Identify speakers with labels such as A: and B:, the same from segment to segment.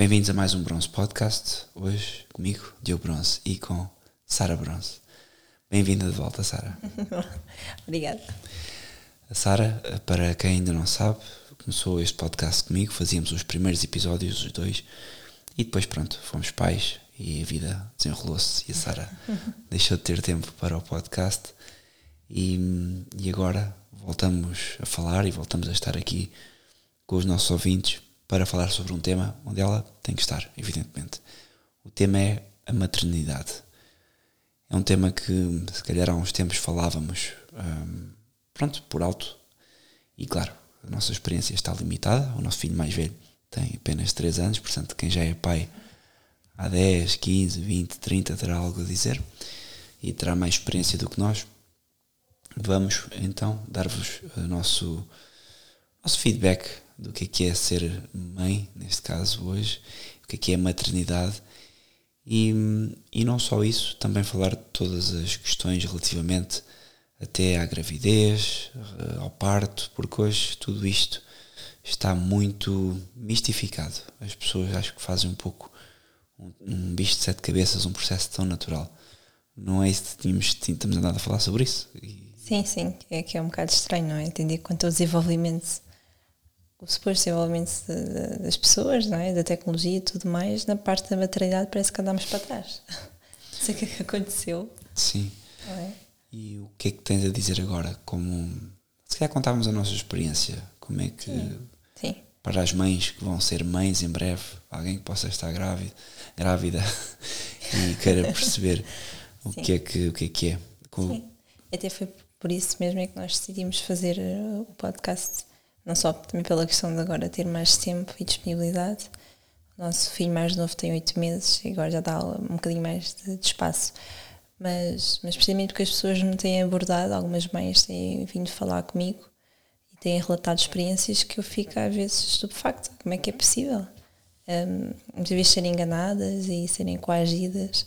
A: Bem-vindos a mais um Bronze Podcast. Hoje comigo, Diogo Bronze, e com Sara Bronze. Bem-vinda de volta, Sara.
B: Obrigada.
A: A Sara, para quem ainda não sabe, começou este podcast comigo, fazíamos os primeiros episódios, os dois, e depois, pronto, fomos pais e a vida desenrolou-se e a Sara deixou de ter tempo para o podcast. E, e agora voltamos a falar e voltamos a estar aqui com os nossos ouvintes para falar sobre um tema onde ela tem que estar, evidentemente. O tema é a maternidade. É um tema que, se calhar, há uns tempos falávamos, hum, pronto, por alto. E, claro, a nossa experiência está limitada. O nosso filho mais velho tem apenas 3 anos, portanto, quem já é pai há 10, 15, 20, 30 terá algo a dizer e terá mais experiência do que nós. Vamos então dar-vos o nosso, nosso feedback do que é, que é ser mãe, neste caso hoje, o que é que é maternidade e, e não só isso, também falar de todas as questões relativamente até à gravidez, eh, ao parto, porque hoje tudo isto está muito mistificado. As pessoas acho que fazem um pouco um, um bicho de sete cabeças, um processo tão natural. Não é isso que tínhamos, estamos andado a falar sobre isso.
B: E... Sim, sim, é que é um bocado estranho, não é? Entender quanto ao desenvolvimento o suposto desenvolvimento de, de, das pessoas, não é? da tecnologia e tudo mais, na parte da maternidade parece que andamos para trás. Não sei o que é que aconteceu.
A: Sim. É? E o que é que tens a dizer agora? Como se calhar contávamos a nossa experiência, como é que
B: Sim. Sim.
A: para as mães que vão ser mães em breve, alguém que possa estar grávida, grávida e queira perceber o que é que o que é que é.
B: Sim. Até foi por isso mesmo é que nós decidimos fazer o podcast não só também pela questão de agora ter mais tempo e disponibilidade. O nosso filho mais novo tem oito meses e agora já dá um bocadinho mais de, de, espaço. Mas, mas precisamente porque as pessoas me têm abordado, algumas mães têm vindo falar comigo e têm relatado experiências que eu fico às vezes estupefacta. Como é que é possível? Um, muitas vezes serem enganadas e serem coagidas.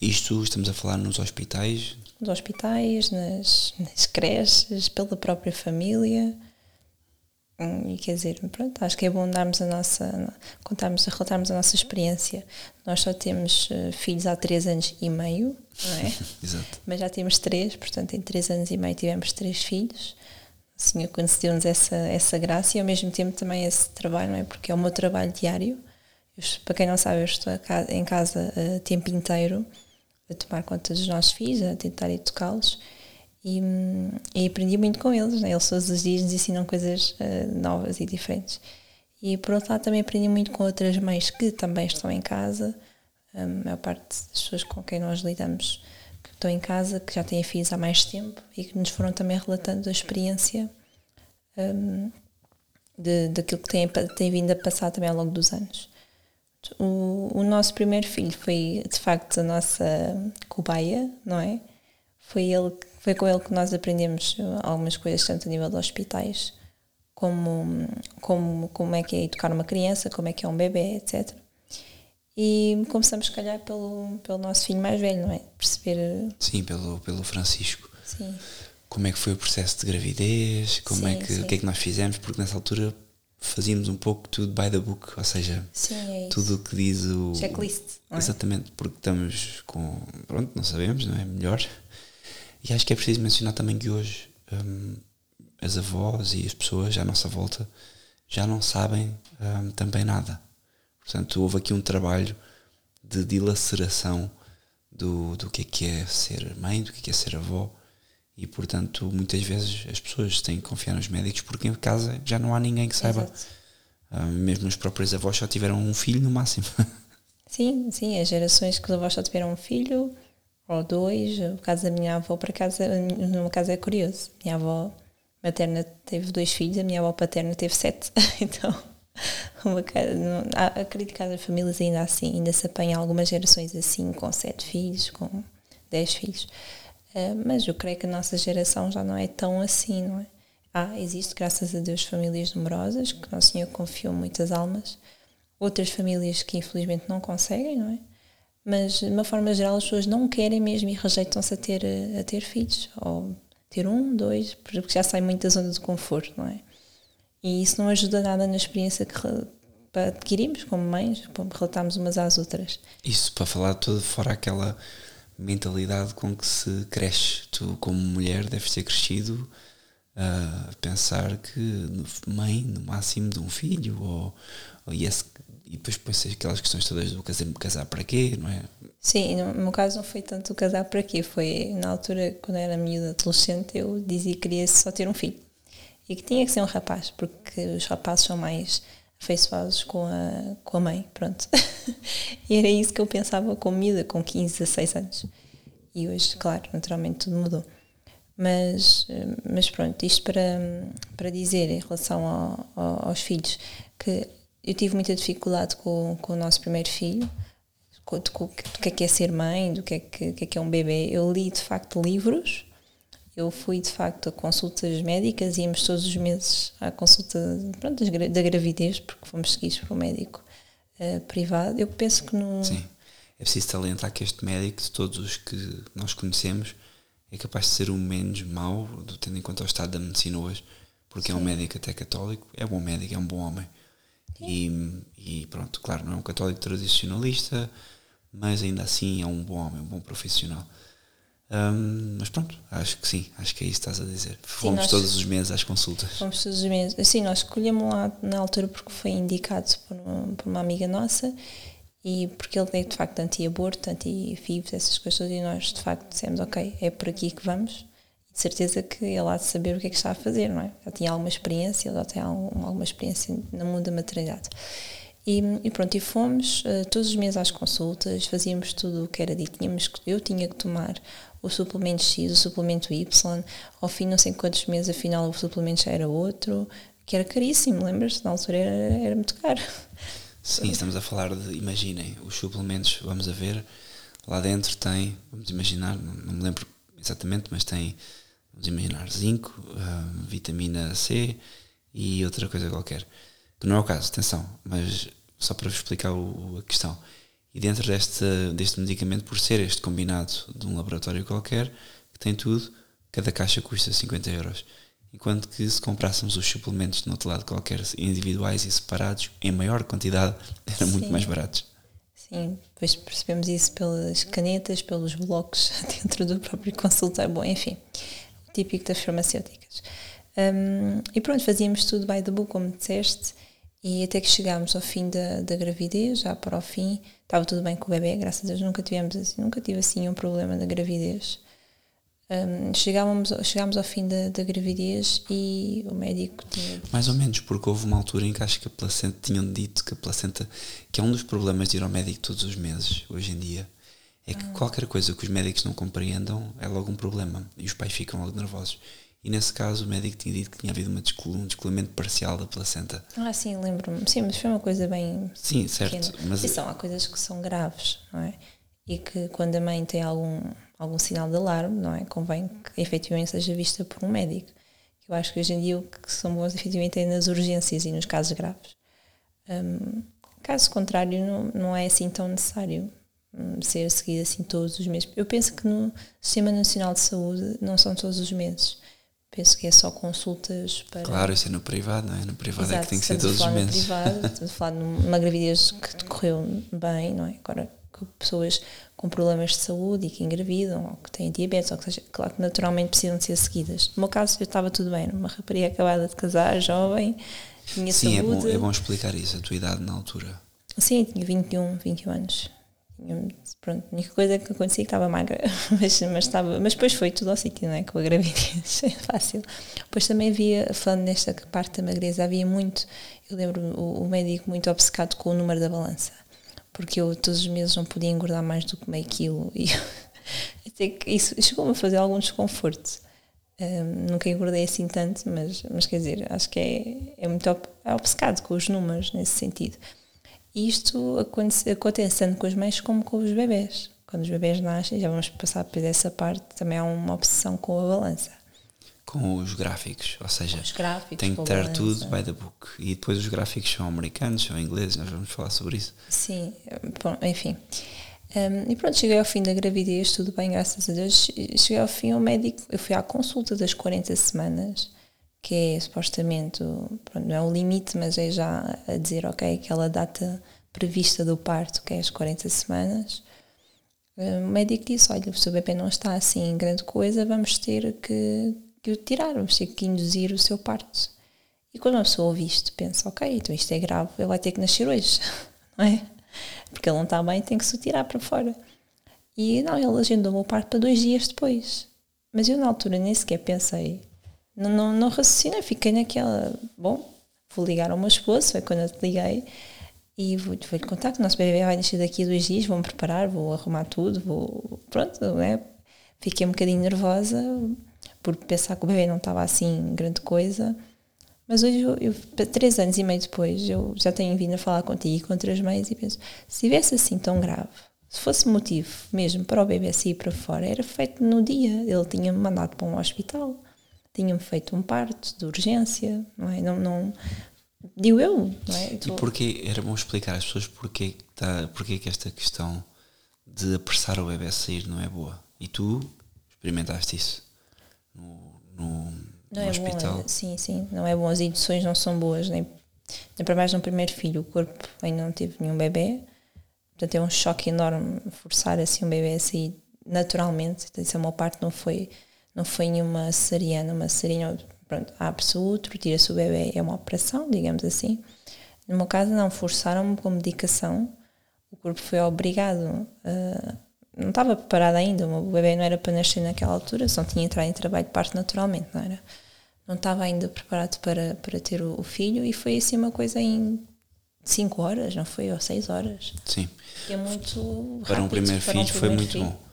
A: Isto estamos a falar nos hospitais?
B: Nos hospitais, nas, nas creches, pela própria família. E quer dizer, pronto, acho que é bom darmos a nossa, contarmos, relatarmos a nossa experiência. Nós só temos uh, filhos há 3 anos e meio, não é?
A: Exato.
B: Mas já temos três, portanto, em 3 anos e meio tivemos três filhos. O Senhor concedeu-nos essa, essa graça e ao mesmo tempo também esse trabalho, não é? Porque é o meu trabalho diário. Eu, para quem não sabe, eu estou em casa o uh, tempo inteiro a tomar conta dos nossos filhos, a tentar educá-los. E, e, aprendi muito com eles, né? eles todos os dias nos ensinam coisas uh, novas e diferentes. E por outro lado também aprendi muito com outras mães que também estão em casa, a maior parte das pessoas com quem nós lidamos que estão em casa, que já têm filhos há mais tempo e que nos foram também relatando a experiência um, de, daquilo que têm, têm vindo a passar também ao longo dos anos. O, o nosso primeiro filho foi de facto a nossa cobaia, não é? Foi ele foi com ele que nós aprendemos algumas coisas, tanto a nível de hospitais, como, como, como é que é educar uma criança, como é que é um bebê, etc. E começamos, se calhar, pelo, pelo nosso filho mais velho, não é? Perceber.
A: Sim, pelo, pelo Francisco.
B: Sim.
A: Como é que foi o processo de gravidez? Como sim, é que, sim. o que é que nós fizemos? Porque nessa altura fazíamos um pouco tudo by the book, ou seja,
B: sim, é
A: tudo o que diz o.
B: Checklist.
A: É? Exatamente, porque estamos com. Pronto, não sabemos, não é? Melhor. E acho que é preciso mencionar também que hoje um, as avós e as pessoas à nossa volta já não sabem um, também nada. Portanto, houve aqui um trabalho de dilaceração do, do que é que é ser mãe, do que é que é ser avó. E, portanto, muitas vezes as pessoas têm que confiar nos médicos porque em casa já não há ninguém que saiba. Um, mesmo os próprios avós só tiveram um filho no máximo.
B: Sim, sim, as gerações que os avós só tiveram um filho ou dois. O caso da minha avó, por acaso, numa casa é curioso. Minha avó materna teve dois filhos, a minha avó paterna teve sete. então, uma casa, não, acredito que cada famílias ainda assim, ainda se apanha algumas gerações assim, com sete filhos, com dez filhos. Uh, mas eu creio que a nossa geração já não é tão assim, não é? Ah, existe, graças a Deus, famílias numerosas, que Nosso Senhor confiou muitas almas. Outras famílias que infelizmente não conseguem, não é? Mas de uma forma geral as pessoas não querem mesmo e rejeitam-se a ter, a ter filhos, ou ter um, dois, porque já sai muito da zona do conforto, não é? E isso não ajuda nada na experiência que, para adquirirmos como mães, para relatarmos umas às outras.
A: Isso para falar todo fora aquela mentalidade com que se cresce. Tu, como mulher, deves ter crescido a pensar que mãe, no máximo, de um filho, ou, ou e depois depois aquelas questões todas do casar, casar para quê, não é?
B: Sim, no meu caso não foi tanto casar para quê, foi na altura, quando era miúda adolescente, eu dizia que queria só ter um filho. E que tinha que ser um rapaz, porque os rapazes são mais afeiçoados com a, com a mãe, pronto. e era isso que eu pensava com miúda, com 15, 16 anos. E hoje, claro, naturalmente tudo mudou. Mas, mas pronto, isto para, para dizer em relação ao, ao, aos filhos, que eu tive muita dificuldade com, com o nosso primeiro filho, do, que é que é ser mãe, do que é que, que é que é um bebê. Eu li de facto livros, eu fui de facto a consultas médicas, íamos todos os meses à consulta pronto, da gravidez, porque fomos seguidos por um médico uh, privado. Eu penso que não.
A: Sim, é preciso salientar que este médico, de todos os que nós conhecemos, é capaz de ser o menos mau, tendo em conta o estado da medicina hoje, porque Sim. é um médico até católico, é bom médico, é um bom homem. E, e, pronto, claro, não é um católico tradicionalista, mas ainda assim é um bom homem, um bom profissional. Um, mas pronto, acho que sim, acho que é isso que estás a dizer. Sim, fomos todos os meses às consultas.
B: Fomos todos os meses. Sim, nós escolhemos lá na altura porque foi indicado por uma, por uma amiga nossa e porque ele é de facto anti-aborto, anti-FIVs, essas coisas e nós de facto dissemos, ok, é por aqui que vamos. De certeza que ele há de saber o que é que está a fazer, não é? Já tinha alguma experiência, ele já tem alguma, experiência no mundo da maternidade. E, e, pronto, e fomos uh, todos os meses às consultas, fazíamos tudo o que era dito. Tínhamos, eu tinha que tomar o suplemento X, o suplemento Y, ao fim não sei quantos meses, afinal o suplemento já era outro, que era caríssimo, lembras? Na altura era, era muito caro.
A: Sim, estamos a falar de, imaginem, os suplementos, vamos a ver, lá dentro tem, vamos imaginar, não me lembro exatamente, mas tem, vamos imaginar, zinco, uh, vitamina C e outra coisa qualquer. Que não é o caso, atenção, mas só para vos explicar o, a questão. E dentro deste, deste medicamento, por ser este combinado de um laboratório qualquer, que tem tudo, cada caixa custa 50 euros enquanto que se comprássemos os suplementos de outro lado qualquer, individuais e separados, em maior quantidade, eram Sim. muito mais baratos.
B: Sim, depois percebemos isso pelas canetas, pelos blocos dentro do próprio consultório, bom, enfim, típico das farmacêuticas. Um, e pronto, fazíamos tudo by the book, como disseste, e até que chegámos ao fim da, da gravidez, já para o fim, estava tudo bem com o bebê, graças a Deus nunca tivemos assim, nunca tive assim um problema da gravidez. Um, chegávamos, chegámos ao fim da, da, gravidez e o médico tinha.
A: Mais ou menos, porque houve uma altura em que acho que a placenta tinham dito que a placenta, que é um dos problemas de ir ao médico todos os meses, hoje em dia, é que ah. qualquer coisa que os médicos não compreendam é logo um problema e os pais ficam logo nervosos. E nesse caso o médico tinha dito que tinha havido um descolamento parcial da placenta.
B: Ah, sim, lembro-me. Sim, mas foi uma coisa bem.
A: Sim, certo.
B: Pequena. Mas... E são, há coisas que são graves, não é? E que quando a mãe tem algum algum sinal de alarme, não é? Convém que efetivamente seja vista por um médico. Eu acho que hoje em dia o que são bons efetivamente é nas urgências e nos casos graves. Um, caso contrário, não, não é assim tão necessário ser seguido assim todos os meses. Eu penso que no Sistema Nacional de Saúde não são todos os meses. Penso que é só consultas para.
A: Claro, isso é no privado, não é? No privado Exato, é que tem que ser todos os meses.
B: Privado, estamos a falar numa gravidez que decorreu bem, não é? Agora, que pessoas com problemas de saúde e que engravidam, ou que têm diabetes, ou que seja, claro que naturalmente precisam de ser seguidas. No meu caso, eu estava tudo bem, uma rapariga acabada de casar, jovem, tinha
A: Sim,
B: saúde.
A: Sim, é bom, é bom explicar isso, a tua idade na altura.
B: Sim, tinha 21, 21 anos. Pronto, a única coisa que acontecia é que estava magra, mas, mas, estava, mas depois foi tudo ao sítio, não é? Com a gravidez, é fácil. Depois também havia, falando nesta parte da magreza, havia muito, eu lembro o, o médico muito obcecado com o número da balança porque eu todos os meses não podia engordar mais do que meio quilo e até que isso chegou-me a fazer algum desconforto. Um, nunca engordei assim tanto, mas, mas quer dizer, acho que é, é muito é obcecado com os números nesse sentido. E isto acontece, acontece tanto com as mães como com os bebés. Quando os bebés nascem, já vamos passar por essa parte, também há uma obsessão com a balança
A: com os gráficos, ou seja,
B: gráficos,
A: tem que ter tudo by the book. E depois os gráficos são americanos, são ingleses, nós vamos falar sobre isso.
B: Sim, bom, enfim. Um, e pronto, cheguei ao fim da gravidez, tudo bem, graças a Deus. Cheguei ao fim, o médico, eu fui à consulta das 40 semanas, que é supostamente, pronto, não é o limite, mas é já a dizer, ok, aquela data prevista do parto, que é as 40 semanas, o médico disse, olha, o seu bebê não está assim em grande coisa, vamos ter que, que o tirar, vamos ter que induzir o seu parto. E quando uma pessoa ouve isto, pensa, ok, então isto é grave, ele vai ter que nascer hoje, não é? Porque ele não está bem, tem que se o tirar para fora. E não, ele agendou o meu parto para dois dias depois. Mas eu na altura nem sequer pensei, não, não, não raciocinei, fiquei naquela, bom, vou ligar ao meu esposo, foi quando eu te liguei, e vou-lhe vou contar que o nosso bebê vai nascer daqui a dois dias, vou-me preparar, vou arrumar tudo, vou, pronto, não é? Fiquei um bocadinho nervosa por pensar que o bebê não estava assim grande coisa, mas hoje, eu, eu, três anos e meio depois, eu já tenho vindo a falar contigo e com outras mães e penso, se tivesse assim tão grave, se fosse motivo mesmo para o bebê sair para fora, era feito no dia. Ele tinha-me mandado para um hospital, tinha-me feito um parto de urgência, não é? Não, não, digo eu, não é?
A: E porquê, era bom explicar às pessoas porquê, tá, porquê que esta questão de apressar o bebê a sair não é boa. E tu experimentaste isso no, no, não no
B: é
A: hospital?
B: Bom, sim, sim, não é bom. As induções não são boas, nem, nem para mais no primeiro filho. O corpo ainda não teve nenhum bebê Portanto, é um choque enorme forçar assim um bebê a sair naturalmente. Então, isso é uma parte não foi, não foi nenhuma cesariana, uma cesariana, pronto, abre-se o útero, tira-se o bebê, é uma operação, digamos assim. No meu caso, não, forçaram-me com medicação. O corpo foi obrigado a. Não estava preparado ainda, o meu bebê não era para nascer naquela altura, só tinha entrado em trabalho de parto naturalmente, não era? Não estava ainda preparado para, para ter o, o filho e foi assim uma coisa em 5 horas, não foi? Ou 6 horas.
A: Sim.
B: É muito
A: Para um primeiro para filho um primeiro foi muito filho. bom.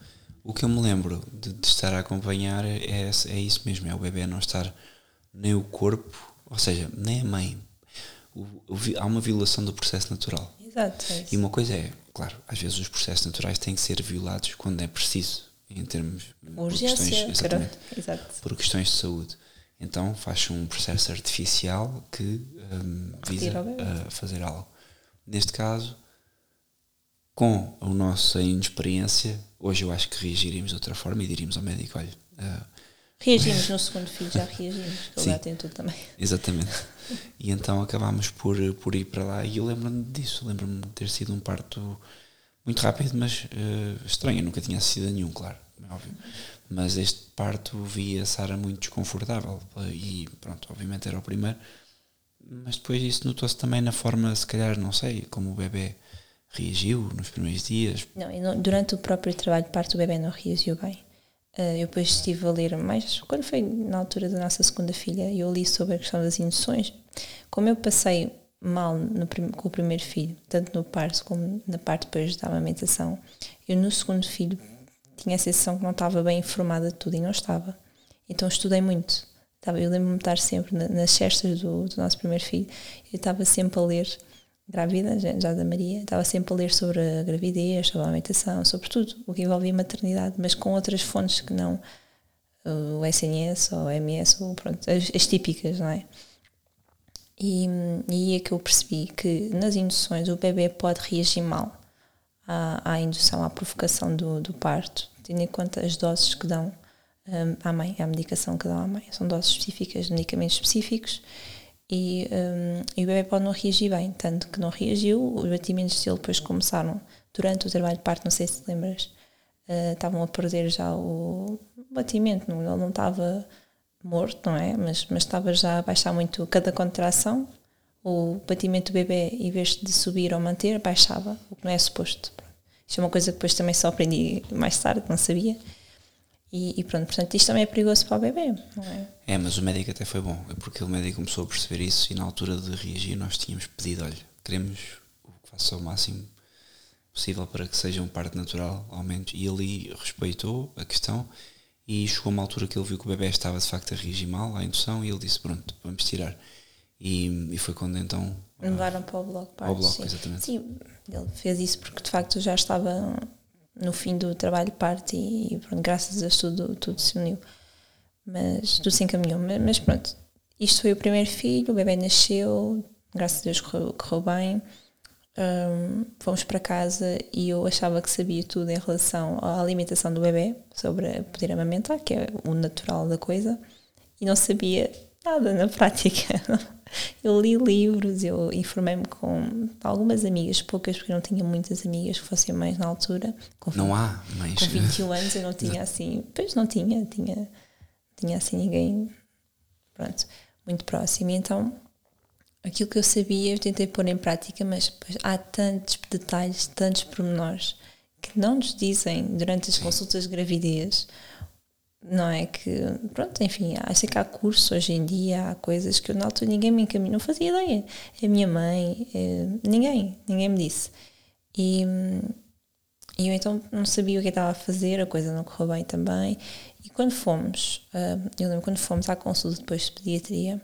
A: O que eu me lembro de, de estar a acompanhar é, é isso mesmo, é o bebê não estar nem o corpo, ou seja, nem a mãe. O, o, há uma violação do processo natural.
B: Exato. É
A: e uma coisa é, claro, às vezes os processos naturais têm que ser violados quando é preciso, em termos
B: Urgência,
A: por questões, exatamente,
B: Exato.
A: por questões de saúde. Então faz-se um processo artificial que um, visa uh, fazer algo. Neste caso, com a nossa inexperiência, hoje eu acho que reagiríamos de outra forma e diríamos ao médico: olha. Uh,
B: reagimos no segundo filho, já reagimos, que ele tem tudo também.
A: Exatamente. E então acabámos por, por ir para lá e eu lembro-me disso, lembro-me de ter sido um parto muito rápido, mas uh, estranho, eu nunca tinha assistido a nenhum, claro, é óbvio. Mas este parto via a Sara muito desconfortável e pronto, obviamente era o primeiro, mas depois isso notou-se também na forma, se calhar, não sei, como o bebê reagiu nos primeiros dias.
B: Não, durante o próprio trabalho de parto o bebê não reagiu bem. Uh, eu depois estive a ler mais, quando foi na altura da nossa segunda filha, eu li sobre a questão das induções. Como eu passei mal no, com o primeiro filho, tanto no parto como na parte depois da amamentação, eu no segundo filho tinha a sensação que não estava bem informada de tudo e não estava. Então estudei muito. Eu lembro-me de estar sempre nas cestas do, do nosso primeiro filho, eu estava sempre a ler grávida, já da Maria, estava sempre a ler sobre a gravidez, sobre a amamentação, sobre tudo o que envolvia maternidade, mas com outras fontes que não o SNS ou o MS, ou pronto, as, as típicas, não é? E, e é que eu percebi que nas induções o bebê pode reagir mal à, à indução, à provocação do, do parto, tendo em conta as doses que dão um, à mãe, a medicação que dão à mãe. São doses específicas, medicamentos específicos, e, um, e o bebê pode não reagir bem, tanto que não reagiu. Os batimentos dele depois começaram durante o trabalho de parto, não sei se te lembras, uh, estavam a perder já o batimento, não, ele não estava morto, não é? Mas, mas estava já a baixar muito cada contração. O batimento do bebê, em vez de subir ou manter, baixava, o que não é suposto. Isto é uma coisa que depois também só aprendi mais tarde, não sabia. E, e, pronto, portanto, isto também é perigoso para o bebê, não é?
A: É, mas o médico até foi bom, porque o médico começou a perceber isso e na altura de reagir nós tínhamos pedido, olha, queremos que faça o máximo possível para que seja um parto natural, ao menos, e ele respeitou a questão e chegou uma altura que ele viu que o bebê estava de facto a reagir mal à indução e ele disse, pronto, vamos tirar. E, e foi quando então...
B: Levaram para o bloco
A: parto, Ao bloco, sim. exatamente.
B: Sim, ele fez isso porque de facto já estava no fim do trabalho parte e, pronto, graças a Deus tudo, tudo se uniu. Mas tudo se encaminhou. Mas, mas pronto, isto foi o primeiro filho, o bebê nasceu, graças a Deus correu, correu bem. Um, fomos para casa e eu achava que sabia tudo em relação à alimentação do bebê, sobre poder amamentar, que é o natural da coisa, e não sabia nada na prática. Eu li livros, eu informei-me com algumas amigas, poucas, porque eu não tinha muitas amigas que fossem mães na altura.
A: Com, não há mães.
B: Com 21 anos eu não tinha assim, pois não tinha, tinha, tinha assim ninguém, pronto, muito próximo. E então, aquilo que eu sabia eu tentei pôr em prática, mas pois, há tantos detalhes, tantos pormenores que não nos dizem durante as consultas de gravidez não é que, pronto, enfim, acho que há cursos hoje em dia, há coisas que eu na altura ninguém me encaminhou, não fazia ideia. A minha mãe, é, ninguém, ninguém me disse. E, eu então não sabia o que estava a fazer, a coisa não correu bem também. E quando fomos, uh, eu lembro quando fomos à consulta depois de pediatria,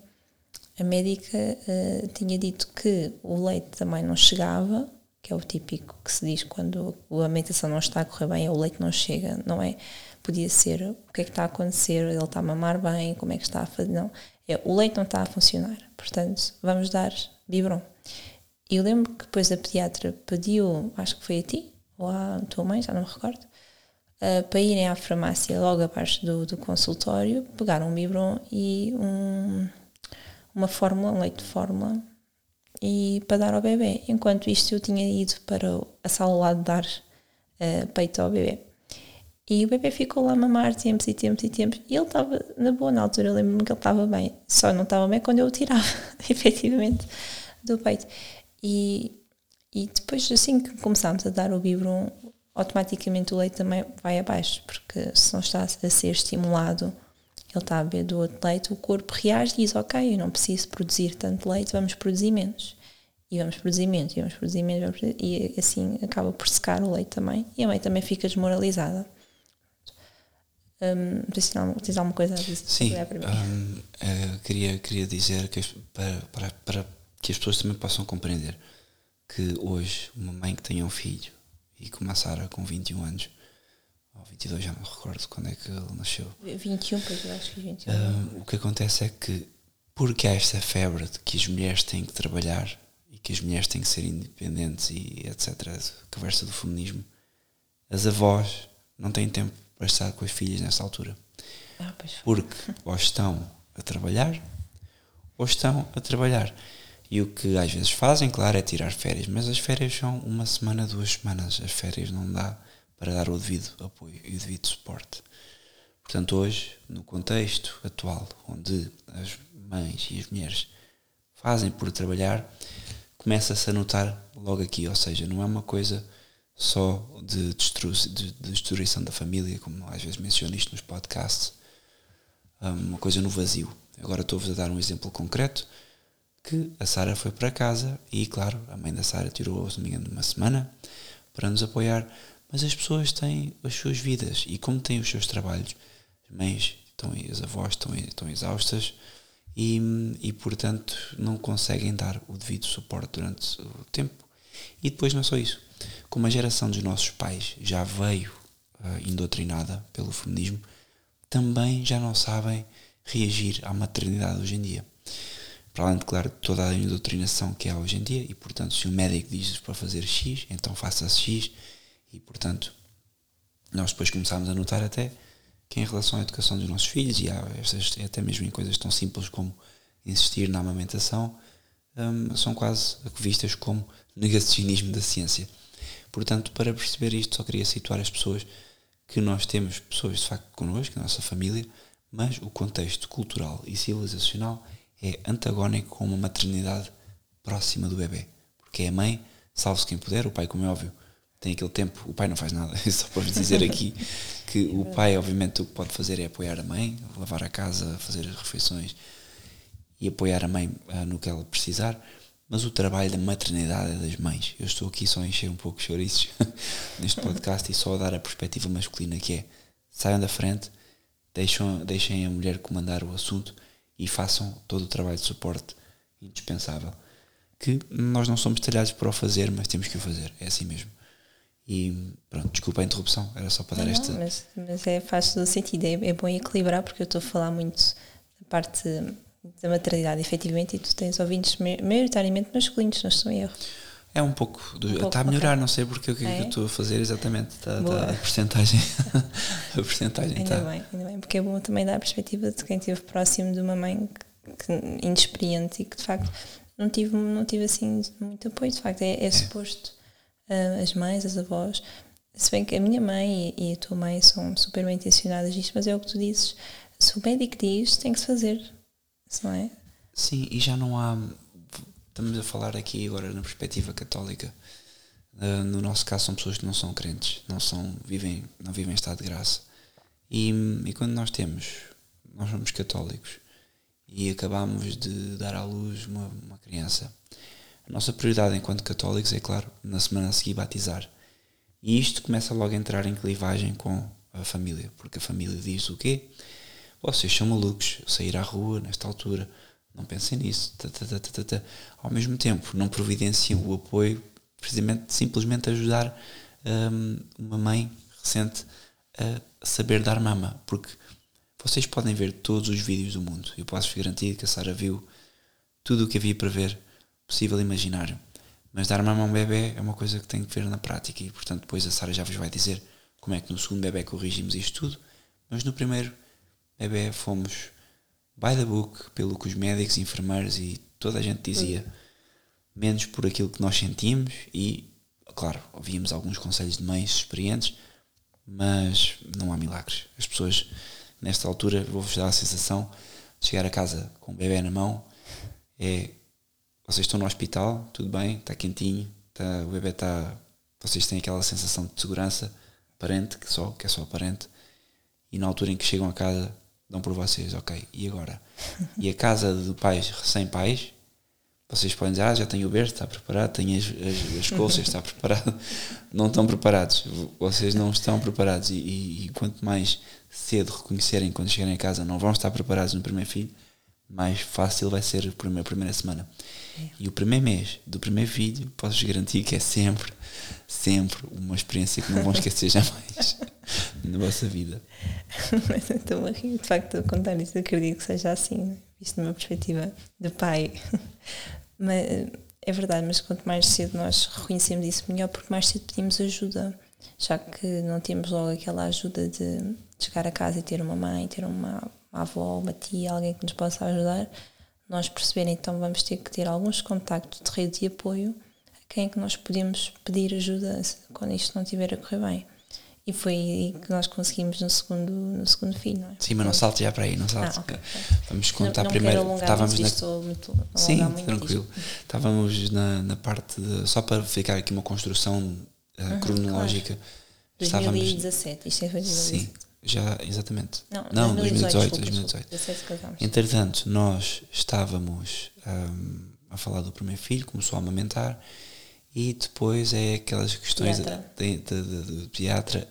B: a médica uh, tinha dito que o leite também não chegava, que é o típico que se diz quando a alimentação não está a correr bem, é o leite não chega, não é? Podia ser o que é que está a acontecer, ele está a mamar bem, como é que está a fazer. Não, é, o leite não está a funcionar, portanto, vamos dar Bibron. E eu lembro que depois a pediatra pediu, acho que foi a ti, ou à tua mãe, já não me recordo, uh, para irem à farmácia logo abaixo do, do consultório, pegar um Bibron e um, uma fórmula, um leite de fórmula, e para dar ao bebê. Enquanto isto eu tinha ido para a sala lá de dar uh, peito ao bebê. E o bebê ficou lá a mamar tempos e tempos e tempos. E ele estava na boa na altura, eu lembro-me que ele estava bem. Só não estava bem quando eu o tirava, efetivamente, do peito. E, e depois, assim que começámos a dar o biberon, automaticamente o leite também vai abaixo, porque se não está a ser estimulado, ele está a beber do outro leite, o corpo reage e diz: Ok, eu não preciso produzir tanto leite, vamos produzir menos. E vamos produzir menos, e vamos produzir menos, vamos produzir, e assim acaba por secar o leite também. E a mãe também fica desmoralizada. Um, tens, tens alguma coisa a dizer?
A: Sim, um, uh, queria, queria dizer que para, para, para que as pessoas também possam compreender que hoje uma mãe que tenha um filho e como a Sara com 21 anos ou 22 já não recordo quando é que ele nasceu
B: 21, pois eu acho que 21
A: um, o que acontece é que porque há esta febre de que as mulheres têm que trabalhar e que as mulheres têm que ser independentes e etc conversa do feminismo as avós não têm tempo para estar com as filhas nessa altura.
B: Ah,
A: Porque ou estão a trabalhar ou estão a trabalhar. E o que às vezes fazem, claro, é tirar férias, mas as férias são uma semana, duas semanas. As férias não dá para dar o devido apoio e o devido suporte. Portanto, hoje, no contexto atual, onde as mães e as mulheres fazem por trabalhar, começa-se a notar logo aqui, ou seja, não é uma coisa só de, destru de, de destruição da família, como às vezes menciono isto nos podcasts, uma coisa no vazio. Agora estou-vos a dar um exemplo concreto que a Sara foi para casa e, claro, a mãe da Sara tirou, se não engano, uma semana para nos apoiar, mas as pessoas têm as suas vidas e como têm os seus trabalhos, as mães estão, as avós estão, estão exaustas e, e, portanto, não conseguem dar o devido suporte durante o tempo. E depois não é só isso como a geração dos nossos pais já veio uh, indoctrinada pelo feminismo, também já não sabem reagir à maternidade hoje em dia. Para além de, claro, toda a indoctrinação que há hoje em dia, e portanto, se o médico diz para fazer X, então faça-se X, e portanto, nós depois começámos a notar até que em relação à educação dos nossos filhos, e estas, até mesmo em coisas tão simples como insistir na amamentação, um, são quase vistas como negacionismo da ciência. Portanto, para perceber isto, só queria situar as pessoas que nós temos pessoas de facto connosco, a nossa família, mas o contexto cultural e civilizacional é antagónico com uma maternidade próxima do bebê. Porque é a mãe, salve-se quem puder, o pai, como é óbvio, tem aquele tempo, o pai não faz nada, só para vos dizer aqui que o pai, obviamente, o que pode fazer é apoiar a mãe, lavar a casa, fazer as refeições e apoiar a mãe uh, no que ela precisar, mas o trabalho da maternidade é das mães. Eu estou aqui só a encher um pouco de chouriços neste podcast e só a dar a perspectiva masculina que é saiam da frente, deixam, deixem a mulher comandar o assunto e façam todo o trabalho de suporte indispensável. Que nós não somos talhados para o fazer, mas temos que o fazer. É assim mesmo. E pronto, desculpa a interrupção, era só para dar
B: não,
A: esta.
B: Mas, mas é, faz todo sentido, é, é bom equilibrar porque eu estou a falar muito da parte da maternidade, efetivamente, e tu tens ouvintes maioritariamente masculinos, não estou em erro.
A: É um pouco. Do, um pouco está a melhorar, okay. não sei porque o que é, é que eu estou a fazer exatamente. Está, está a porcentagem. a porcentagem
B: ainda
A: está.
B: bem, ainda bem, porque é bom também dar a perspectiva de quem esteve próximo de uma mãe que, inexperiente e que de facto não tive, não tive assim muito apoio. De facto, é, é, é. suposto uh, as mães, as avós. Se bem que a minha mãe e, e a tua mãe são super bem intencionadas nisto, mas é o que tu dizes. Se o médico diz, tem que se fazer. Não é?
A: Sim, e já não há. Estamos a falar aqui agora na perspectiva católica. Uh, no nosso caso, são pessoas que não são crentes, não, são, vivem, não vivem em estado de graça. E, e quando nós temos, nós somos católicos e acabamos de dar à luz uma, uma criança, a nossa prioridade enquanto católicos é, claro, na semana a seguir batizar. E isto começa logo a entrar em clivagem com a família, porque a família diz o quê? Vocês são malucos, sair à rua nesta altura, não pensem nisso. Ao mesmo tempo, não providenciam o apoio, precisamente, simplesmente ajudar um, uma mãe recente a saber dar mama, porque vocês podem ver todos os vídeos do mundo. Eu posso garantir que a Sara viu tudo o que havia para ver, possível e imaginário. Mas dar mama a um bebê é uma coisa que tem que ver na prática e, portanto, depois a Sara já vos vai dizer como é que no segundo bebê corrigimos isto tudo. Mas no primeiro bebê fomos by the book, pelo que os médicos, enfermeiros e toda a gente dizia, menos por aquilo que nós sentimos e, claro, ouvíamos alguns conselhos de mães experientes, mas não há milagres. As pessoas, nesta altura, vou-vos dar a sensação de chegar a casa com o bebê na mão, é vocês estão no hospital, tudo bem, está quentinho, tá, o bebê está. Vocês têm aquela sensação de segurança aparente, que, só, que é só aparente, e na altura em que chegam a casa dão por vocês, ok, e agora? E a casa de pais recém pais, vocês podem dizer, ah, já tenho o berço, está preparado, tenho as, as, as colchas, está preparado. Não estão preparados, vocês não estão preparados e, e, e, quanto mais cedo reconhecerem quando chegarem a casa não vão estar preparados no primeiro filho, mais fácil vai ser a primeira, a primeira semana. E o primeiro mês do primeiro filho, posso garantir que é sempre, sempre uma experiência que não vão esquecer jamais na vossa vida.
B: Mas estou a rir, de facto, a contar isso, acredito que seja assim, visto numa perspectiva de pai. Mas é verdade, mas quanto mais cedo nós reconhecemos isso, melhor, porque mais cedo pedimos ajuda, já que não temos logo aquela ajuda de chegar a casa e ter uma mãe, ter uma, uma avó, uma tia, alguém que nos possa ajudar, nós perceber então vamos ter que ter alguns contactos de rede de apoio a quem é que nós podemos pedir ajuda quando isto não estiver a correr bem. E foi aí que nós conseguimos no segundo, no segundo filho, é?
A: Sim, mas não salte já para aí, não salte. Ah, okay, Vamos contar
B: não, não
A: primeiro.
B: Estávamos na... muito,
A: Sim, tranquilo. Estávamos na, na parte de. Só para ficar aqui uma construção uh, uhum, cronológica.
B: Claro. 2017, isto é 2017. Sim,
A: já, exatamente. Não, não 2018, 2018. 2018. Entretanto, nós estávamos um, a falar do primeiro filho, começou a amamentar e depois é aquelas questões de, pediatra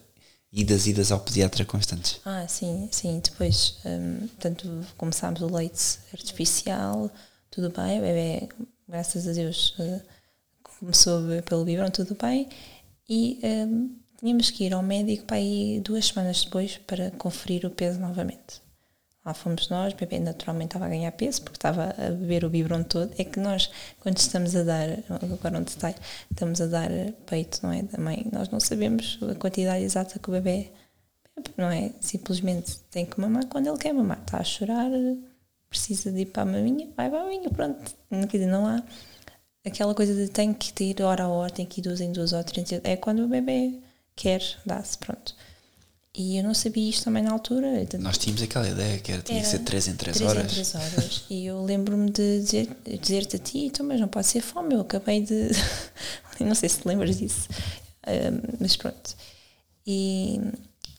A: e das idas ao pediatra constantes.
B: Ah, sim, sim. Depois, um, portanto, começámos o leite artificial, tudo bem, o bebê, graças a Deus, uh, começou pelo biberon, tudo bem, e um, tínhamos que ir ao médico para ir duas semanas depois para conferir o peso novamente. Lá fomos nós, o bebê naturalmente estava a ganhar peso porque estava a beber o biberon todo. É que nós, quando estamos a dar, agora um detalhe, estamos a dar peito, não é? Da mãe, nós não sabemos a quantidade exata que o bebê bebe, não é? Simplesmente tem que mamar quando ele quer mamar. Está a chorar, precisa de ir para a maminha, vai para a maminha, pronto. Quer não há aquela coisa de tem que ir hora a hora, tem que ir duas em duas ou três. É quando o bebê quer, dá-se, pronto. E eu não sabia isto também na altura.
A: Nós tínhamos aquela ideia que era, tinha era que ser 3 em 3 horas.
B: 3 em 3 horas. e eu lembro-me de dizer-te dizer a ti, então, mas não pode ser fome, eu acabei de. não sei se te lembras disso. Um, mas pronto. E,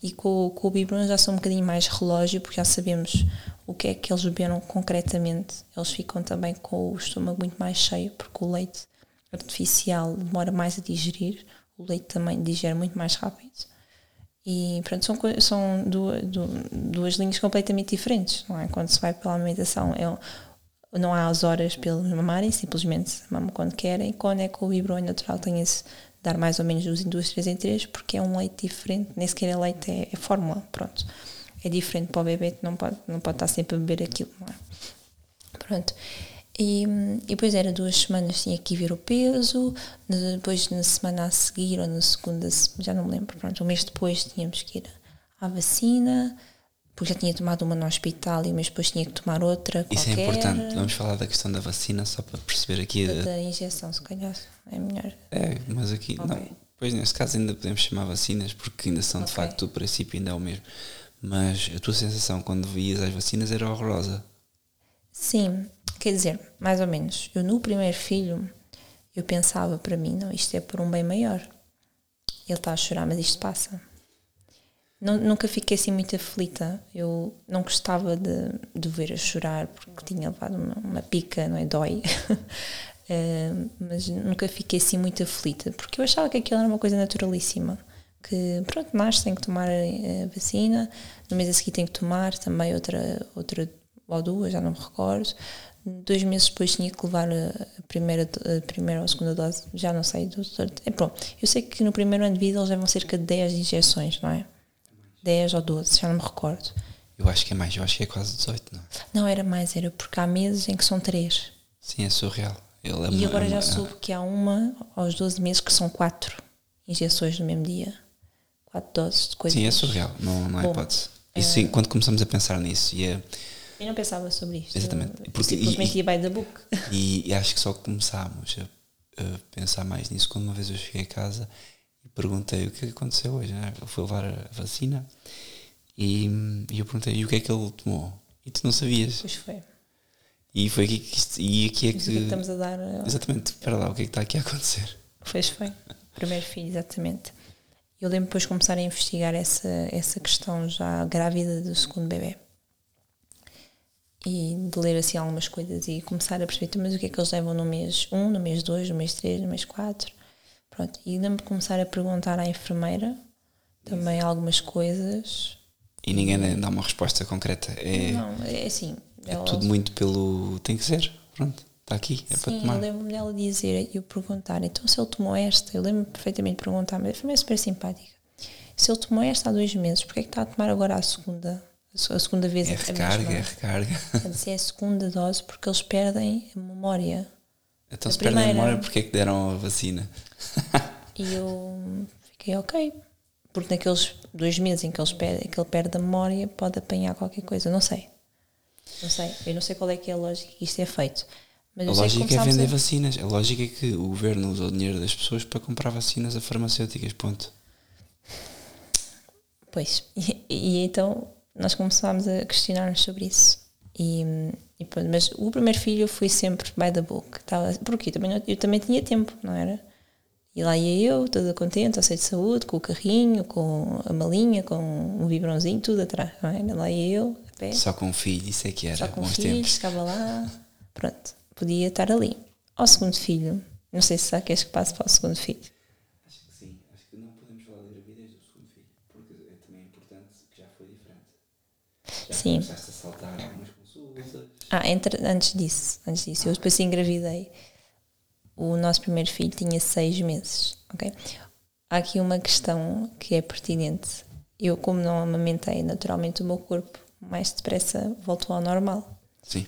B: e com, com o biberon já sou um bocadinho mais relógio, porque já sabemos o que é que eles beberam concretamente. Eles ficam também com o estômago muito mais cheio, porque o leite artificial demora mais a digerir, o leite também digere muito mais rápido. E pronto, são, são duas, duas linhas completamente diferentes, não é? Quando se vai pela alimentação, é, não há as horas pelo mamarem, simplesmente mamam quando querem. Quando é com o biberon natural, tem esse dar mais ou menos duas indústrias em três, porque é um leite diferente, nem sequer é leite, é, é fórmula, pronto. É diferente para o bebê, não pode, não pode estar sempre a beber aquilo, não é? Pronto. E, e depois era duas semanas tinha que ver o peso, depois na semana a seguir ou na segunda, já não me lembro, pronto, um mês depois tínhamos que ir à vacina, porque já tinha tomado uma no hospital e o mês depois tinha que tomar outra.
A: Isso
B: qualquer.
A: é importante. Vamos falar da questão da vacina só para perceber aqui.
B: Da, da injeção, se calhar, é melhor.
A: É, mas aqui,
B: Ok.
A: não. Pois neste caso ainda podemos chamar vacinas porque ainda são de
B: Ok.
A: facto o princípio ainda é o mesmo. Mas a tua sensação quando vias as vacinas era horrorosa.
B: Sim, quer dizer, mais ou menos. Eu no primeiro filho, eu pensava para mim, não, isto é por um bem maior. Ele está a chorar, mas isto passa. Nu- nunca fiquei assim muito aflita. Eu não gostava de, de ver a chorar porque tinha levado uma, uma pica, não é? Dói. Eh, mas nunca fiquei assim muito aflita porque eu achava que aquilo era uma coisa naturalíssima. Que pronto, nasce, tem que tomar a vacina, no mês a seguir tem que tomar também outra, outra ou duas, já não me recordo. Dois meses depois tinha que levar a primeira, a primeira ou a segunda dose, já não sei. doutor. É, pronto, eu sei que no primeiro ano de vida eles levam cerca de 10 injeções, não é? 10 ou 12, já não me recordo.
A: Eu acho que é mais, eu acho que é quase 18, não?
B: Não, era mais, era porque há meses em que são 3.
A: Sim, é surreal. Ele é
B: E
A: uma-
B: agora
A: é
B: já
A: uma-
B: soube que há uma aos 12 meses que são 4 injeções no mesmo dia. 4 doses de coisas.
A: Sim, é surreal, não, não há
B: Bom,
A: hipótese. E sim, quando começamos a pensar nisso, e, é,
B: Eu não pensava sobre isto.
A: Exatamente. Porque-
B: simplesmente
A: e-
B: ia by the book.
A: e, e acho que só começámos a, a pensar mais nisso quando uma vez eu cheguei a casa e perguntei o que é que aconteceu hoje. Né? Eu fui levar a vacina e, e eu perguntei e o que é que ele tomou? E tu não sabias.
B: Pois foi.
A: E foi aqui que isto, e aqui é
B: que é que estamos a dar? uh,
A: Exatamente, espera lá, o que é que está aqui a acontecer?
B: Pois foi. Primeiro filho, exatamente. Eu lembro depois de começar a investigar essa, essa questão já grávida do segundo bebê. E de ler assim algumas coisas e começar a perceber "Então, mas o que é que eles levam no mês 1, no mês 2, no mês 3, no mês 4. Pronto. E lembro de começar a perguntar à enfermeira também algumas coisas.
A: E ninguém dá uma resposta concreta. É,
B: Não, é assim.
A: é
B: ela-
A: tudo muito pelo. Tem que ser, pronto, está aqui, é para
B: Sim,
A: tomar.
B: eu lembro-me dela dizer e eu perguntar, então se ele tomou esta, eu lembro-me perfeitamente de perguntar, mas a enfermeira é super simpática. Se ele tomou esta há dois meses, porque é que está a tomar agora a segunda? A se- a segunda vez
A: É
B: a
A: recarga, é recarga.
B: É a segunda dose porque eles perdem a memória.
A: Então
B: A
A: se perdem a
B: primeira.
A: memória, porque é que deram a vacina?
B: E eu fiquei ok. Porque naqueles dois meses em que, eles perdem, que ele perde a memória, pode apanhar qualquer coisa. Não sei. Não sei. Eu não sei qual é que é a lógica que isto é feito. Mas
A: A lógica é vender
B: a-
A: vacinas. A lógica é que o governo usa o dinheiro das pessoas para comprar vacinas a farmacêuticas, ponto.
B: Pois, e, e então nós começámos a questionar-nos sobre isso. E, e pronto, mas o primeiro filho foi sempre by the book. Estava, porque também não- eu também tinha tempo, não era? E lá ia eu, toda contente, ao de saúde, com o carrinho, com a malinha, com o vibrãozinho, tudo atrás, não era? Lá ia eu, a pé,
A: Só com um filho, isso é que era.
B: só com
A: bons
B: filhos,
A: tempos.
B: ficava lá, pronto, podia estar ali. Ao segundo filho, não sei se já queres que passe para o segundo filho.
A: Acho que sim. Acho que não podemos falar da gravidez do segundo filho, porque é também importante que já foi diferente. Já
B: Sim.
A: começaste a saltar algumas consultas.
B: Ah, entre- antes disso, antes disso, eu depois engravidei. O nosso primeiro filho tinha seis meses, ok? Há aqui uma questão que é pertinente. Eu, como não amamentei, naturalmente o meu corpo mais depressa voltou ao normal.
A: Sim.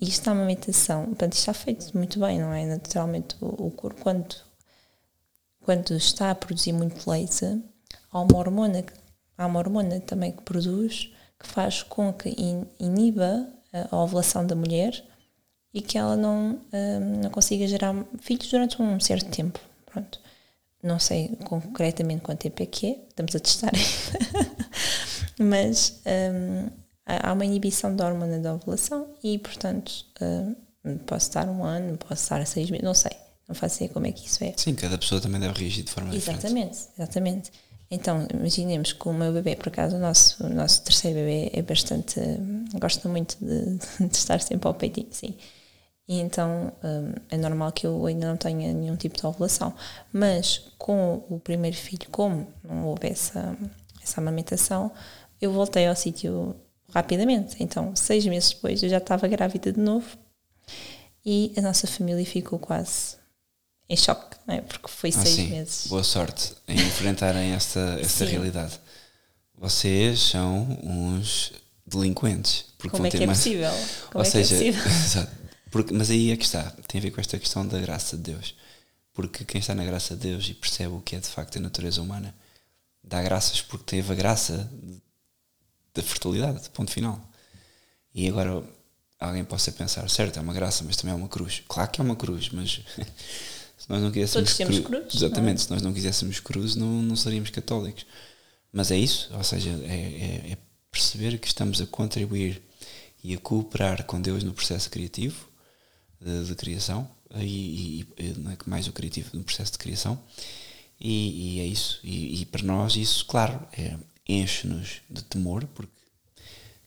B: E isto na amamentação, portanto, isto está feito muito bem, não é? Naturalmente, o, o corpo, quando, quando está a produzir muito leite, há uma hormona, há uma hormona também que produz, que faz com que in- iniba a ovulação da mulher e que ela não, hum, não consiga gerar filhos durante um certo tempo. Pronto. Não sei concretamente quanto tempo é que é, estamos a testar ainda. Mas hum, há uma inibição da hormona da ovulação e, portanto, hum, posso estar um ano, posso estar seis meses, não sei. Não faço ideia como é que isso é.
A: Sim, cada pessoa também deve reagir de forma diferente.
B: Exatamente, exatamente. Então, imaginemos que o meu bebê, por acaso, o nosso, o nosso terceiro bebê é bastante. gosta muito de, de estar sempre ao peitinho, sim. E então hum, é normal que eu ainda não tenha nenhum tipo de ovulação. Mas com o primeiro filho, como não houve essa, essa amamentação, eu voltei ao sítio rapidamente. Então, seis meses depois, eu já estava grávida de novo e a nossa família ficou quase em choque, não é? Porque foi
A: Ah,
B: seis
A: sim.
B: meses.
A: Boa sorte em enfrentarem esta, esta realidade. Vocês são uns delinquentes. Porque
B: Como
A: vão
B: é que
A: ter
B: é
A: mais...
B: possível? Como
A: Ou
B: é
A: seja,
B: que é possível?
A: exato. Porque, mas aí é que está, tem a ver com esta questão da graça de Deus. Porque quem está na graça de Deus e percebe o que é de facto a natureza humana, dá graças porque teve a graça da fertilidade, ponto final. E agora alguém possa pensar, certo, é uma graça, mas também é uma cruz. Claro que é uma cruz, mas se nós não quiséssemos
B: Todos cru... cruz,
A: exatamente, é? se nós não quiséssemos cruz, não, não seríamos católicos. Mas é isso, ou seja, é, é, é perceber que estamos a contribuir e a cooperar com Deus no processo criativo de, de criação e, e, não é mais o criativo no processo de criação e, e é isso e, para nós isso claro é, enche-nos de temor porque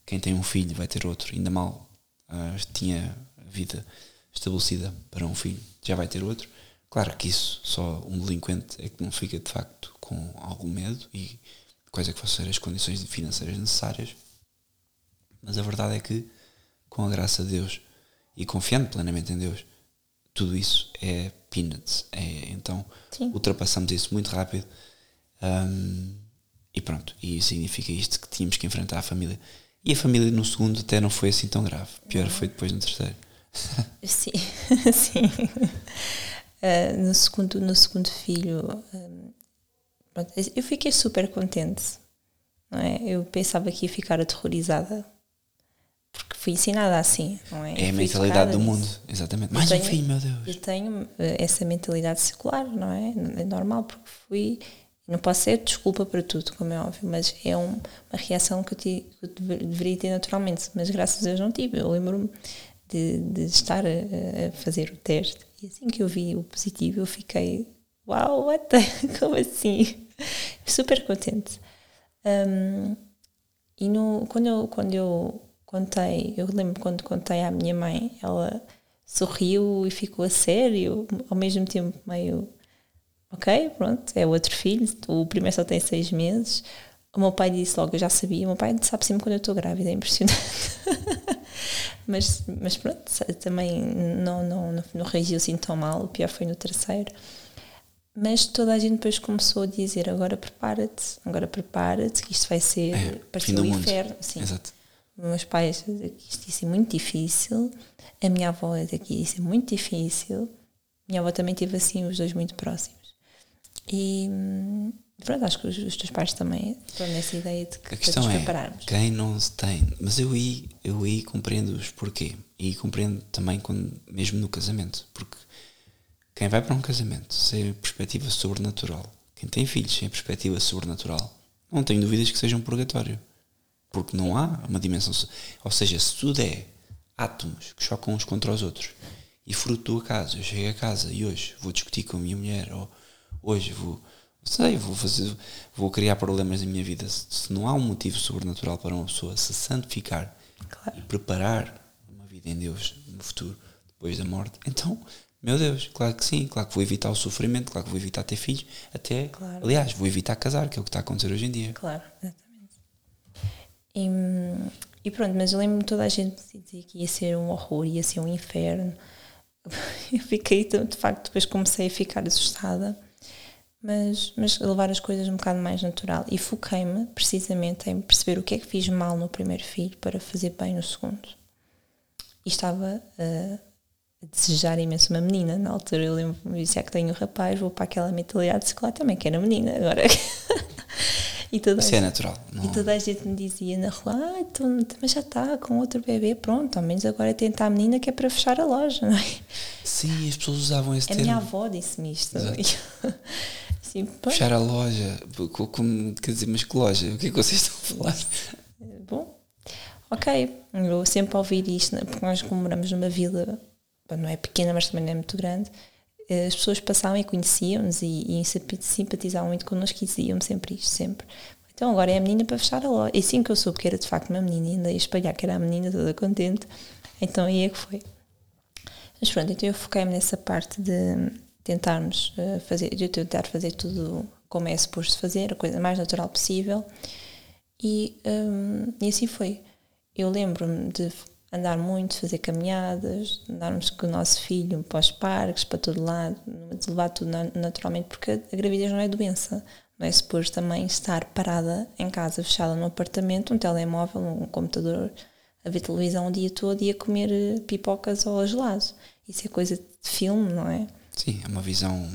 A: quem tem um filho vai ter outro ainda mal uh, tinha a vida estabelecida para um filho já vai ter outro claro que isso só um delinquente é que não fica de facto com algum medo e quais é que vão ser as condições financeiras necessárias mas a verdade é que com a graça de Deus e confiando plenamente em Deus tudo isso é peanuts. É, então Sim. ultrapassamos isso muito rápido. Um, e pronto, e significa isto que tínhamos que enfrentar a família. E a família no segundo até não foi assim tão grave. Pior foi depois no terceiro.
B: Sim, sim. Uh, no, segundo, no segundo filho, um, pronto, eu fiquei super contente. Não é? Eu pensava que ia ficar aterrorizada porque fui ensinada assim, não é?
A: É a mentalidade do mundo, exatamente. Mais tenho, um filho, meu Deus.
B: Eu tenho eh, essa mentalidade secular, não é? É normal, porque fui. Não posso ser desculpa para tudo, como é óbvio, mas é um, uma reação que eu, te, que eu, deveria ter naturalmente, mas graças a Deus não tive. Eu lembro-me de, de, estar a, a, fazer o teste e assim que eu vi o positivo, eu fiquei, uau, what the, como assim? Super contente. Um, e no, quando eu, quando eu contei, eu lembro quando contei à minha mãe, ela sorriu e ficou a sério, ao mesmo tempo meio ok, pronto, é outro filho, o primeiro só tem seis meses. O meu pai disse logo, eu já sabia, o meu pai sabe sempre quando eu estou grávida, é impressionante. mas, mas pronto, também não, não, não, não reagiu assim tão mal, o pior foi no terceiro. Mas toda a gente depois começou a dizer, agora prepara-te, agora prepara-te, que isto vai ser,
A: é,
B: parecer um inferno. Sim.
A: Exato
B: meus pais isto ia ser muito difícil, a minha avó daqui ia ser muito difícil, minha avó também teve assim os dois muito próximos. E pronto, acho que os, os teus pais também estão nessa ideia de que
A: a questão é, prepararmos. Quem não se tem, mas eu aí, eu aí compreendo-os porquê. E compreendo também quando, mesmo no casamento, porque quem vai para um casamento sem perspectiva sobrenatural, quem tem filhos sem perspectiva sobrenatural, não tenho dúvidas que seja um purgatório. Porque não há uma dimensão. Ou seja, se tudo é átomos que chocam uns contra os outros e fruto do acaso, eu chego a casa e hoje vou discutir com a minha mulher ou hoje vou, sei, vou fazer, vou criar problemas na minha vida. Se não há um motivo sobrenatural para uma pessoa se santificar claro. e preparar uma vida em Deus no futuro, depois da morte, então, meu Deus, claro que sim, claro que vou evitar o sofrimento, claro que vou evitar ter filhos, até, claro. aliás, vou evitar casar, que é o que está a acontecer hoje em dia.
B: Claro, e, e pronto, mas eu lembro-me toda a gente dizer que ia ser um horror, ia ser um inferno. Eu fiquei, de facto, depois comecei a ficar assustada, mas, mas levar as coisas um bocado mais natural. E foquei-me precisamente em perceber o que é que fiz mal no primeiro filho para fazer bem no segundo. E estava a, a desejar imenso uma menina. Na altura eu lembro-me, já que tenho um rapaz, vou para aquela mentalidade secular também, que era menina. Agora
A: E toda Isso é natural.
B: Não... E toda a gente me dizia na rua, ah, então, mas já está com outro bebê, pronto, ao menos agora é tentar a menina que é para fechar a loja, não é?
A: Sim, as pessoas usavam esse
B: a
A: termo.
B: A minha avó disse-me isto.
A: Sim, fechar a loja, como, quer dizer, mas que loja? O que é que vocês estão a falar?
B: Bom, ok, eu sempre ouvi isto, né, porque nós como moramos numa vila, não é pequena, mas também não é muito grande, as pessoas passavam e conheciam-nos e, e simpatizavam muito connosco e diziam sempre isto, sempre. Então agora é a menina para fechar a loja. E assim que eu soube que era de facto uma menina, ainda ia espalhar que era a menina toda contente, então aí é que foi. Mas pronto, então eu foquei-me nessa parte de tentarmos eh, fazer, de tentar fazer tudo como é suposto fazer, a coisa mais natural possível. E, um, e assim foi. Eu lembro-me de andar muito, fazer caminhadas, andarmos com o nosso filho para os parques, para todo lado, levar tudo naturalmente, porque a gravidez não é doença. Não é suposto também estar parada em casa, fechada no apartamento, um telemóvel, um computador, a ver televisão o dia todo e a comer eh, pipocas ou gelados. Isso é coisa de filme, não é?
A: Sim, é uma visão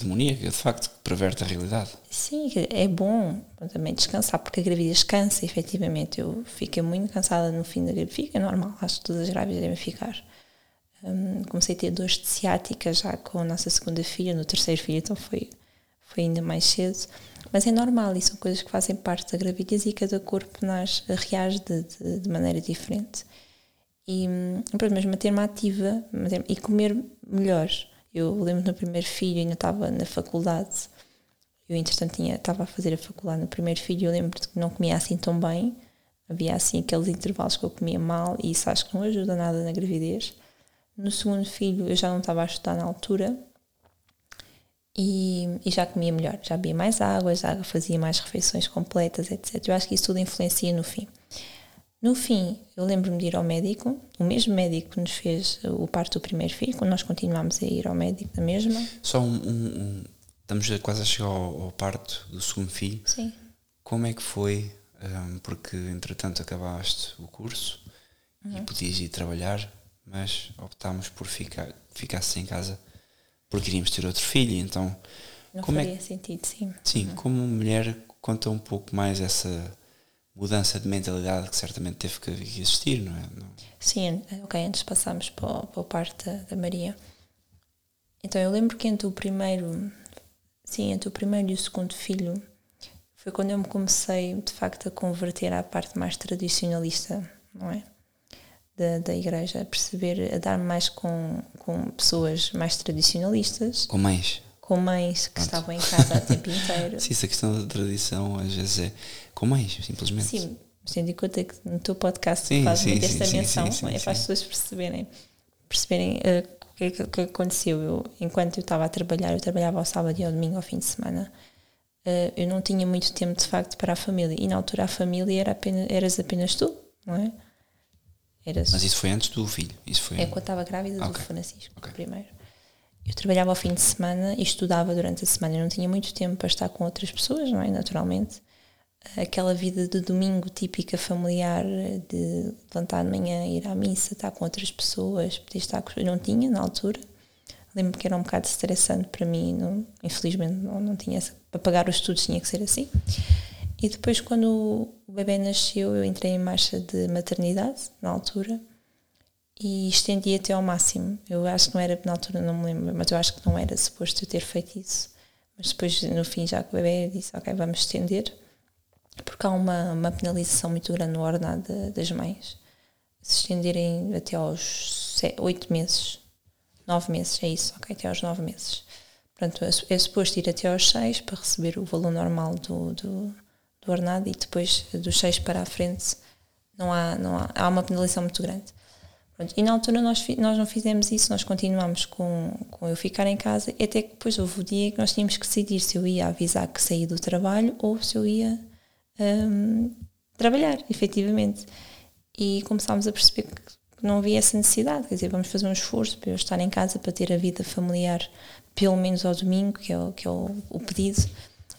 A: demoníaca, de facto, que perverte a realidade.
B: Sim, é bom também descansar, porque a gravidez cansa, efetivamente. Eu fiquei muito cansada no fim da gravidez, fica normal, acho que todas as grávidas devem ficar. Um, comecei a ter dores de ciática já com a nossa segunda filha, no terceiro filho, então foi, foi ainda mais cedo. Mas é normal e são coisas que fazem parte da gravidez e cada corpo reage de, de, de maneira diferente. E, hum, pronto, mas manter-me ativa manter e comer melhor eu lembro no primeiro filho, ainda estava na faculdade, eu entretanto tinha, estava a fazer a faculdade no primeiro filho, eu lembro que não comia assim tão bem, havia assim aqueles intervalos que eu comia mal e isso acho que não ajuda nada na gravidez. No segundo filho eu já não estava a estudar na altura e, e já comia melhor, já bebia mais água, já fazia mais refeições completas, etc. Eu acho que isso tudo influencia no fim. No fim, eu lembro-me de ir ao médico, o mesmo médico que nos fez o parto do primeiro filho, quando nós continuámos a ir ao médico da mesma.
A: Só um. um, um estamos quase a chegar ao, ao, parto do segundo filho.
B: Sim.
A: Como é que foi? Um, porque entretanto acabaste o curso uhum. e podias ir trabalhar, mas optámos por ficar, ficar-se em casa porque iríamos ter outro filho, então.
B: Não como é faria é, sentido, sim.
A: Sim, uhum. como mulher, conta um pouco mais essa mudança de mentalidade que certamente teve que existir, não é?
B: Sim, ok, antes passámos para, para a parte da, da Maria. Então eu lembro que entre o primeiro, sim, entre o primeiro e o segundo filho, foi quando eu me comecei de facto a converter à parte mais tradicionalista, não é? Da, da igreja, a perceber, a dar mais com, com pessoas mais tradicionalistas.
A: Com mães?
B: Com mães que Pronto. estavam em casa o tempo inteiro.
A: Sim, essa questão da tradição às vezes é com mães, simplesmente.
B: Sim, mas tendo em conta que no teu podcast sim, faz muito esta menção, é para as pessoas perceberem, perceberem uh, o que, que, que, aconteceu. Eu, enquanto eu estava a trabalhar, eu trabalhava ao sábado e ao domingo, ao fim de semana, uh, eu não tinha muito tempo de facto para a família. E na altura a família era apenas, eras apenas tu, não é?
A: Eras, mas isso foi antes do filho? Isso foi
B: é quando estava grávida do Francisco, okay. primeiro. Eu trabalhava ao fim de semana e estudava durante a semana. Eu não tinha muito tempo para estar com outras pessoas, não é? Naturalmente aquela vida de domingo típica familiar de levantar de manhã, ir à missa, estar com outras pessoas, poder estar com... Eu não tinha na altura. Lembro que era um bocado estressante para mim, não, infelizmente não, não tinha essa, para pagar os estudos tinha que ser assim. E depois quando o bebê nasceu eu entrei em marcha de maternidade na altura e estendi até ao máximo. Eu acho que não era, na altura não me lembro, mas eu acho que não era suposto eu ter feito isso. Mas depois no fim já com o bebê disse, ok, vamos estender porque há uma, uma penalização muito grande no ordenado de, das mães. Se estenderem até aos oito meses, nove meses, é isso, ok, até aos nove meses. Portanto, é, é suposto ir até aos seis para receber o valor normal do, do, do ordenado e depois dos seis para a frente não há, não há, há uma penalização muito grande. Pronto, e na altura nós, nós não fizemos isso, nós continuámos com, com eu ficar em casa, até que depois houve o dia que nós tínhamos que decidir se eu ia avisar que saí do trabalho ou se eu ia um, trabalhar, efetivamente. E começámos a perceber que não havia essa necessidade, quer dizer, vamos fazer um esforço para eu estar em casa para ter a vida familiar pelo menos ao domingo, que é o, que é o, o pedido.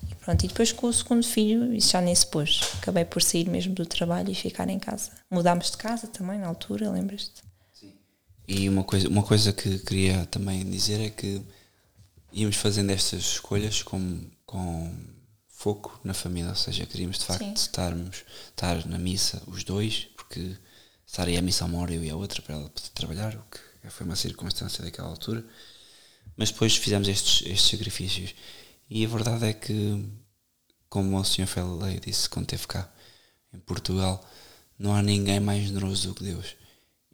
B: E pronto, e depois com o segundo filho, isso já nem se pôs. Acabei por sair mesmo do trabalho e ficar em casa. Mudámos de casa também na altura, lembras-te?
A: E uma coisa, uma coisa que queria também dizer é que íamos fazendo estas escolhas com, com foco na família, ou seja, queríamos de facto estarmos, estar na missa os dois, porque estar aí a missa uma hora eu e a outra para ela poder trabalhar, o que foi uma circunstância daquela altura. Mas depois fizemos estes, estes sacrifícios. E a verdade é que, como o Sr. Felelei disse quando esteve cá em Portugal, não há ninguém mais generoso do que Deus.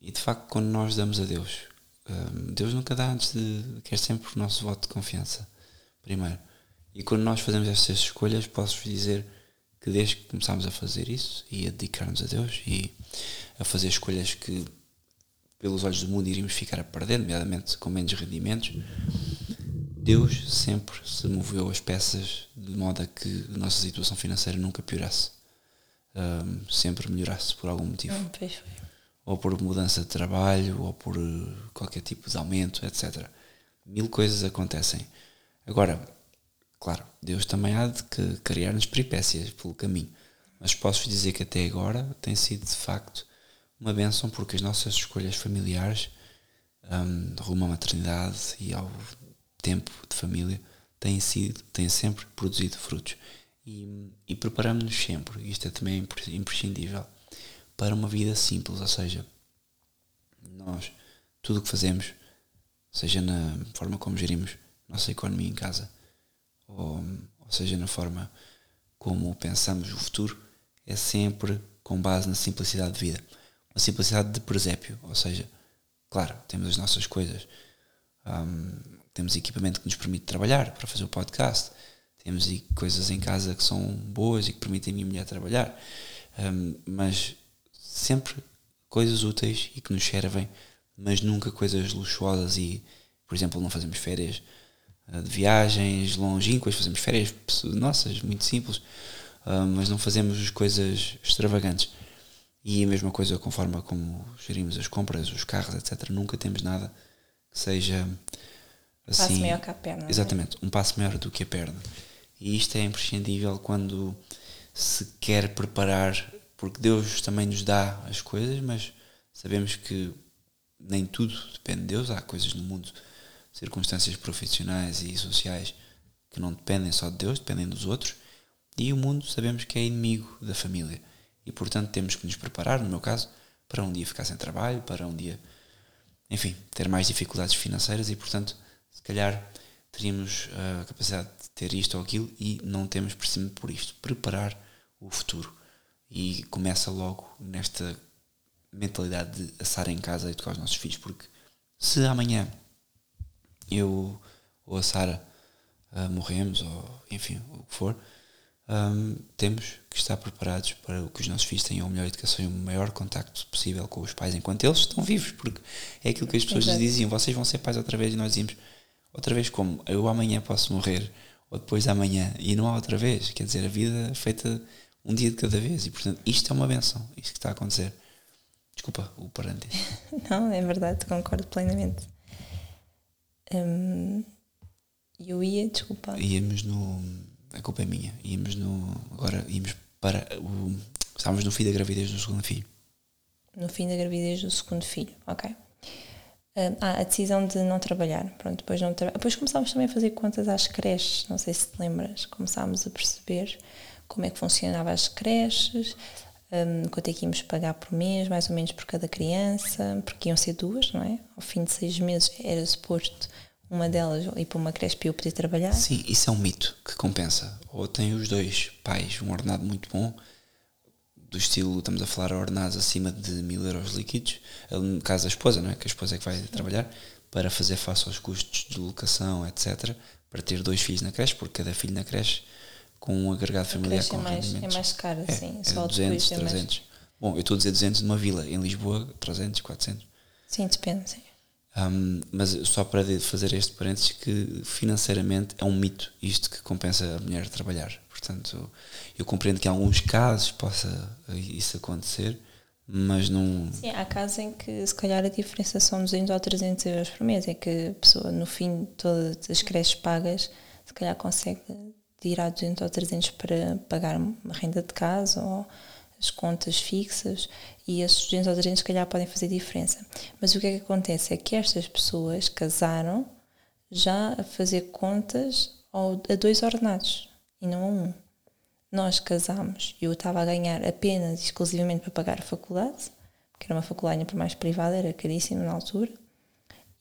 A: E de facto, quando nós damos a Deus, hum, Deus nunca dá antes de. quer sempre o nosso voto de confiança, primeiro. E quando nós fazemos essas escolhas, posso-vos dizer que desde que começámos a fazer isso e a dedicar-nos a Deus e a fazer escolhas que, pelos olhos do mundo, iríamos ficar a perder, nomeadamente com menos rendimentos, Deus sempre se moveu as peças de modo a que a nossa situação financeira nunca piorasse, um, sempre melhorasse por algum motivo. Ou por mudança de trabalho, ou por qualquer tipo de aumento, etc. Mil coisas acontecem. Agora, Claro, Deus também há de criar-nos peripécias pelo caminho, mas posso dizer que até agora tem sido de facto uma benção porque as nossas escolhas familiares um, rumo à maternidade e ao tempo de família têm sido, têm sempre produzido frutos. E, e preparamos-nos sempre, isto é também imprescindível, para uma vida simples, ou seja, nós, tudo o que fazemos, seja na forma como gerimos nossa economia em casa, ou, ou seja na forma como pensamos o futuro, é sempre com base na simplicidade de vida. Uma simplicidade de presépio, ou seja, claro, temos as nossas coisas, um, temos equipamento que nos permite trabalhar para fazer o podcast, temos coisas em casa que são boas e que permitem a minha mulher trabalhar, um, mas sempre coisas úteis e que nos servem, mas nunca coisas luxuosas e, por exemplo, não fazemos férias uh, de viagens longínquas, fazemos férias nossas, muito simples, uh, mas não fazemos coisas extravagantes. E a mesma coisa forma como gerimos as compras, os carros, etc. Nunca temos nada que seja
B: assim. Passo maior que a perna. É?
A: Exatamente, um passo maior do que a perna. E isto é imprescindível quando se quer preparar, porque Deus também nos dá as coisas, mas sabemos que nem tudo depende de Deus. Há coisas no mundo, circunstâncias profissionais e sociais que não dependem só de Deus, dependem dos outros. E o mundo sabemos que é inimigo da família e portanto temos que nos preparar, no meu caso, para um dia ficar sem trabalho, para um dia, enfim, ter mais dificuldades financeiras e portanto, se calhar teríamos a capacidade de ter isto ou aquilo e não temos precisamente por isto. Preparar o futuro. E começa logo nesta mentalidade de assar em casa e educar os nossos filhos, porque se amanhã eu ou a Sara uh, morremos, ou enfim, o que for, um, temos que estar preparados para que os nossos filhos tenham a melhor educação e o maior contacto possível com os pais enquanto eles estão vivos, porque é aquilo que as pessoas Exato. diziam: vocês vão ser pais outra vez, e nós dizíamos outra vez como? Eu amanhã posso morrer, ou depois de amanhã, e não há outra vez. Quer dizer, a vida é feita um dia de cada vez, e portanto, isto é uma benção, isto que está a acontecer. Desculpa o parênteses.
B: não, é verdade, concordo plenamente. Hum, eu ia, desculpa.
A: Íamos no a culpa é minha. Íamos no. Agora íamos para o. Estávamos no fim da gravidez do segundo filho.
B: No fim da gravidez do segundo filho, ok. Ah, a decisão de não trabalhar. Pronto, depois, não tra... depois começámos também a fazer contas às creches, não sei se te lembras. Começámos a perceber como é que funcionava as creches, um, quanto é que íamos pagar por mês, mais ou menos por cada criança, porque iam ser duas, não é? Ao fim de seis meses era suposto uma delas ir para uma creche para eu poder trabalhar.
A: Sim, isso é um mito que compensa. Ou tem os dois pais um ordenado muito bom, do estilo, estamos a falar ordenados acima de mil euros líquidos, no caso da esposa, não é? Que a esposa é que vai trabalhar, para fazer face aos custos de locação, etc., para ter dois filhos na creche, porque cada filho na creche com um agregado familiar com
B: é mais, é mais caro, é, sim.
A: É só 200, 300. É. Bom, eu estou a dizer 200 numa vila, em Lisboa 300, 400.
B: Sim, depende, sim.
A: Um, mas só para fazer este parênteses que financeiramente é um mito isto que compensa a mulher trabalhar. Portanto, eu compreendo que em alguns casos possa isso acontecer, mas não.
B: Sim, há casos em que se calhar a diferença são 200 ou 300 euros por mês, é que a pessoa no fim de todas as creches pagas se calhar consegue tirar 200 ou 300 para pagar uma renda de casa ou as contas fixas e esses 200 ou 300 se calhar podem fazer diferença. Mas o que é que acontece é que estas pessoas casaram já a fazer contas a dois ordenados e não a um. Nós casámos eu estava a ganhar apenas exclusivamente para pagar a faculdade, que era uma faculdade por mais privada, era caríssima na altura,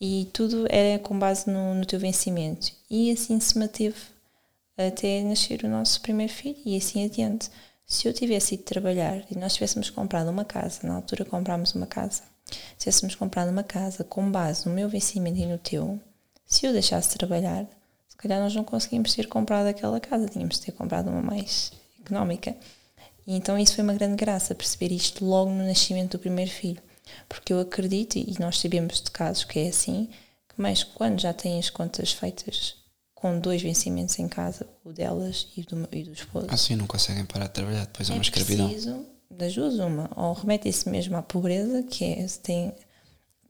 B: e tudo era com base no, no teu vencimento. E assim se manteve até nascer o nosso primeiro filho e assim adiante. Se eu tivesse ido trabalhar e nós tivéssemos comprado uma casa, na altura comprámos uma casa, tivéssemos comprado uma casa com base no meu vencimento e no teu, se eu deixasse de trabalhar, se calhar nós não conseguimos ter comprado aquela casa, tínhamos de ter comprado uma mais económica. E então isso foi uma grande graça, perceber isto logo no nascimento do primeiro filho. Porque eu acredito, e nós sabemos de casos que é assim, que mais quando já têm as contas feitas com dois vencimentos em casa, o delas e do, e do esposo.
A: Assim não conseguem parar de trabalhar, depois é, é uma escravidão.
B: preciso das duas uma, ou remetem-se mesmo à pobreza, que é, têm,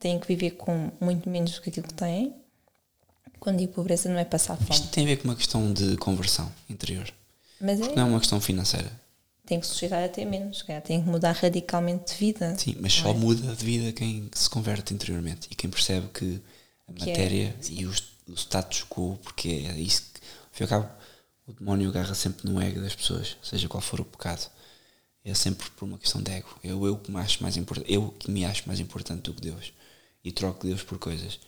B: têm que viver com muito menos do que aquilo que têm. Quando digo pobreza não é passar fome.
A: Isto tem a ver com uma questão de conversão interior.
B: Mas
A: é, não é uma questão financeira.
B: Tem que suscitar até menos, tem que mudar radicalmente de vida.
A: Sim, mas só é? muda de vida quem se converte interiormente e quem percebe que a que é matéria é, e os o status quo, porque é isso que, ao cabo, o demónio agarra sempre no ego das pessoas, seja qual for o pecado. É sempre por uma questão de ego. Eu, eu que me acho mais importante, eu que me acho mais importante do que Deus. E troco Deus por coisas.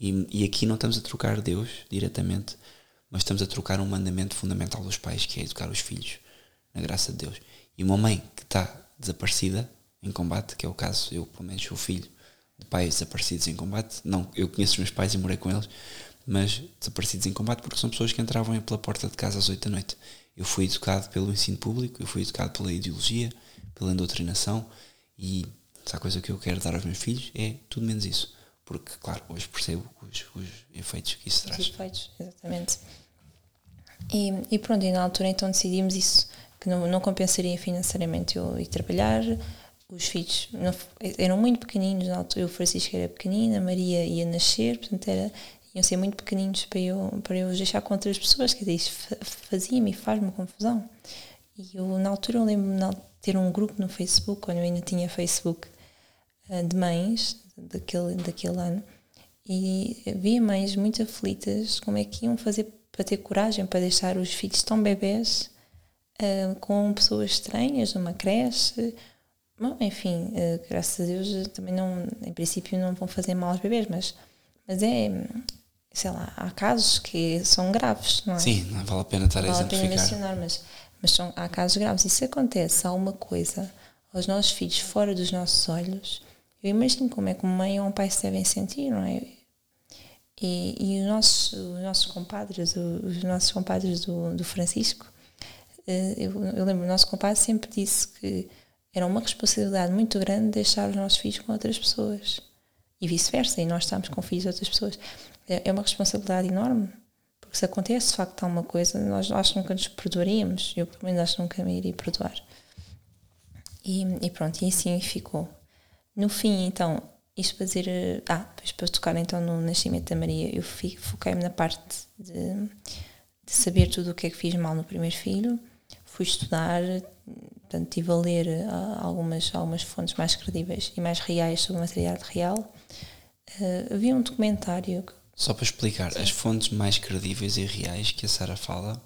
A: E, e aqui não estamos a trocar Deus diretamente, mas estamos a trocar um mandamento fundamental dos pais, que é educar os filhos na graça de Deus. E uma mãe que está desaparecida em combate, que é o caso, eu pelo menos sou filho pais desaparecidos em combate. Não, eu conheço os meus pais e morei com eles, mas desaparecidos em combate porque são pessoas que entravam pela porta de casa às 8 da noite. Eu fui educado pelo ensino público, eu fui educado pela ideologia, pela doutrinação e se há coisa que eu quero dar aos meus filhos é tudo menos isso. Porque, claro, hoje percebo os, os efeitos que isso traz.
B: Os efeitos, exatamente. E, e pronto, e na altura então decidimos isso, que não, não compensaria financeiramente eu ir trabalhar, os filhos não, eram muito pequeninos na altura, o Francisco era pequenino, a Maria ia nascer, portanto era, iam ser muito pequeninos para eu, para eu os deixar com outras pessoas, que isso fazia-me e faz-me confusão. E eu, na altura eu lembro-me de ter um grupo no Facebook, quando eu ainda tinha Facebook, eh, de mães daquele, daquele ano, e havia mães muito aflitas como é que iam fazer para ter coragem para deixar os filhos tão bebés uh, com pessoas estranhas numa creche. Bom, enfim, uh, graças a Deus também não, em princípio não vão fazer mal aos bebés, mas, mas é, sei lá, há casos que são graves, não é?
A: Sim, não vale a pena estar não a exemplificar. Vale a pena mencionar,
B: mas, mas são, há casos graves. E se acontece alguma coisa aos nossos filhos fora dos nossos olhos, eu imagino como é que uma mãe ou um pai se devem sentir, não é? E, e os, nossos, os nossos compadres, os nossos compadres do, do Francisco, eh, eu, eu lembro, o nosso compadre sempre disse que era uma responsabilidade muito grande deixar os nossos filhos com outras pessoas. E vice-versa, e nós estamos com filhos de outras pessoas. É, é uma responsabilidade enorme. Porque se acontece de facto alguma coisa, nós acho que nunca nos perdoaríamos. Eu, pelo menos, acho que nunca me iria perdoar. E, e pronto, e assim ficou. No fim, então, isto para dizer. Eh, ah, depois para tocar então no nascimento da Maria, eu foquei-me na parte de, de, saber tudo o que é que fiz mal no primeiro filho. Fui estudar, portanto, estive a ler uh, algumas, algumas fontes mais credíveis e mais reais sobre material real. Uh, havia um documentário.
A: Só para explicar, Sim. as fontes mais credíveis e reais que a Sara fala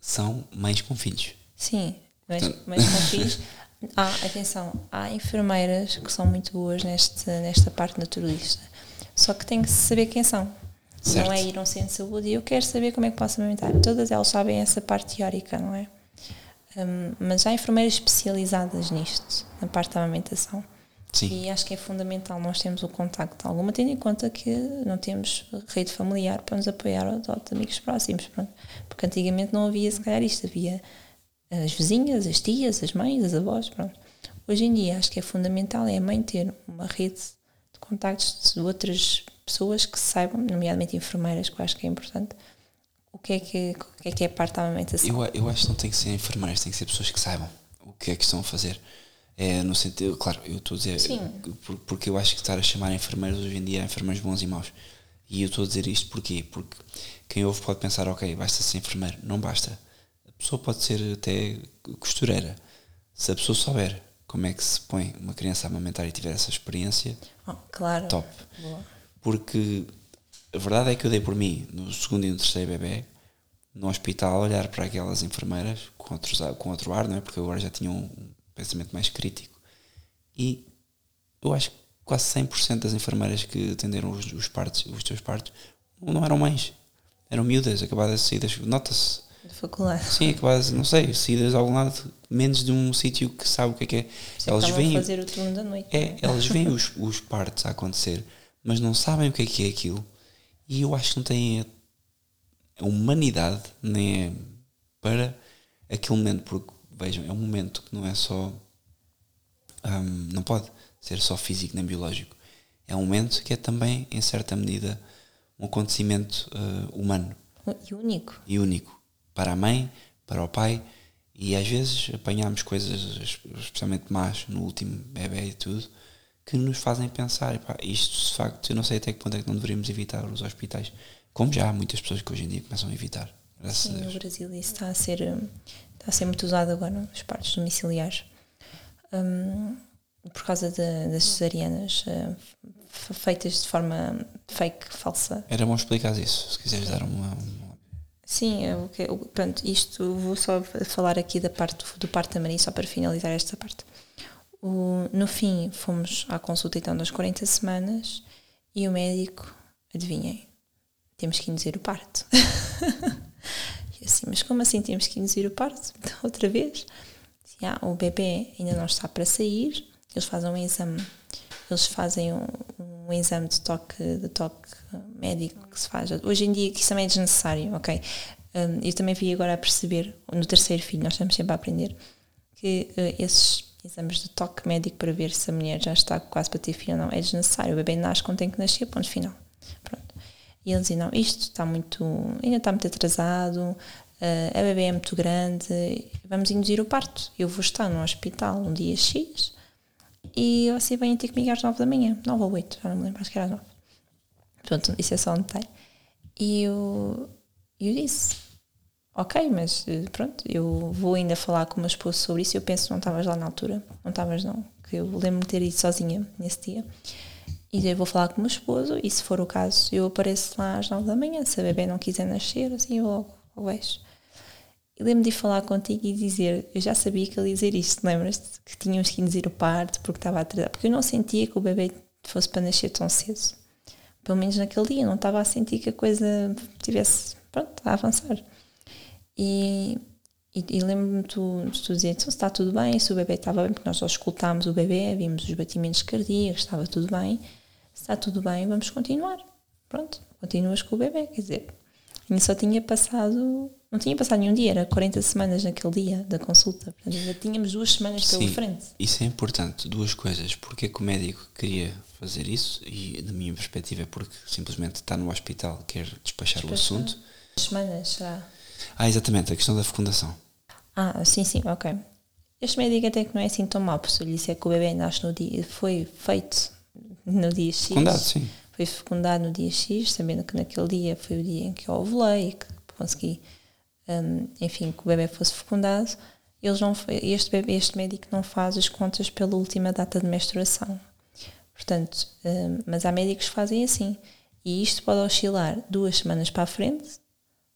A: são mães com filhos.
B: Sim, mães, mães com filhos. Há, atenção, há enfermeiras que são muito boas neste, nesta parte naturalista, só que tem que saber quem são. Certo. Não é ir a um centro de saúde e eu quero saber como é que posso amamentar. Todas elas sabem essa parte teórica, não é? Um, mas há enfermeiras especializadas nisto, na parte da amamentação. Sim. E acho que é fundamental nós termos o contacto alguma, tendo em conta que não temos rede familiar para nos apoiar ou de amigos próximos. Pronto. Porque antigamente não havia, se calhar, isto. Havia as vizinhas, as tias, as mães, as avós, pronto. Hoje em dia acho que é fundamental é a mãe ter uma rede de contactos de outras pessoas que saibam, nomeadamente enfermeiras, que eu acho que é importante, o que é que, o que, é, que é parte da amamentação.
A: Eu, eu acho que não tem que ser enfermeiras, tem que ser pessoas que saibam o que é que estão a fazer. É, no sentido, claro, eu estou a dizer, Sim. porque eu acho que estar a chamar enfermeiros hoje em dia é enfermeiros bons e maus. E eu estou a dizer isto porquê? Porque quem ouve pode pensar, ok, basta ser enfermeiro. Não basta pessoa pode ser até costureira. Se a pessoa souber como é que se põe uma criança a amamentar e tiver essa experiência,
B: oh, claro.
A: top. Boa. Porque a verdade é que eu dei por mim no segundo e no terceiro bebê, no hospital, olhar para aquelas enfermeiras com, outros, com outro ar, não é? Porque agora já tinham um pensamento mais crítico. E eu acho que quase 100% das enfermeiras que atenderam os, os partos, os teus partos, não eram mães. Eram miúdas, acabadas de sair Nota-se
B: de faculdade.
A: Sim, é quase, não sei, saídas de algum lado, menos de um sítio que sabe o que é que é.
B: elas vêm. fazer o turno da noite.
A: É, elas veem os, os partos a acontecer, mas não sabem o que é que é aquilo. E eu acho que não têm a humanidade nem é para aquele momento, porque vejam, é um momento que não é só. Um, não pode ser só físico nem biológico. É um momento que é também, em certa medida, um acontecimento uh, humano.
B: E único.
A: E único para a mãe, para o pai, e às vezes apanhamos coisas especialmente más no último bebê e tudo que nos fazem pensar, epá, isto de facto, eu não sei até que ponto é que não deveríamos evitar os hospitais, como já há muitas pessoas que hoje em dia começam a evitar.
B: Sim, no Brasil isso está a ser está a ser muito usado agora nos partos domiciliares um, por causa de, das cesarianas uh, feitas de forma fake, falsa.
A: Era bom explicar isso, se quiseres dar uma, uma
B: Sim, eu, eu, pronto, isto vou só falar aqui da parte do, do parto da Maria, só para finalizar esta parte. O, no fim, fomos à consulta então das 40 semanas e o médico, adivinhem, temos que induzir o parto. e assim, mas como assim temos que induzir o parto? Outra vez? Ah, o bebê ainda não está para sair, eles fazem um exame, eles fazem um, um exame de toque, de toque médico que se faz. Hoje em dia que isso também é desnecessário, ok? Um, eu também vi agora a perceber, no terceiro filho, nós estamos sempre a aprender, que uh, esses exames de toque médico para ver se a mulher já está quase para ter filho ou não é desnecessário. O bebê nasce quando tem que nascer, ponto final. Pronto. E eles dizem, não, isto está muito, ainda está muito atrasado, uh, a bebê é muito grande, vamos induzir o parto. Eu vou estar no hospital um dia X e você vem ter comigo às 9 da manhã, 9 ou 8, já não me lembro, acho que era às 9. Pronto, isso é só um detalhe. E eu, eu disse, ok, mas eh, pronto, eu vou ainda falar com o meu esposo sobre isso. Eu penso que não estavas lá na altura, não estavas não, que eu lembro-me de ter ido sozinha nesse dia. E eu vou falar com o meu esposo e se for o caso, eu apareço lá às 9 da manhã. Se a bebê não quiser nascer, assim eu logo, logo vejo. E lembro-me de falar contigo e dizer, eu já sabia que ele ia dizer isto, lembras-te? Que tínhamos que induzir o parto porque estava atrasado. Porque eu não sentia que o bebê fosse para nascer tão cedo. Pelo menos naquele dia, não estava a sentir que a coisa tivesse, pronto, a avançar. E, e, e lembro-me tu, de tu dizer, então, se está tudo bem, se o bebê estava bem, porque nós só escutámos o bebê, vimos os batimentos cardíacos, estava tudo bem. Se está tudo bem, vamos continuar. Pronto, continuas com o bebê, quer dizer, ainda só tinha passado não tinha passado nenhum dia, era 40 semanas naquele dia da consulta. Portanto, ainda tínhamos duas semanas pela frente.
A: Isso é importante, duas coisas. Porque é que o médico queria fazer isso? E, da minha perspectiva, é porque simplesmente está no hospital, quer despachar, despachar. o assunto.
B: Semanas já.
A: Ah, exatamente, a questão da fecundação.
B: Ah, sim, sim, ok. Este médico até que não é assim tão mau, porque se lhe disser que o bebê nasce no dia, foi feito no dia X.
A: Fecundado, sim.
B: Foi fecundado no dia X, sabendo que naquele dia foi o dia em que eu ovulei e que consegui um, enfim, que o bebê fosse fecundado, eles não, este, bebê, este médico não faz as contas pela última data de menstruação. Portanto, um, mas há médicos que fazem assim. E isto pode oscilar duas semanas para a frente,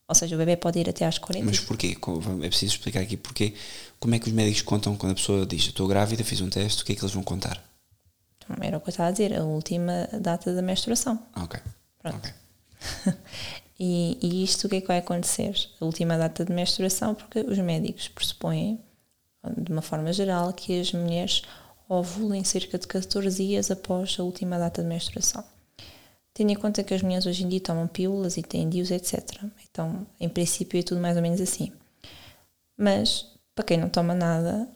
B: ou seja, o bebê pode ir até às 40.
A: Mas porquê? É preciso explicar aqui porquê. Como é que os médicos contam quando a pessoa diz estou grávida, fiz um teste, o que é que eles vão contar?
B: Então, era o que eu estava a dizer, a última data da menstruação.
A: Ok. Pronto. okay.
B: E, e, isto o que é que vai acontecer? A última data de menstruação, porque os médicos pressupõem, de uma forma geral, que as mulheres ovulem cerca de 14 dias após a última data de menstruação. Tendo em conta que as mulheres hoje em dia tomam pílulas e têm dios, etc. Então, em princípio, é tudo mais ou menos assim. Mas, para quem não toma nada,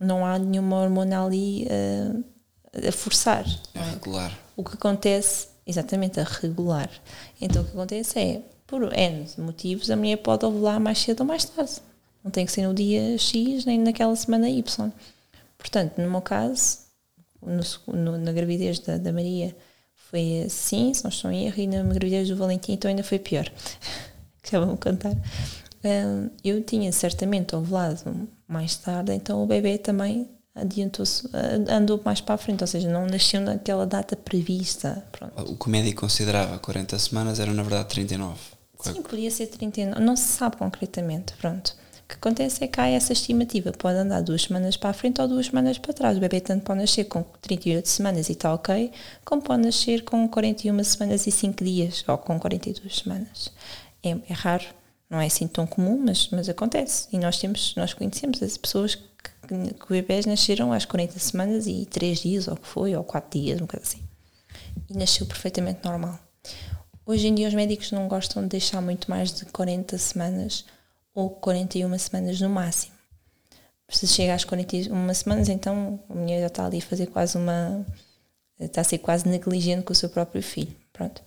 B: não há nenhuma hormona ali a, a forçar.
A: É regular.
B: O que acontece exatamente a regular. Então o que acontece é, por N motivos, a mulher pode ovular mais cedo ou mais tarde. Não tem que ser no dia X nem naquela semana Y. Portanto, no meu caso, no, no, na gravidez da, da, Maria foi assim, se não estou em erro, e na gravidez do Valentim então ainda foi pior. já vão contar. eu tinha certamente ovulado mais tarde, então o bebê também adiantou-se, andou mais para a frente, ou seja, não nasceu naquela data prevista. Pronto.
A: O que o médico considerava 40 semanas eram na verdade 39.
B: Sim, podia ser 39, não se sabe concretamente, pronto. O que acontece é que há essa estimativa, pode andar duas semanas para a frente ou duas semanas para trás. O bebê tanto pode nascer com 38 semanas e está ok, como pode nascer com 41 semanas e 5 dias, ou com 42 semanas. É, é raro, não é assim tão comum, mas, mas acontece. E nós temos, nós conhecemos as pessoas que, que bebés nasceram às 40 semanas e 3 dias, ou que foi, ou 4 dias, um bocado assim. E nasceu perfeitamente normal. Hoje em dia os médicos não gostam de deixar muito mais de 40 semanas ou 41 semanas no máximo. Se chega às 41 semanas, então a mulher já está ali a fazer quase uma. está a ser quase negligente com o seu próprio filho. Pronto.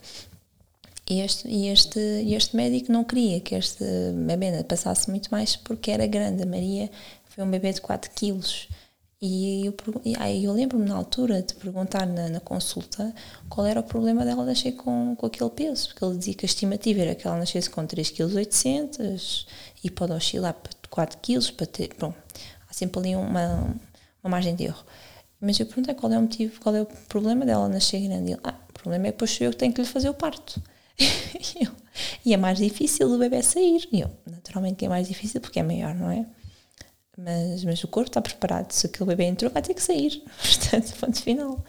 B: E este, este, este médico não queria que este bebê passasse muito mais porque era grande. A Maria foi um bebê de 4 quilos. E eu, aí eu lembro-me na altura de perguntar na, na, consulta qual era o problema dela nascer com, com aquele peso, porque ele dizia que a estimativa era que ela nascesse com 3,8 kg e pode oscilar para 4 kg, para ter, bom, há sempre ali uma, uma margem de erro. Mas eu perguntei qual é o motivo, qual é o problema dela nascer grande. E ele, ah, o problema é que depois sou eu que tenho que lhe fazer o parto. eu, E é mais difícil o bebê sair. E eu, naturalmente é mais difícil porque é maior, não é? Mas, mas o corpo está preparado. Se aquele bebê entrou, vai ter que sair. Portanto, ponto final.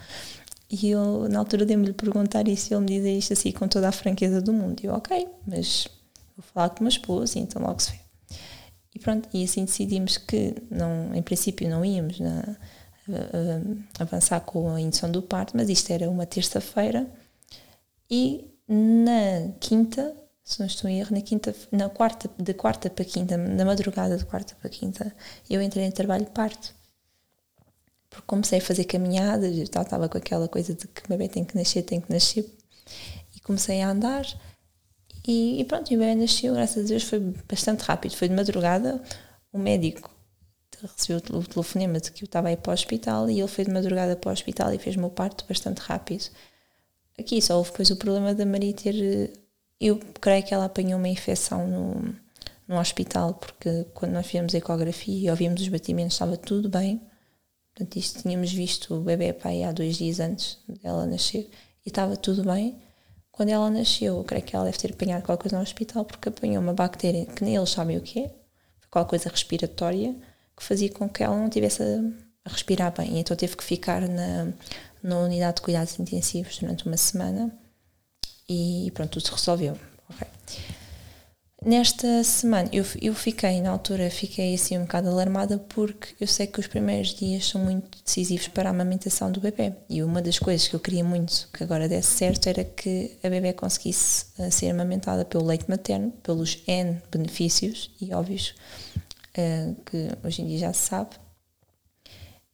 B: E eu, na altura, dei-me-lhe perguntar isso e ele me dizia isto assim com toda a franqueza do mundo. E eu, ok, mas vou falar com o meu esposo e então logo se vê. E pronto, e assim decidimos que, não, em princípio, não íamos na, uh, avançar com a indução do parto, mas isto era uma terça-feira e na quinta, se não estou em erro, na quinta, na quarta, de quarta para quinta, na madrugada de quarta para quinta, eu entrei em trabalho de parto. Porque comecei a fazer caminhadas, estava com aquela coisa de que o bebê tem que nascer, tem que nascer, e comecei a andar. E, e pronto, e o bebê nasceu, graças a Deus foi bastante rápido. Foi de madrugada, o médico recebeu o telefonema de que eu estava aí para o hospital e ele foi de madrugada para o hospital e fez o meu parto bastante rápido. Aqui só houve depois o problema da Maria ter. Eu creio que ela apanhou uma infecção no, no hospital, porque quando nós fizemos a ecografia e ouvimos os batimentos estava tudo bem. Portanto, isto tínhamos visto o bebê pai há dois dias antes dela nascer e estava tudo bem. Quando ela nasceu, eu creio que ela deve ter apanhado qualquer coisa no hospital porque apanhou uma bactéria que nem eles sabem o que é, qualquer coisa respiratória, que fazia com que ela não tivesse a, respirar bem. Então teve que ficar na, na unidade de cuidados intensivos durante uma semana e pronto, tudo se resolveu. Okay. Nesta semana eu, eu fiquei, na altura, fiquei assim um bocado alarmada porque eu sei que os primeiros dias são muito decisivos para a amamentação do bebê. E uma das coisas que eu queria muito que agora desse certo era que a bebê conseguisse uh, ser amamentada pelo leite materno, pelos N benefícios e óbvios uh, que hoje em dia já se sabe,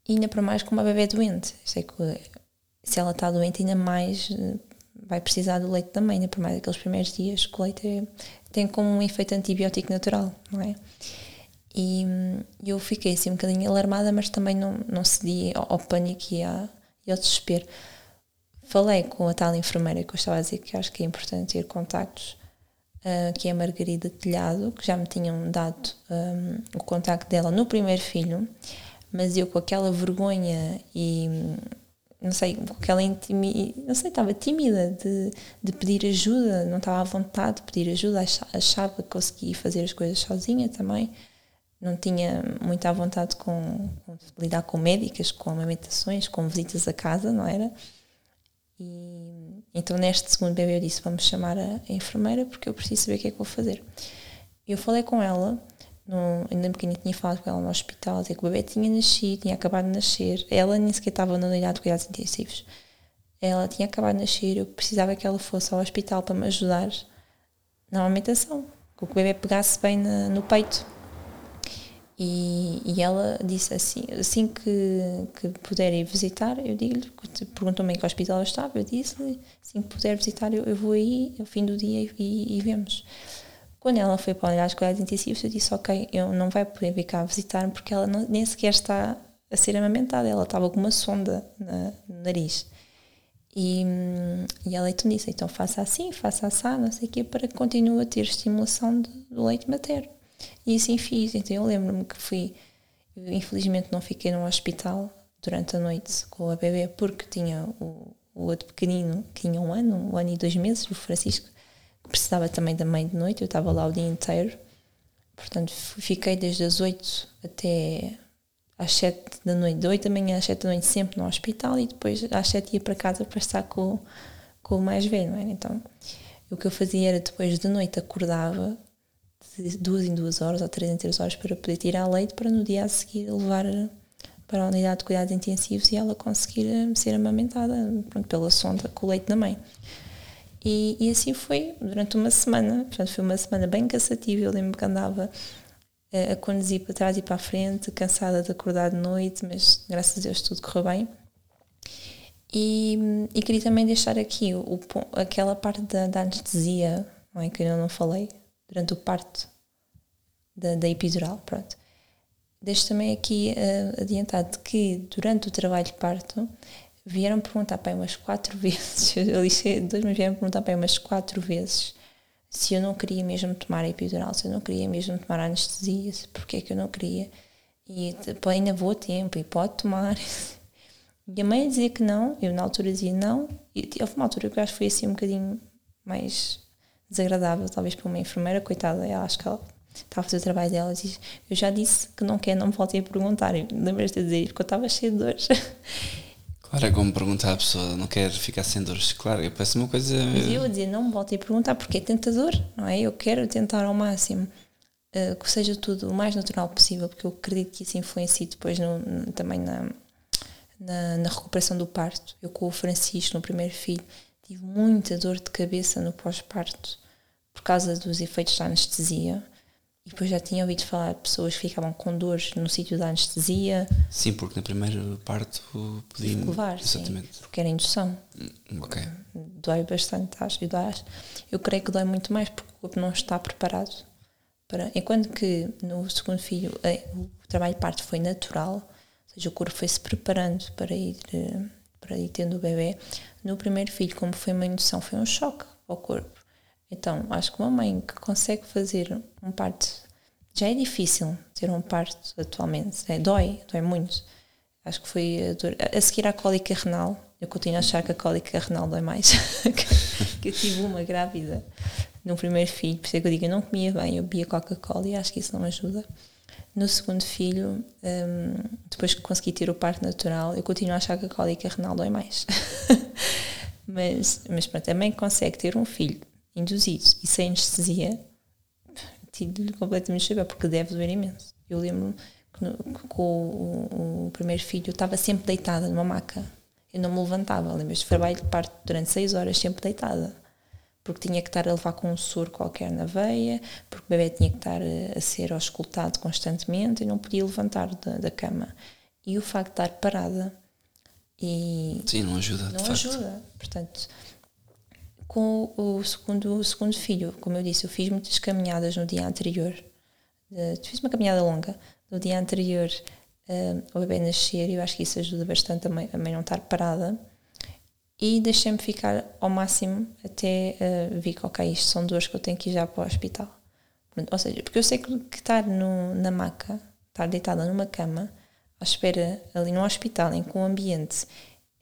B: e ainda para mais com uma bebê doente. Sei que se ela está doente, ainda mais eh, vai precisar do leite também, ainda para mais aqueles primeiros dias que o leite é, tem como um efeito antibiótico natural, não é? E eu fiquei assim um bocadinho alarmada, mas também não, não cedi ao, pânico e, ao desespero. Falei com a tal enfermeira que eu estava a dizer que acho que é importante ter contactos, uh, que é a Margarida Telhado, que já me tinham dado um, o contacto dela no primeiro filho, mas eu com aquela vergonha e não sei, com aquela intimidade, não sei, estava tímida de, de pedir ajuda, não estava à vontade de pedir ajuda, achava que conseguia fazer as coisas sozinha também, não tinha muita vontade com, com lidar com médicas, com amamentações, com visitas a casa, não era? E então neste segundo bebê eu disse, vamos chamar a, a enfermeira porque eu preciso saber o que é que vou fazer. Eu falei com ela no, ainda um bocadinho tinha falado com ela no hospital, dizer que o bebê tinha nascido, tinha acabado de nascer. Ela nem sequer estava na unidade de cuidados intensivos. Ela tinha acabado de nascer, eu precisava que ela fosse ao hospital para me ajudar na amamentação, que o bebê pegasse bem na, no peito. E, e, ela disse assim, assim que, que puder ir visitar, eu digo-lhe, perguntou-me em que hospital eu estava, eu disse-lhe, assim que puder visitar, eu, eu vou aí ao fim do dia e, e vemos. Quando ela foi para olhar as cuidados intensivos, eu disse: Ok, eu não vai poder vir cá visitar-me porque ela não, nem sequer está a ser amamentada. Ela estava com uma sonda na, no nariz. E, e ela então disse: Então faça assim, faça assim, não sei o quê, para que continue a ter estimulação de, do leite materno. E assim fiz. Então eu lembro-me que fui. Infelizmente não fiquei no hospital durante a noite com a bebê porque tinha o, o outro pequenino, que tinha um ano, um ano e dois meses, o Francisco, precisava também da mãe de noite, eu estava lá o dia inteiro. Portanto, fiquei desde as 8 até às 7 da noite, de 8 da manhã às 7 da noite, sempre no hospital e depois às 7 ia para casa para estar com, com o mais velho, não é? Então, o que eu fazia era depois de noite acordava de duas em duas horas ou três em três horas para poder tirar leite para no dia a seguir levar para a unidade de cuidados intensivos e ela conseguir ser amamentada pronto, pela sonda com o leite da mãe. E, e, assim foi durante uma semana. Portanto, foi uma semana bem cansativa. Eu lembro que andava a, a conduzir para trás e para a frente, cansada de acordar de noite, mas graças a Deus tudo correu bem. E, e queria também deixar aqui o, aquela parte da, da anestesia, não é, que eu não falei, durante o parto da, da epidural. Pronto. Deixo também aqui uh, adiantado que durante o trabalho de parto vieram perguntar para umas quatro vezes, eu dois, mas vieram perguntar para umas quatro vezes se eu não queria mesmo tomar epidural, se eu não queria mesmo tomar anestesia, porque é que eu não queria. E depois ainda vou a tempo e pode tomar. E a mãe dizia que não, eu na altura dizia não, e houve uma altura que eu acho que foi assim um bocadinho mais desagradável, talvez para uma enfermeira, coitada, ela acho que ela estava a fazer o trabalho dela e diz, eu já disse que não quer, não me voltei a perguntar. Lembras-te de dizer porque eu estava cheio de dores.
A: É como perguntar à pessoa, não quer ficar sem dores. Claro, parece uma coisa.
B: Mas eu a dizer, não me voltei a perguntar porque é tentador, não é? Eu quero tentar ao máximo uh, que seja tudo o mais natural possível, porque eu acredito que isso influencia depois no, no, também na, na, na, recuperação do parto. Eu com o Francisco, no primeiro filho, tive muita dor de cabeça no pós-parto por causa dos efeitos da anestesia. E depois já tinha ouvido falar de pessoas que ficavam com dores no sítio da anestesia.
A: Sim, porque na primeira parte podia
B: levar, exatamente. Sim, porque era indução.
A: Hum, ok.
B: Dói bastante, acho. E dói, eu creio que dói muito mais porque o corpo não está preparado para. Enquanto que no segundo filho eh, o trabalho de parto foi natural, ou seja, o corpo foi se preparando para ir, eh, para ir tendo o bebê. No primeiro filho, como foi uma indução, foi um choque ao corpo então, acho que uma mãe que consegue fazer um parto, já é difícil ter um parto atualmente, é, dói, dói muito. Acho que foi a, dor, a seguir à cólica renal, eu continuo a achar que a cólica renal dói mais, que eu tive uma grávida no primeiro filho, por isso é que eu digo, eu não comia bem, eu bebia Coca-Cola e acho que isso não ajuda. No segundo filho, um, depois que consegui ter o parto natural, eu continuo a achar que a cólica renal dói mais. mas, mas pronto, a mãe consegue ter um filho induzidos e sem anestesia, tive completamente chapéu, porque deve doer imenso. Eu lembro que no, com o, o, primeiro filho eu estava sempre deitada numa maca. Eu não me levantava. Lembro este trabalho de parto durante seis horas sempre deitada. Porque tinha que estar a levar com um soro qualquer na veia, porque o bebê tinha que estar a, a ser auscultado constantemente e não podia levantar da, da cama. E o facto de estar parada e.
A: Sim, não ajuda.
B: Não ajuda. Portanto, com o segundo, o segundo filho. Como eu disse, eu fiz muitas caminhadas no dia anterior. Uh, fiz uma caminhada longa no dia anterior uh, ao bebê nascer e eu acho que isso ajuda bastante mãe, a mãe não estar parada. E deixei-me ficar ao máximo até uh, vi que, ok, isto são dores que eu tenho que ir já para o hospital. Ou seja, porque eu sei que, que estar no, na maca, estar deitada numa cama, à espera ali no hospital, em que o ambiente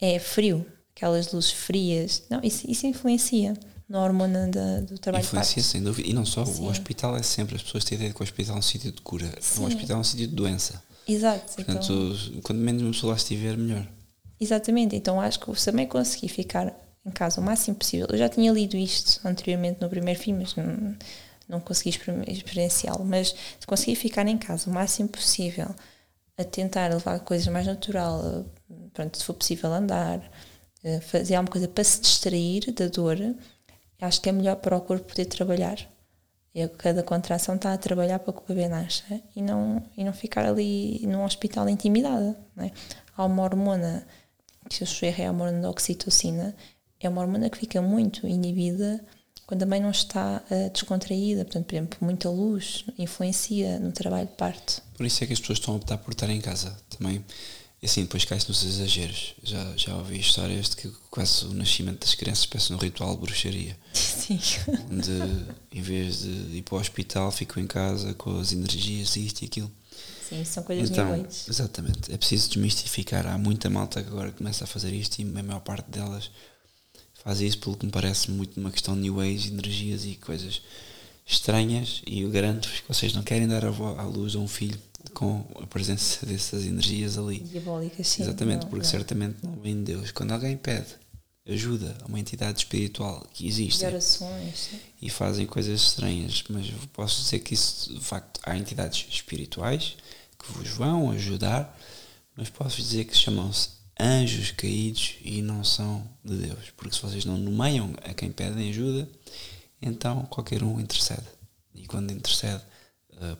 B: é frio, aquelas luzes frias. Não, isso, isso influencia na hormona da, do trabalho
A: Influencia, sem dúvida. E não só, Sim. o hospital é sempre, as pessoas têm a ideia de que o hospital é um sítio de cura. Sim. O hospital é um sítio de doença.
B: Exato.
A: Portanto, então, quando menos uma pessoa lá estiver, melhor.
B: Exatamente. Então acho que se também consegui ficar em casa o máximo possível. Eu já tinha lido isto anteriormente no primeiro filme, mas não, não consegui experienciá-lo. Mas se consegui ficar em casa o máximo possível, a tentar levar coisas mais natural, pronto, se for possível andar, fazer alguma coisa para se distrair da dor, acho que é melhor para o corpo poder trabalhar. E cada contração está a trabalhar para que o bebê nasça e não, e não ficar ali num hospital intimidada. Não é? Há uma hormona, que se eu erro é a hormona da oxitocina, é uma hormona que fica muito inibida quando a mãe não está uh, descontraída. Portanto, por exemplo, muita luz influencia no trabalho de parto.
A: Por isso é que as pessoas estão a optar por estar em casa também assim, depois cai-se nos exageros. Já, já ouvi histórias de que quase o nascimento das crianças parece no ritual de bruxaria.
B: Sim.
A: Onde, em vez de ir para o hospital, ficam em casa com as energias, isto e aquilo.
B: Sim, são coisas
A: então, Exatamente. É preciso desmistificar. Há muita malta que agora começa a fazer isto e a maior parte delas faz isso pelo que me parece muito uma questão de New Age, energias e coisas estranhas. E eu garanto-vos que vocês não querem dar à luz a um filho com a presença dessas energias ali.
B: Diabólicas, sim.
A: Exatamente, porque não. certamente não vem de Deus. Quando alguém pede ajuda a uma entidade espiritual que existe e fazem coisas estranhas, mas posso dizer que isso, de facto, há entidades espirituais que vos vão ajudar, mas posso dizer que chamam-se anjos caídos e não são de Deus, porque se vocês não nomeiam a quem pedem ajuda, então qualquer um intercede. E quando intercede, uh,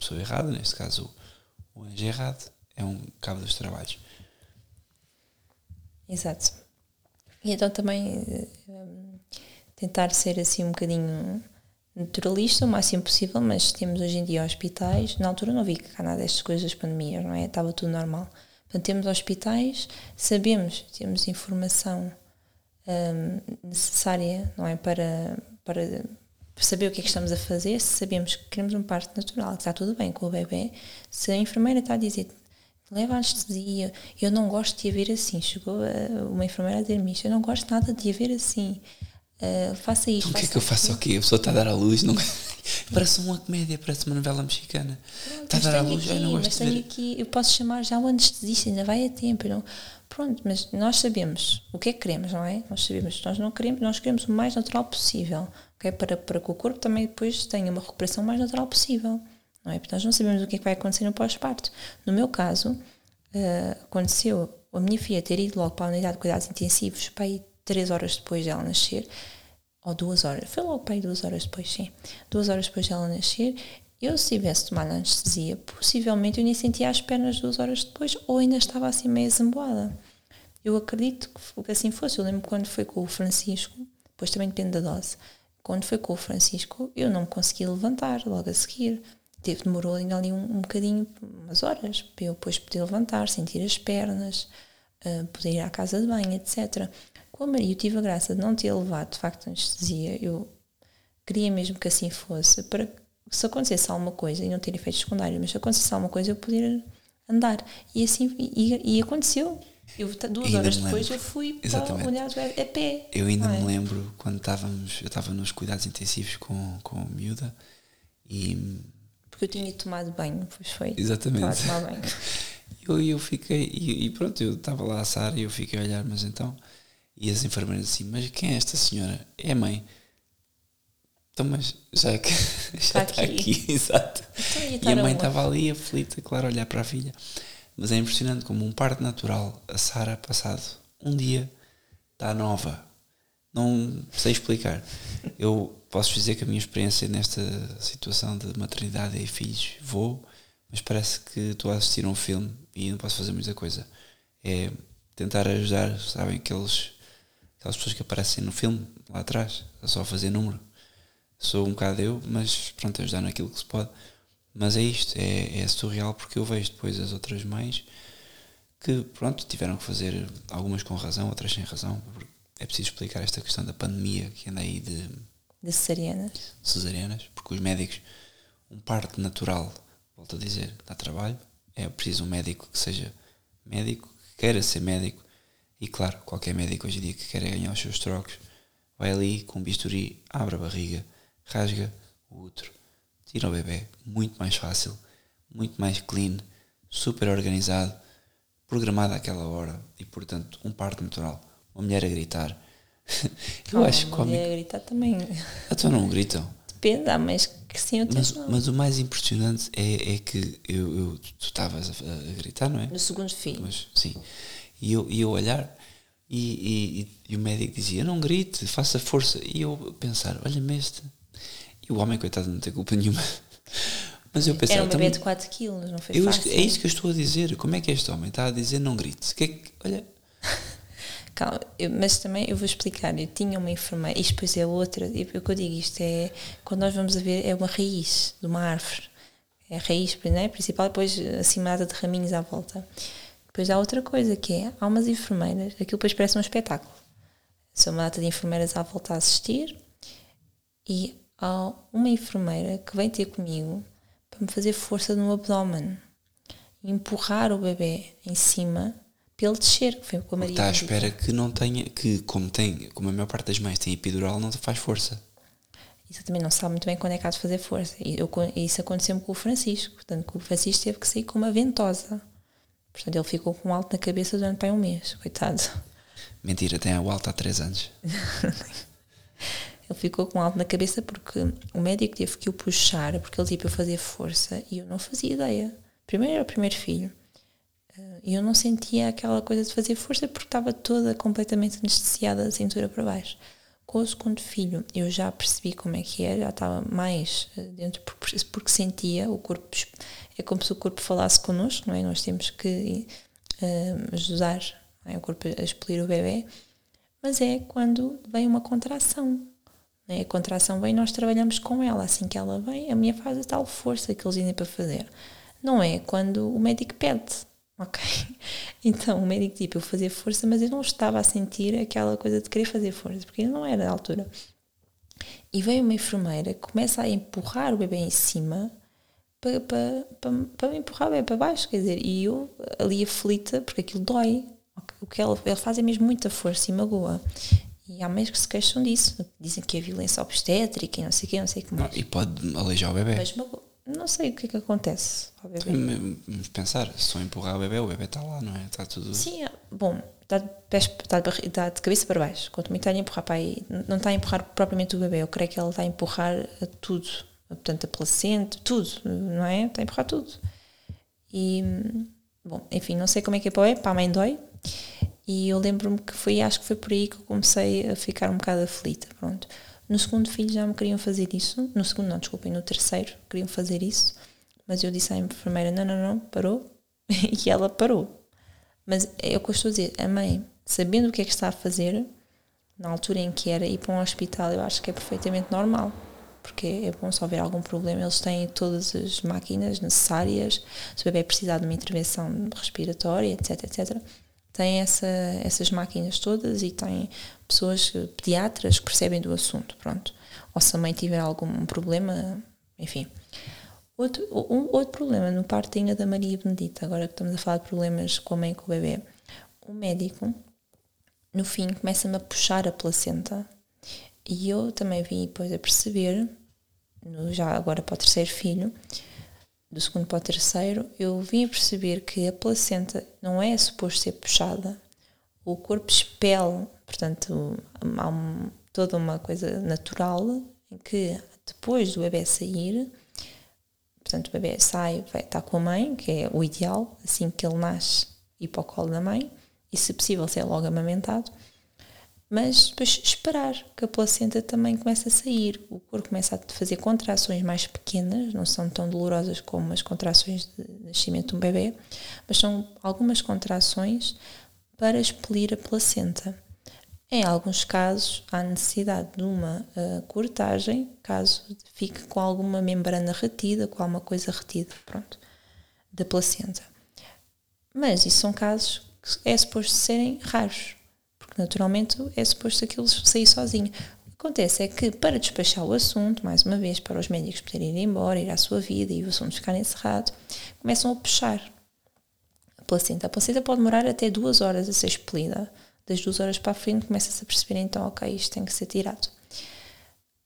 A: pessoa errada, neste caso o anjo errado, é um cabo dos trabalhos.
B: Exato. E então também um, tentar ser assim um bocadinho naturalista o máximo possível, mas temos hoje em dia hospitais, na altura não vi cá nada destas coisas das pandemias, não é? Estava tudo normal. Portanto, temos hospitais, sabemos, temos informação um, necessária, não é? Para, para saber o que é que estamos a fazer, se sabemos que queremos um parto natural, que está tudo bem com o bebê, se a enfermeira está a dizer leva anestesia, eu não gosto de a ver assim, chegou uma enfermeira a dizer-me isto, eu não gosto nada de a ver assim, uh, faça isto.
A: Então, o que é que eu faço? Ok, a pessoa está a dar à luz, não Parece uma comédia, parece uma novela mexicana. Pronto, está a dar à luz, aqui, eu não gosto
B: mas tenho aqui, eu posso chamar já o anestesista, ainda vai a tempo. Não, pronto, mas nós sabemos o que é que queremos, não é? Nós sabemos, nós não queremos, nós queremos o mais natural possível, ok? Para, para que o corpo também depois tenha uma recuperação mais natural possível, não é? Porque nós não sabemos o que é que vai acontecer no pós-parto. No meu caso, uh, aconteceu a minha filha ter ido logo para a unidade de cuidados intensivos para três horas depois dela nascer ou duas horas, foi logo para duas horas depois, sim, duas horas depois dela nascer, eu se tivesse tomado anestesia, possivelmente eu nem sentia as pernas duas horas depois, ou ainda estava assim meio zamboada. Eu acredito que assim fosse. Eu lembro quando foi com o Francisco, depois também depende da dose, quando foi com o Francisco, eu não me conseguia levantar logo a seguir. Teve, demorou ainda ali um, um bocadinho, umas horas, para eu depois poder levantar, sentir as pernas, uh, poder ir à casa de banho, etc. Com a Maria eu tive a graça de não ter levado de facto anestesia. Eu queria mesmo que assim fosse, para que se acontecesse alguma coisa, e não ter efeitos secundários, mas se acontecesse alguma coisa eu poder andar. E assim, e, e aconteceu. Eu, duas horas depois eu fui Exatamente. para a unidade a pé.
A: Eu ainda é? me lembro quando estávamos, eu estava nos cuidados intensivos com, com a miúda e...
B: Porque eu tinha tomado banho, pois foi.
A: Exatamente.
B: Tomar banho.
A: eu, eu fiquei, e, e pronto, eu estava lá a Sara e eu fiquei a olhar, mas então e as enfermeiras assim, mas quem é esta senhora? É a mãe. Então, mas já que já está, está aqui. aqui, exato. Então, e a mãe estava ali aflita, claro, a olhar para a filha. Mas é impressionante como um parto natural, a Sara, passado um dia, está nova. Não sei explicar. Eu posso dizer que a minha experiência nesta situação de maternidade e filhos vou, mas parece que estou a assistir um filme e não posso fazer muita coisa. É tentar ajudar, sabem, aqueles aquelas pessoas que aparecem no filme, lá atrás, a só fazer número. Sou um bocado eu, mas pronto, ajudar naquilo que se pode. Mas é isto, é, é surreal porque eu vejo depois as outras mães que, pronto, tiveram que fazer algumas com razão, outras sem razão. É preciso explicar esta questão da pandemia que anda aí de.
B: De cesarianas.
A: Cesarianas, porque os médicos, um parto natural, volto a dizer, dá trabalho. É preciso um médico que seja médico, que queira ser médico e claro, qualquer médico hoje em dia que queira ganhar os seus trocos, vai ali com um bisturi, abre a barriga, rasga o útero, tira o bebê, muito mais fácil, muito mais clean, super organizado, programado àquela hora e portanto um parto natural. Uma mulher a gritar.
B: Eu acho que. Uma mulher a gritar também.
A: Então não gritam.
B: Depende, há mais que sim,
A: mas, mas o mais impressionante é, é que eu, eu tu estavas a, a, gritar, não é?
B: No segundo filho.
A: Mas, sim. E eu, e eu olhar e, e, e, o médico dizia, não grite, faça força. E eu pensar, olha-me este. E o homem, coitado, não tem culpa nenhuma. Mas eu pensava.
B: Era um bebê de 4 quilos, não foi
A: eu,
B: fácil.
A: É isso que eu estou a dizer. Como é que este homem está a dizer não grite? Que é que, olha.
B: Calma, eu, mas também eu vou explicar. Eu tinha uma enfermeira, isto depois é outra. O que eu digo, isto é. Quando nós vamos a ver, é uma raiz de uma árvore. É a raiz né, principal, depois acima de raminhos à volta. Depois há outra coisa que é, há umas enfermeiras, aquilo depois parece um espetáculo. São uma data de enfermeiras à volta a assistir e há uma enfermeira que vem ter comigo para me fazer força no abdômen empurrar o bebê em cima para ele descer, que foi com a Maria.
A: Está à espera que não tenha, que como tem, como a maior parte das mães tem epidural, não faz força.
B: Isso também não sabe muito bem quando é que há de fazer força. E eu, isso aconteceu-me com o Francisco. Portanto, o Francisco teve que sair com uma ventosa. Portanto, ele ficou com um alto na cabeça durante bem um mês, coitado.
A: Mentira, tem o alto há três anos.
B: ele ficou com alto na cabeça porque o médico teve que o puxar, porque ele tinha para fazer força e eu não fazia ideia. Primeiro era o primeiro filho. Eh, E eu não sentia aquela coisa de fazer força porque estava toda completamente anestesiada da cintura para baixo. Com o segundo filho, eu já percebi como é que era, já estava mais eh, dentro, porque sentia o corpo é como se o corpo falasse connosco, não é? Nós temos que uh, ajudar é? o corpo a expelir o bebê, mas é quando vem uma contração. É? A contração vem nós trabalhamos com ela. Assim que ela vem, a minha faz a tal força que eles dizem para fazer. Não é quando o médico pede. Ok? Então o médico tipo eu fazer força, mas eu não estava a sentir aquela coisa de querer fazer força, porque não era a altura. E veio uma enfermeira começa a empurrar o bebê em cima para, para, para, para empurrar bem para baixo, quer dizer, e eu ali aflita, porque aquilo dói. O que ele, ele faz é mesmo muita força e magoa. E há mães que se queixam disso, dizem que é violência obstétrica e não sei o que, não sei o que mais.
A: E pode aleijar o bebê.
B: Mas não sei o que é que acontece ao bebê.
A: Vamos pensar, se só empurrar o bebê, o bebê está lá, não é? Está tudo.
B: Sim, é, bom, está de, pés, está de, está de cabeça para baixo. Quanto muito está a empurrar para aí, não está a empurrar propriamente o bebê, eu creio que ela está a empurrar a tudo. Portanto, a placenta, tudo, não é? Está a empurrar tudo. E, bom, enfim, não sei como é que é para o bebê, para a mãe dói. E eu lembro-me que foi, acho que foi por aí que eu comecei a ficar um bocado aflita, pronto. No segundo filho já me queriam fazer isso, no segundo não, desculpem, no terceiro queriam fazer isso, mas eu disse à enfermeira, não, não, não, parou, e ela parou. Mas é o que eu estou a dizer, a mãe, sabendo o que é que está a fazer, na altura em que era ir para um hospital, eu acho que é perfeitamente normal, porque é bom se houver algum problema, eles têm todas as máquinas necessárias, se o bebê precisar de uma intervenção respiratória, etc, etc, tem essa, essas máquinas todas e tem pessoas, pediatras, que percebem do assunto, pronto. Ou se a mãe tiver algum problema, enfim. Outro, um, outro problema no parto ainda da Maria Benedita, agora que estamos a falar de problemas com a mãe e com o bebê, o médico, no fim, começa-me a puxar a placenta e eu também vim depois a perceber, no, já agora para o terceiro filho, do segundo para o terceiro, eu vim a perceber que a placenta não é suposto ser puxada. O corpo expele, portanto, há um, toda uma coisa natural em que depois do bebê sair, portanto, o bebê sai, vai estar com a mãe, que é o ideal, assim que ele nasce, ir para o colo da mãe, e se possível ser logo amamentado, mas depois esperar que a placenta também comece a sair. O corpo começa a fazer contrações mais pequenas, não são tão dolorosas como as contrações de nascimento de um bebê, mas são algumas contrações para expelir a placenta. Em alguns casos, há necessidade de uma uh, cortagem, caso fique com alguma membrana retida, com alguma coisa retida, pronto, da placenta. Mas isso são casos que é suposto serem raros, naturalmente é suposto aquilo sair sozinho. O que acontece é que, para despachar o assunto, mais uma vez, para os médicos poderem ir embora, ir à sua vida e o assunto ficar encerrado, começam a puxar a placenta. A placenta pode demorar até duas horas a ser expelida. Das duas horas para a frente começa-se a perceber então, ok, isto tem que ser tirado.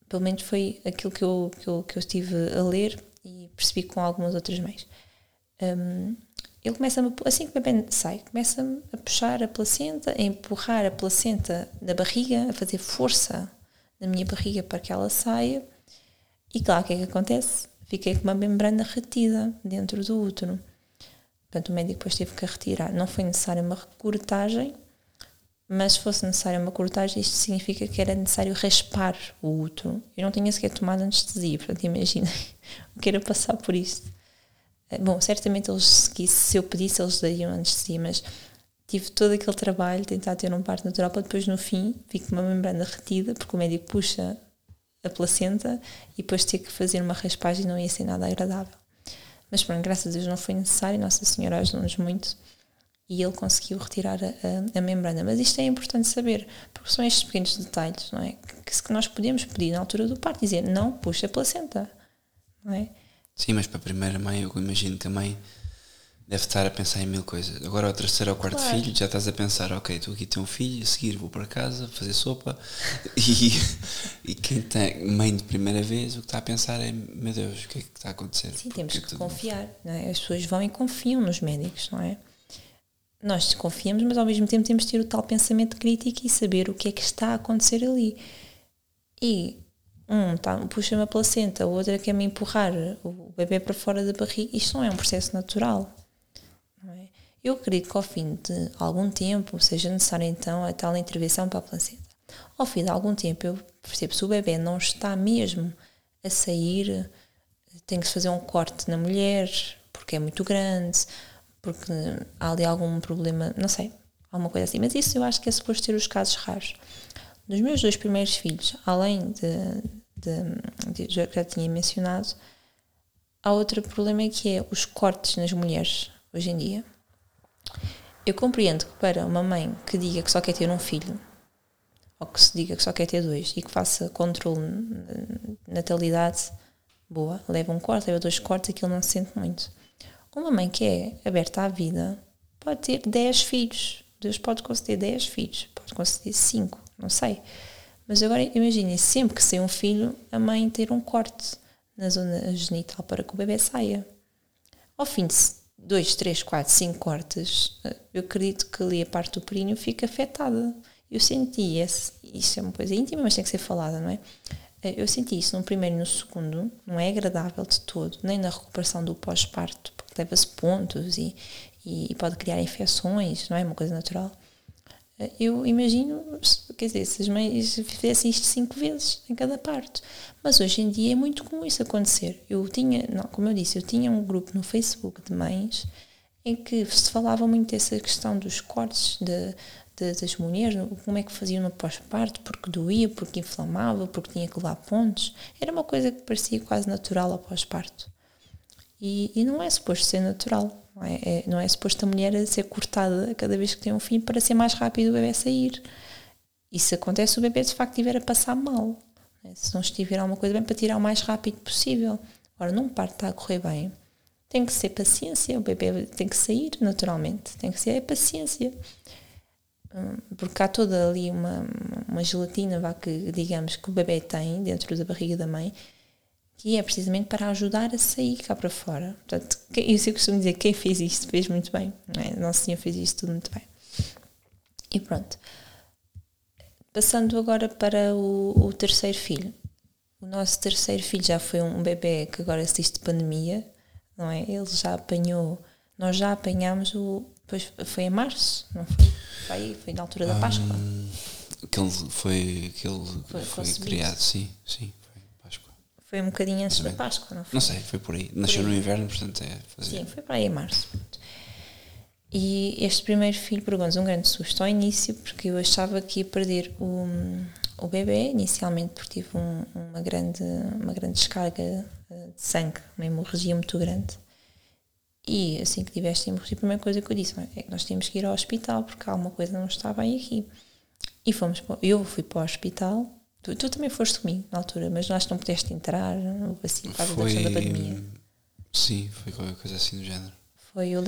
B: Pelo menos foi aquilo que eu, que eu, que eu estive a ler e percebi com algumas outras mães. Um, ele começa assim que o bebê sai, começa a puxar a placenta, a empurrar a placenta na barriga, a fazer força na minha barriga para que ela saia. E claro, o que é que acontece? Fiquei com uma membrana retida dentro do útero. Portanto, o médico depois teve que a retirar. Não foi necessária uma recortagem, mas se fosse necessária uma cortagem, isto significa que era necessário raspar o útero. Eu não tinha sequer tomado anestesia, portanto, imaginem o que era passar por isto. Bom, certamente eles, se eu pedisse, eles dariam anestesia, mas tive todo aquele trabalho, tentar ter um parto natural, para depois no fim fico com uma membrana retida, porque o médico puxa a placenta e depois ter que fazer uma raspagem não ia ser nada agradável. Mas pronto, graças a Deus não foi necessário, Nossa Senhora ajudou-nos muito e ele conseguiu retirar a, a, a, membrana. Mas isto é importante saber, porque são estes pequenos detalhes, não é? Que, que nós podemos pedir na altura do parto, dizer não, puxa a placenta, não é?
A: Sim, mas para a primeira mãe, eu imagino que a mãe deve estar a pensar em mil coisas. Agora, ao terceiro ou quarto claro. filho, já estás a pensar: ok, estou aqui, tenho um filho, a seguir vou para casa fazer sopa. E, e quem tem mãe de primeira vez, o que está a pensar é: meu Deus, o que é que está a acontecer?
B: Sim, temos que confiar. Não é? As pessoas vão e confiam nos médicos, não é? Nós confiamos, mas ao mesmo tempo temos de ter o tal pensamento crítico e saber o que é que está a acontecer ali. E um tá, puxa-me a placenta, o outro quer me empurrar o bebê para fora da barriga. Isto não é um processo natural. É? Eu acredito que ao fim de algum tempo seja necessário então a tal intervenção para a placenta. Ao fim de algum tempo eu percebo se o bebê não está mesmo a sair, tem que se fazer um corte na mulher porque é muito grande, porque há ali algum problema, não sei, alguma coisa assim. Mas isso eu acho que é suposto ter os casos raros. Dos meus dois primeiros filhos, além de, de, de já já tinha mencionado, há outro problema que é os cortes nas mulheres hoje em dia. Eu compreendo que para uma mãe que diga que só quer ter um filho, ou que se diga que só quer ter dois e que faça controle de natalidade boa, leva um corte, leva dois cortes, aquilo não se sente muito. Uma mãe que é aberta à vida pode ter 10 filhos. Deus pode conceder 10 filhos, pode conceder 5. Não sei. Mas agora imaginem, sempre que sai um filho, a mãe ter um corte na zona genital para que o bebê saia. Ao fim de dois, três, quatro, cinco cortes, eh, eu acredito que ali a parte do períneo fica afetada. Eu senti esse, isso é uma coisa íntima, mas tem que ser falada, não é? Eh, eu senti isso no primeiro e no segundo, não é agradável de todo, nem na recuperação do pós-parto, porque leva-se pontos e, e pode criar infecções, não é? Uma coisa natural. Eu imagino, quer dizer, se as mães fizessem isto cinco vezes em cada parto. Mas hoje em dia é muito comum isso acontecer. Eu tinha, não, como eu disse, eu tinha um grupo no Facebook de mães em que se falava muito dessa questão dos cortes de, de, das mulheres, como é que faziam no pós-parto, porque doía, porque inflamava, porque tinha que levar pontos. Era uma coisa que parecia quase natural ao pós-parto. E, e, não é suposto ser natural. Não é, é, não é suposto a mulher ser cortada cada vez que tem um filho para ser mais rápido o bebê sair. E se acontece o bebê de facto estiver a passar mal, né? se não estiver alguma coisa bem, para tirar o mais rápido possível. Ora, num parto está a correr bem, tem que ser paciência, o bebê tem que sair naturalmente, tem que ser é paciência. Hum, porque há toda ali uma, uma gelatina vá, que, digamos, que o bebê tem dentro da barriga da mãe, que é precisamente para ajudar a sair cá para fora. Portanto, eu costumo dizer, quem fez isto fez muito bem. Não é? Nosso Senhor fez isto tudo muito bem. E pronto. Passando agora para o, o, terceiro filho. O nosso terceiro filho já foi um bebê que agora existe pandemia, não é? Ele já apanhou, nós já apanhámos o. Depois foi em março, não foi? Foi, foi na altura da Páscoa. Um,
A: aquele foi, aquele foi, foi criado, sim, sim.
B: Foi um bocadinho antes da Páscoa, não foi?
A: Não sei, foi por aí. Nasceu por aí. no inverno, portanto é
B: fazer. Sim, foi para aí em março. E este primeiro filho pegou-nos um grande susto ao início, porque eu achava que ia perder o, o bebê, inicialmente porque tive um, uma, grande, uma grande descarga eh, de sangue, uma hemorragia muito grande. E assim que tiveste hemorragia, a primeira coisa que eu disse é que nós temos que ir ao hospital, porque alguma coisa não está bem aqui. E fomos, eu fui para o hospital Tu, tu, também foste comigo na altura, mas nós não pudeste entrar, assim, por causa foi, da pandemia.
A: Sim, foi qualquer coisa assim do género.
B: Foi, eu,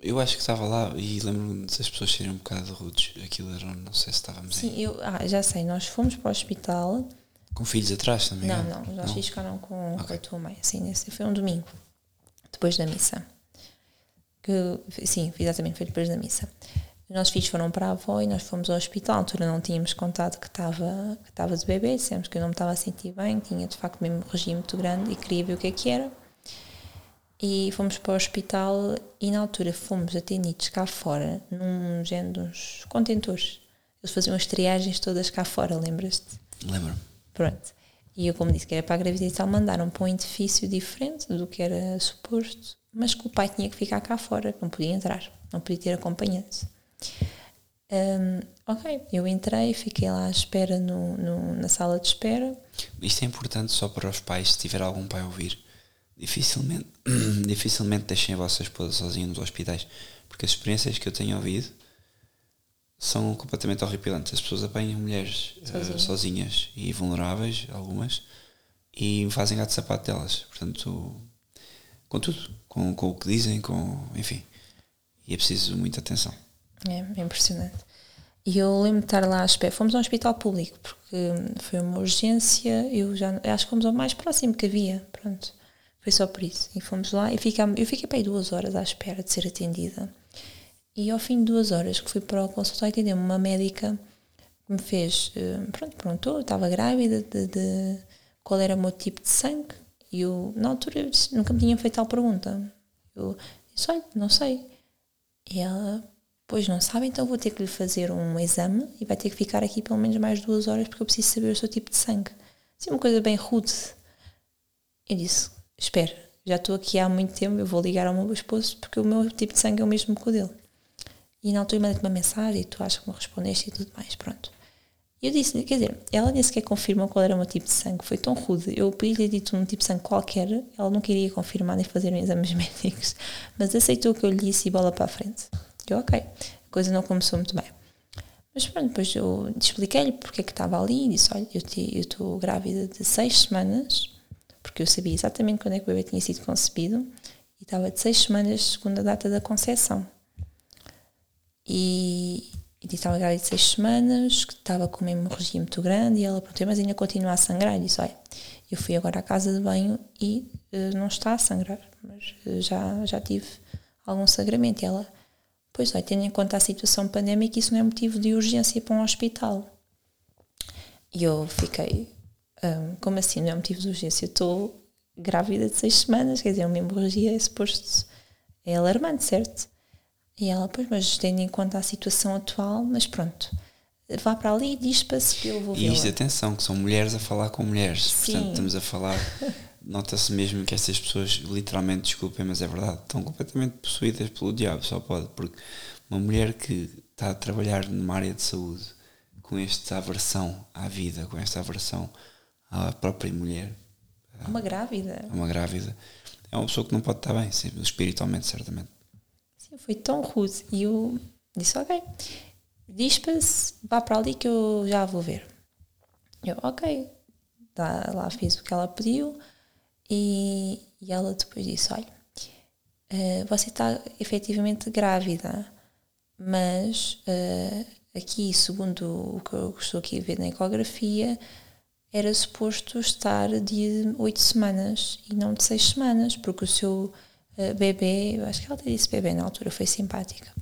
A: eu acho que estava lá e lembro-me das pessoas serem um bocado rudes. Aquilo era, não sei se estávamos
B: Sim, eu, ah, já sei, nós fomos para o hospital.
A: Com filhos atrás também?
B: Não, não, os nossos filhos ficaram com, okay. com a tua mãe. Assim, esse foi um domingo, depois da missa. Que, sim, exatamente, foi depois da missa. Os nossos filhos foram para a avó e nós fomos ao hospital. À altura não tínhamos contado que estava, que estava de bebê, dissemos que eu não me estava a sentir bem, tinha de facto mesmo um regime muito grande e queria ver o que é que era. E fomos para o hospital e na altura fomos atendidos cá fora, num género uns contentores. Eles faziam as triagens todas cá fora, lembras-te?
A: Lembro.
B: Pronto. E eu, como disse que era para a gravidez tal, mandaram para um edifício diferente do que era suposto, mas que o pai tinha que ficar cá fora, não podia entrar, não podia ter acompanhante. Um, ok, eu entrei, fiquei lá à espera no, no, na sala de espera.
A: Isto é importante só para os pais, se tiver algum pai a ouvir. Dificilmente, dificilmente deixem a vossa esposa sozinha nos hospitais, porque as experiências que eu tenho ouvido são completamente horripilantes. As pessoas apanham mulheres uh, sozinhas e vulneráveis, algumas, e fazem gato de sapato delas. Portanto, com tudo, com, com o que dizem, com. enfim. E é preciso muita atenção.
B: É, é impressionante. E eu lembro de estar lá à espera. Fomos a um hospital público, porque foi uma urgência. Eu já acho que fomos ao mais próximo que havia. Pronto. Foi só por isso. E fomos lá e ficámos, eu fiquei para aí duas horas à espera de ser atendida. E ao fim de duas horas que fui para o consultório, atendeu-me uma médica que me fez. Eh, pronto, eu estava grávida de, de, qual era o meu tipo de sangue. E eu, na altura, eu disse, nunca me tinha feito tal pergunta. Eu disse, olha, não sei. E ela, Pois não sabe, então vou ter que lhe fazer um exame e vai ter que ficar aqui pelo menos mais duas horas porque eu preciso saber o seu tipo de sangue. Assim, uma coisa bem rude. Eu disse: Espera, já estou aqui há muito tempo, eu vou ligar ao meu esposo porque o meu tipo de sangue é o mesmo que o dele. E na altura mandei-te uma mensagem e tu achas que me respondeste e tudo mais, pronto. E eu disse, quer dizer, ela nem sequer confirmou qual era o meu tipo de sangue, foi tão rude. Eu podia lhe dito um tipo de sangue qualquer, ela não queria confirmar nem fazer exames médicos, mas aceitou o que eu lhe disse e bola para a frente. Eu, ok, a coisa não começou muito bem. Mas pronto, depois eu expliquei-lhe porque é que estava ali e disse: Olha, eu estou grávida de seis semanas, porque eu sabia exatamente quando é que o bebê tinha sido concebido, e estava de seis semanas segundo a data da concepção. E, e disse estava grávida de seis semanas, que estava com uma hemorragia muito grande e ela perguntou, mas ainda continua a sangrar? E disse, olha, eu fui agora à casa de banho e uh, não está a sangrar, mas uh, já, já tive algum sangramento. E ela, pois olha, tendo em conta a situação pandémica, isso não é motivo de urgência para um hospital. E eu fiquei, um, como assim não é motivo de urgência? Eu estou grávida de seis semanas, quer dizer, uma hemorragia é suposto, é alarmante, certo? E ela, pois, mas tendo em conta a situação atual, mas pronto, vá para ali e diz para se que eu vou ver.
A: E isto, atenção, que são mulheres a falar com mulheres. Sim. Portanto, estamos a falar. Nota-se mesmo que estas pessoas, literalmente, desculpem, mas é verdade, estão completamente possuídas pelo diabo, só pode, porque uma mulher que está a trabalhar numa área de saúde com esta aversão à vida, com esta aversão à própria mulher.
B: Uma grávida.
A: Uma grávida. É uma pessoa que não pode estar bem, espiritualmente, certamente
B: foi tão rude. E eu disse, ok, diz-se, vá para ali que eu já vou ver. Eu, ok. Tá, lá fiz o que ela pediu e, e ela depois disse, olha, uh, você está efetivamente grávida, mas uh, aqui, segundo o que eu estou aqui a ver na ecografia, era suposto estar de oito semanas e não de seis semanas, porque o seu uh, bebê, eu acho que ela até disse bebê na altura, foi simpática,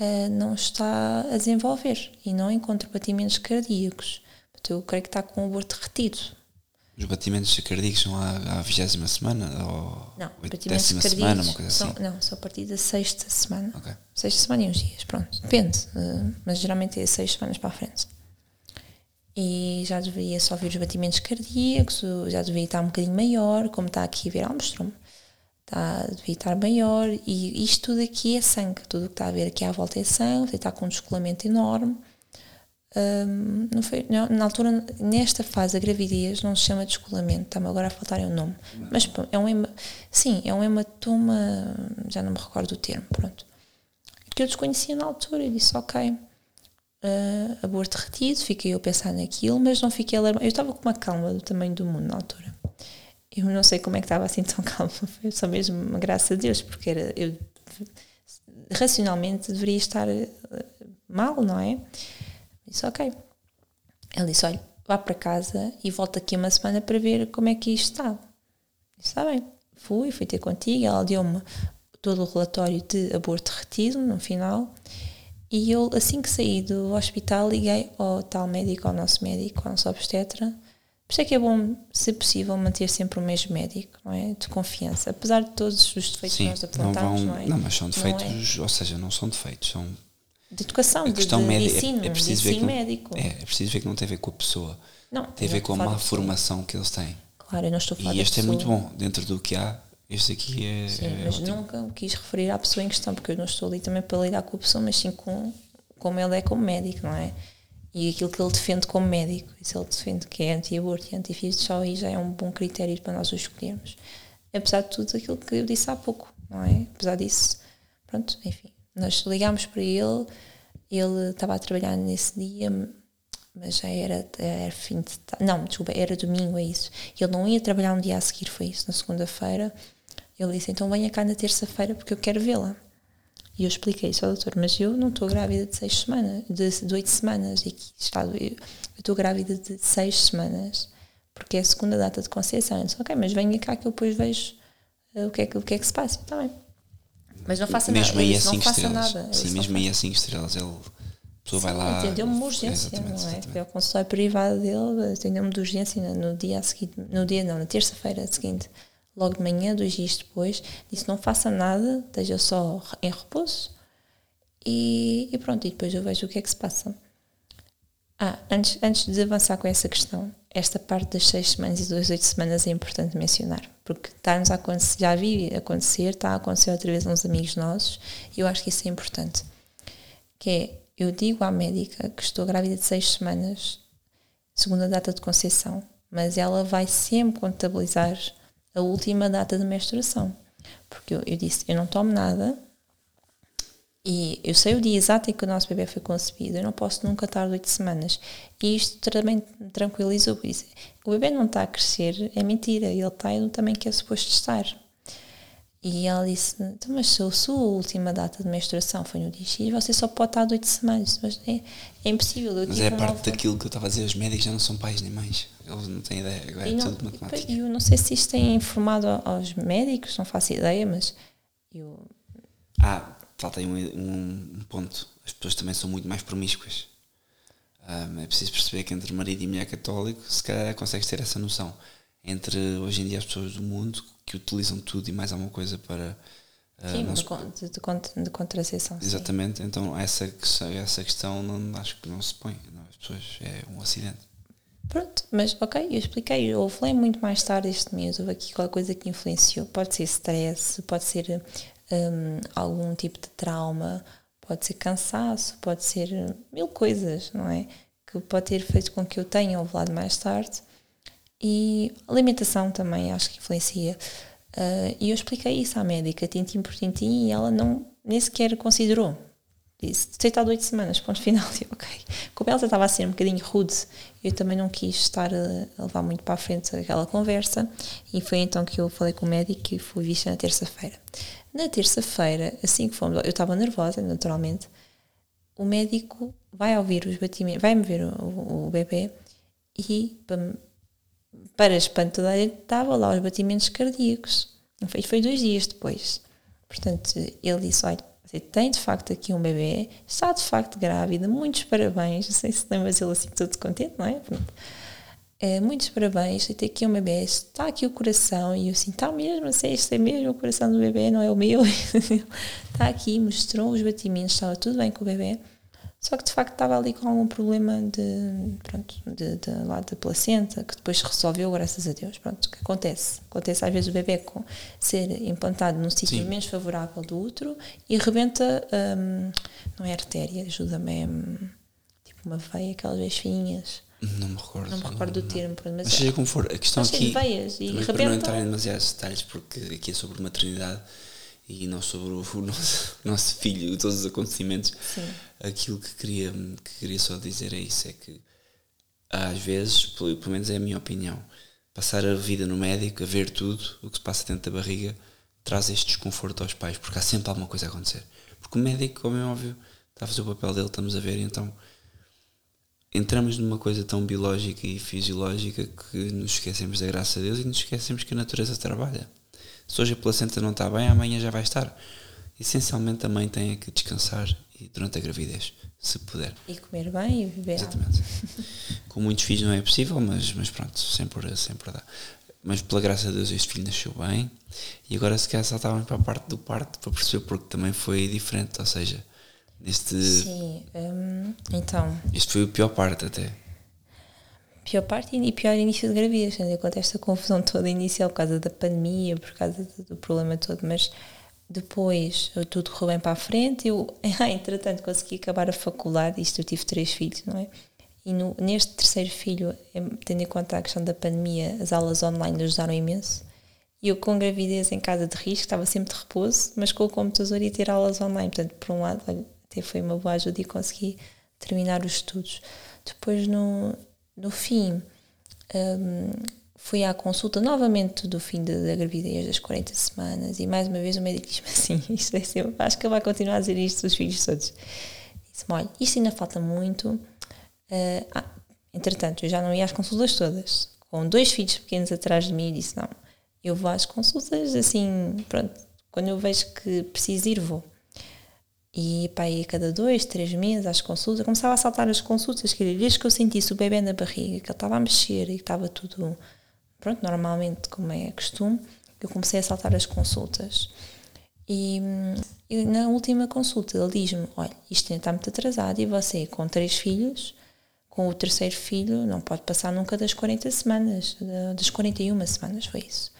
B: uh, não está a desenvolver e não encontra batimentos cardíacos. Portanto, eu creio que está com o aborto retido.
A: Os batimentos cardíacos são à, vigésima semana? Ou
B: não, batimentos cardíacos semana, uma coisa são, assim? Não, são a partir da sexta semana. Okay. Sexta semana e uns dias, pronto. Depende, uh, mas geralmente é seis semanas para a frente. E já deveria só ver os batimentos cardíacos, já deveria estar um bocadinho maior, como está aqui a ver, ela mostrou-me está, devia estar maior e isto tudo aqui é sangue, tudo o que está a ver aqui à volta é sangue, está com um descolamento enorme. Um, não foi, não, na altura, nesta fase da gravidez, não se chama descolamento, está-me agora a faltar o nome. Mas é um, sim, é um hematoma, já não me recordo do termo, pronto. Que eu desconhecia na altura e disse, ok, uh, aborto retido, fiquei eu a pensar naquilo, mas não fiquei alarmada. Eu estava com uma calma do tamanho do mundo na altura eu não sei como é que estava assim tão calma, foi só mesmo uma graça a Deus, porque era, eu racionalmente deveria estar eh, mal, não é? Disse, ok. Ele disse, olha, vá para casa e volta aqui uma semana para ver como é que isto está. Disse, está bem. Fui, fui ter contigo, ela deu-me todo o relatório de aborto retido no final e eu, assim que saí do hospital, liguei ao tal médico, ao nosso médico, ao nosso obstetra, por isso é que é bom, se possível, manter sempre o mesmo médico, não é? De confiança. Apesar de todos os defeitos Sim, que nós apontamos, não,
A: vão, não é? Não, mas são defeitos, é? ou seja, não são defeitos, são.
B: De educação, de, de, de ensino, é, é preciso de ensino médico.
A: É, é preciso ver que não tem a ver com a pessoa. Não, tem a ver com a má formação que eles têm.
B: Claro, eu não estou a falar
A: E este é muito bom, dentro do que há, este aqui é.
B: Sim,
A: é
B: mas ótimo. nunca quis referir à pessoa em questão, porque eu não estou ali também para lidar com a pessoa, mas sim com como ele é como médico, não é? e aquilo que ele defende como médico. E se ele defende que é anti-aborto e anti-filhos, só aí já é um bom critério para nós o escolhermos. Apesar de tudo aquilo que eu disse há pouco, não é? Apesar disso, pronto, enfim. Nós ligámos para ele, ele estava a trabalhar nesse dia, mas já era, era fim de. Não, desculpa, era domingo, é isso. Ele não ia trabalhar um dia a seguir, foi isso, na segunda-feira. Ele disse: então venha cá na terça-feira porque eu quero vê-la. E eu expliquei isso ao doutor, mas eu não estou grávida de seis semanas, de, de oito semanas, e aqui está, eu estou grávida de seis semanas, porque é a segunda data de conceição. Eu disse, ok, mas venha cá que eu depois vejo uh, o, que é que, o que é que se passa. Está bem. Mas não faça
A: mesmo
B: nada.
A: Aí é não estrelas. Nada. Sim, mesmo aí é cinco estrelas. Ele, a pessoa vai lá.
B: Atendeu-me uma urgência, não é? Exatamente. Foi ao consultório privado dele, atendeu-me de urgência no dia a seguir, no dia não, na terça-feira seguinte logo de manhã, dois dias depois, disse não faça nada, esteja só em repouso e, e, pronto, e depois eu vejo o que é que se passa. Ah, antes, antes de avançar com essa questão, esta parte das seis semanas e das oito semanas é importante mencionar, porque está-nos a acontecer, já vi acontecer, está a acontecer outra vez a uns amigos nossos, e eu acho que isso é importante. Que é, eu digo à médica que estou grávida de seis semanas, segunda data de conceição, mas ela vai sempre contabilizar a última data de menstruação. Porque eu, eu disse, eu não tomo nada e eu sei o dia exato em que o nosso bebê foi concebido, eu não posso nunca estar oito semanas. E isto também me tranquilizou, por isso, o bebê não está a crescer, é mentira, ele está no também que é suposto estar. E ela disse, então, mas se a sua última data de menstruação foi no dia X, você só pode estar de 8 semanas. Mas é, é impossível. Eu
A: Mas é a parte daquilo que eu estava a dizer, os médicos já não são pais nem mães. Eles não têm ideia, agora é
B: não,
A: tudo matemática.
B: Eu não sei se isto tem informado aos médicos, não faço ideia, mas eu...
A: Ah, falta aí um, um, um ponto. As pessoas também são muito mais promíscuas. Um, é preciso perceber que entre marido e mulher católico, se calhar consegues ter essa noção. Entre hoje em dia as pessoas do mundo que utilizam tudo e mais alguma coisa para.
B: Uh, sim, de, de, de, contracepção.
A: Exatamente, sim. então essa, essa questão não, acho que não se põe. Não, as pessoas é um acidente.
B: Pronto, mas ok, eu expliquei, eu falei muito mais tarde este mês, houve aqui qualquer coisa que influenciou. Pode ser stress, pode ser um, algum tipo de trauma, pode ser cansaço, pode ser mil coisas, não é? Que pode ter feito com que eu tenha ovulado mais tarde. E alimentação também acho que influencia. Uh, e eu expliquei isso à médica, tintim por tintim, e ela não, nem sequer considerou. Disse, aceitado oito semanas, ponto final. E, ok. Como ela estava a ser um bocadinho rude, eu também não quis estar a, levar muito para a frente aquela conversa, e foi então que eu falei com o médico e fui vista na terça-feira. Na terça-feira, assim que fomos, eu estava nervosa, naturalmente, o médico vai ouvir os batimentos, vai-me ver o, o bebê e, para, para espanto da estava lá os batimentos cardíacos. Foi, foi dois dias depois. Portanto, ele disse: Olha, você tem de facto aqui um bebê, está de facto grávida, muitos parabéns. Não sei se lembras ele assim todo contente, não é? é muitos parabéns, tem aqui um bebê, está aqui o coração. E eu assim: Está mesmo, sei, este é mesmo o coração do bebê, não é o meu. está aqui, mostrou os batimentos, estava tudo bem com o bebê. Só que de facto estava ali com algum problema de, pronto, de, de lado da placenta, que depois se resolveu, graças a Deus. Pronto, que acontece. Acontece às vezes o bebê com, ser implantado num sítio menos favorável do útero e rebenta, um, não é artéria, ajuda-me, é um, tipo uma veia, aquelas veias fininhas.
A: Não me recordo.
B: Não me recordo do termo.
A: Mas, mas seja como for, a questão aqui.
B: Veias e
A: rebenta. Para não entrar em demasiados detalhes, porque aqui é sobre maternidade e não sobre o, o nosso, nosso filho e todos os acontecimentos. Sim. Aquilo que queria, que queria só dizer é isso: é que às vezes, pelo, pelo menos é a minha opinião, passar a vida no médico, a ver tudo o que se passa dentro da barriga, traz este desconforto aos pais, porque há sempre alguma coisa a acontecer. Porque o médico, como é óbvio, está a fazer o papel dele, estamos a ver, então entramos numa coisa tão biológica e fisiológica que nos esquecemos da graça de Deus e nos esquecemos que a natureza trabalha. Se hoje a placenta não está bem, amanhã já vai estar. Essencialmente também tem que descansar durante a gravidez, se puder.
B: E comer bem e beber
A: Exatamente. Com muitos filhos não é possível, mas, mas pronto, sempre, sempre dá. Mas pela graça de Deus este filho nasceu bem e agora se calhar saltávamos para a parte do parto para perceber porque também foi diferente, ou seja, neste...
B: Sim, hum, então...
A: Este foi o pior parte até
B: pior parte e pior início de gravidez, tendo em conta esta confusão toda inicial por causa da pandemia, por causa do problema todo, mas depois tudo correu bem para a frente. Eu, ah, entretanto, consegui acabar a faculdade, isto eu tive três filhos, não é? E no, neste terceiro filho, tendo em conta a questão da pandemia, as aulas online ajudaram imenso. E eu, com gravidez em casa de risco, estava sempre de repouso, mas com o computador ia ter aulas online. Portanto, por um lado, olha, até foi uma boa ajuda e consegui terminar os estudos. Depois, no, no fim, um, fui à consulta novamente do fim da, gravidez, das 40 semanas, e mais uma vez o médico disse-me assim: isto é sempre, acho que vai continuar a dizer isto dos filhos todos. Disse-me: olha, isto ainda falta muito. Uh, ah, entretanto, eu já não ia às consultas todas, com dois filhos pequenos atrás de mim, disse: não, eu vou às consultas assim, pronto, quando eu vejo que preciso ir, vou. E pá, a cada dois, três meses, às consultas, começava a saltar as consultas, dizer, desde que eu sentisse o bebê na barriga, que ele estava a mexer e que estava tudo, pronto, normalmente, como é costume, eu comecei a saltar as consultas. E, e na última consulta ele diz-me: Olha, isto está muito atrasado e você, com três filhos, com o terceiro filho, não pode passar nunca das 40 semanas, das 41 semanas, foi isso.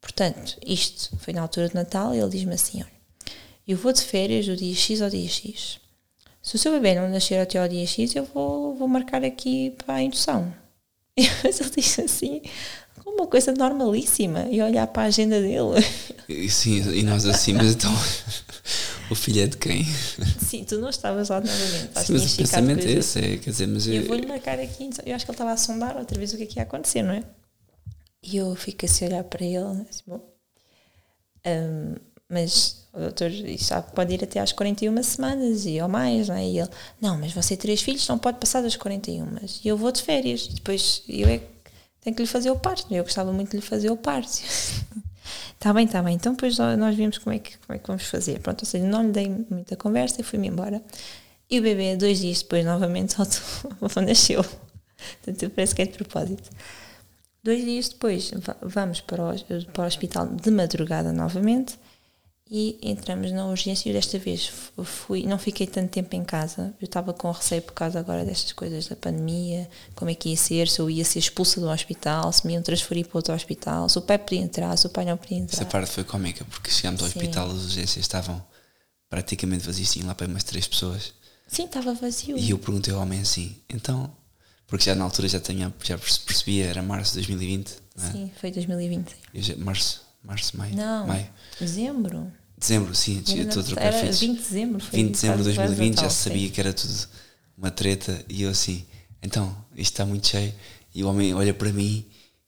B: Portanto, isto foi na altura de Natal e ele diz-me assim: Olha, eu vou de férias do dia X ao dia X. Se o seu bebê não nascer até ao dia X, eu vou, vou marcar aqui para a indução. Mas ele diz assim, como uma coisa normalíssima, e olhar para a agenda dele.
A: E, sim, e nós assim, mas então o filho é de quem?
B: Sim, tu não estavas lá novamente.
A: Sim, mas o pensamento é esse, é, quer dizer, mas
B: eu, eu vou-lhe marcar aqui, eu acho que ele estava a sondar outra vez o que é que ia acontecer, não é? E eu fico assim a olhar para ele, assim, bom, Um, mas o doutor isto pode ir até às 41 semanas e ou mais, não é? E ele, não, mas você três filhos não pode passar das 41. E eu vou de férias. E depois eu é que tenho que lhe fazer o parto. Eu gostava muito de lhe fazer o parto. Está bem, está bem. Então depois nós vimos como é, que, como é que vamos fazer. Pronto, ou seja, não lhe dei muita conversa e fui-me embora. E o bebê, dois dias depois, novamente, nasceu. Portanto, parece que é de propósito. Dois dias depois, vamos para o, para o hospital de madrugada novamente e entramos na urgência e desta vez fui, não fiquei tanto tempo em casa, eu estava com receio por causa agora destas coisas da pandemia, como é que ia ser, se eu ia ser expulsa do hospital, se me iam transferir para outro hospital, se o pai podia entrar, se o pai não podia entrar.
A: Essa parte foi cómica, porque chegámos ao Sim. hospital, as urgências estavam praticamente vazias, lá para umas três pessoas.
B: Sim, estava vazio.
A: E eu perguntei ao homem assim, então, porque já na altura já, tinha, já percebia, era março de 2020,
B: não é? Sim, foi 2020.
A: Já, março, março, maio.
B: Não,
A: maio.
B: dezembro.
A: Dezembro, sim,
B: eu estou a
A: trocar
B: Era 20 de dezembro. Foi
A: 20 de dezembro de 2020 já sabia que era tudo uma treta e eu assim, então, isto está muito cheio. E o homem olha para mim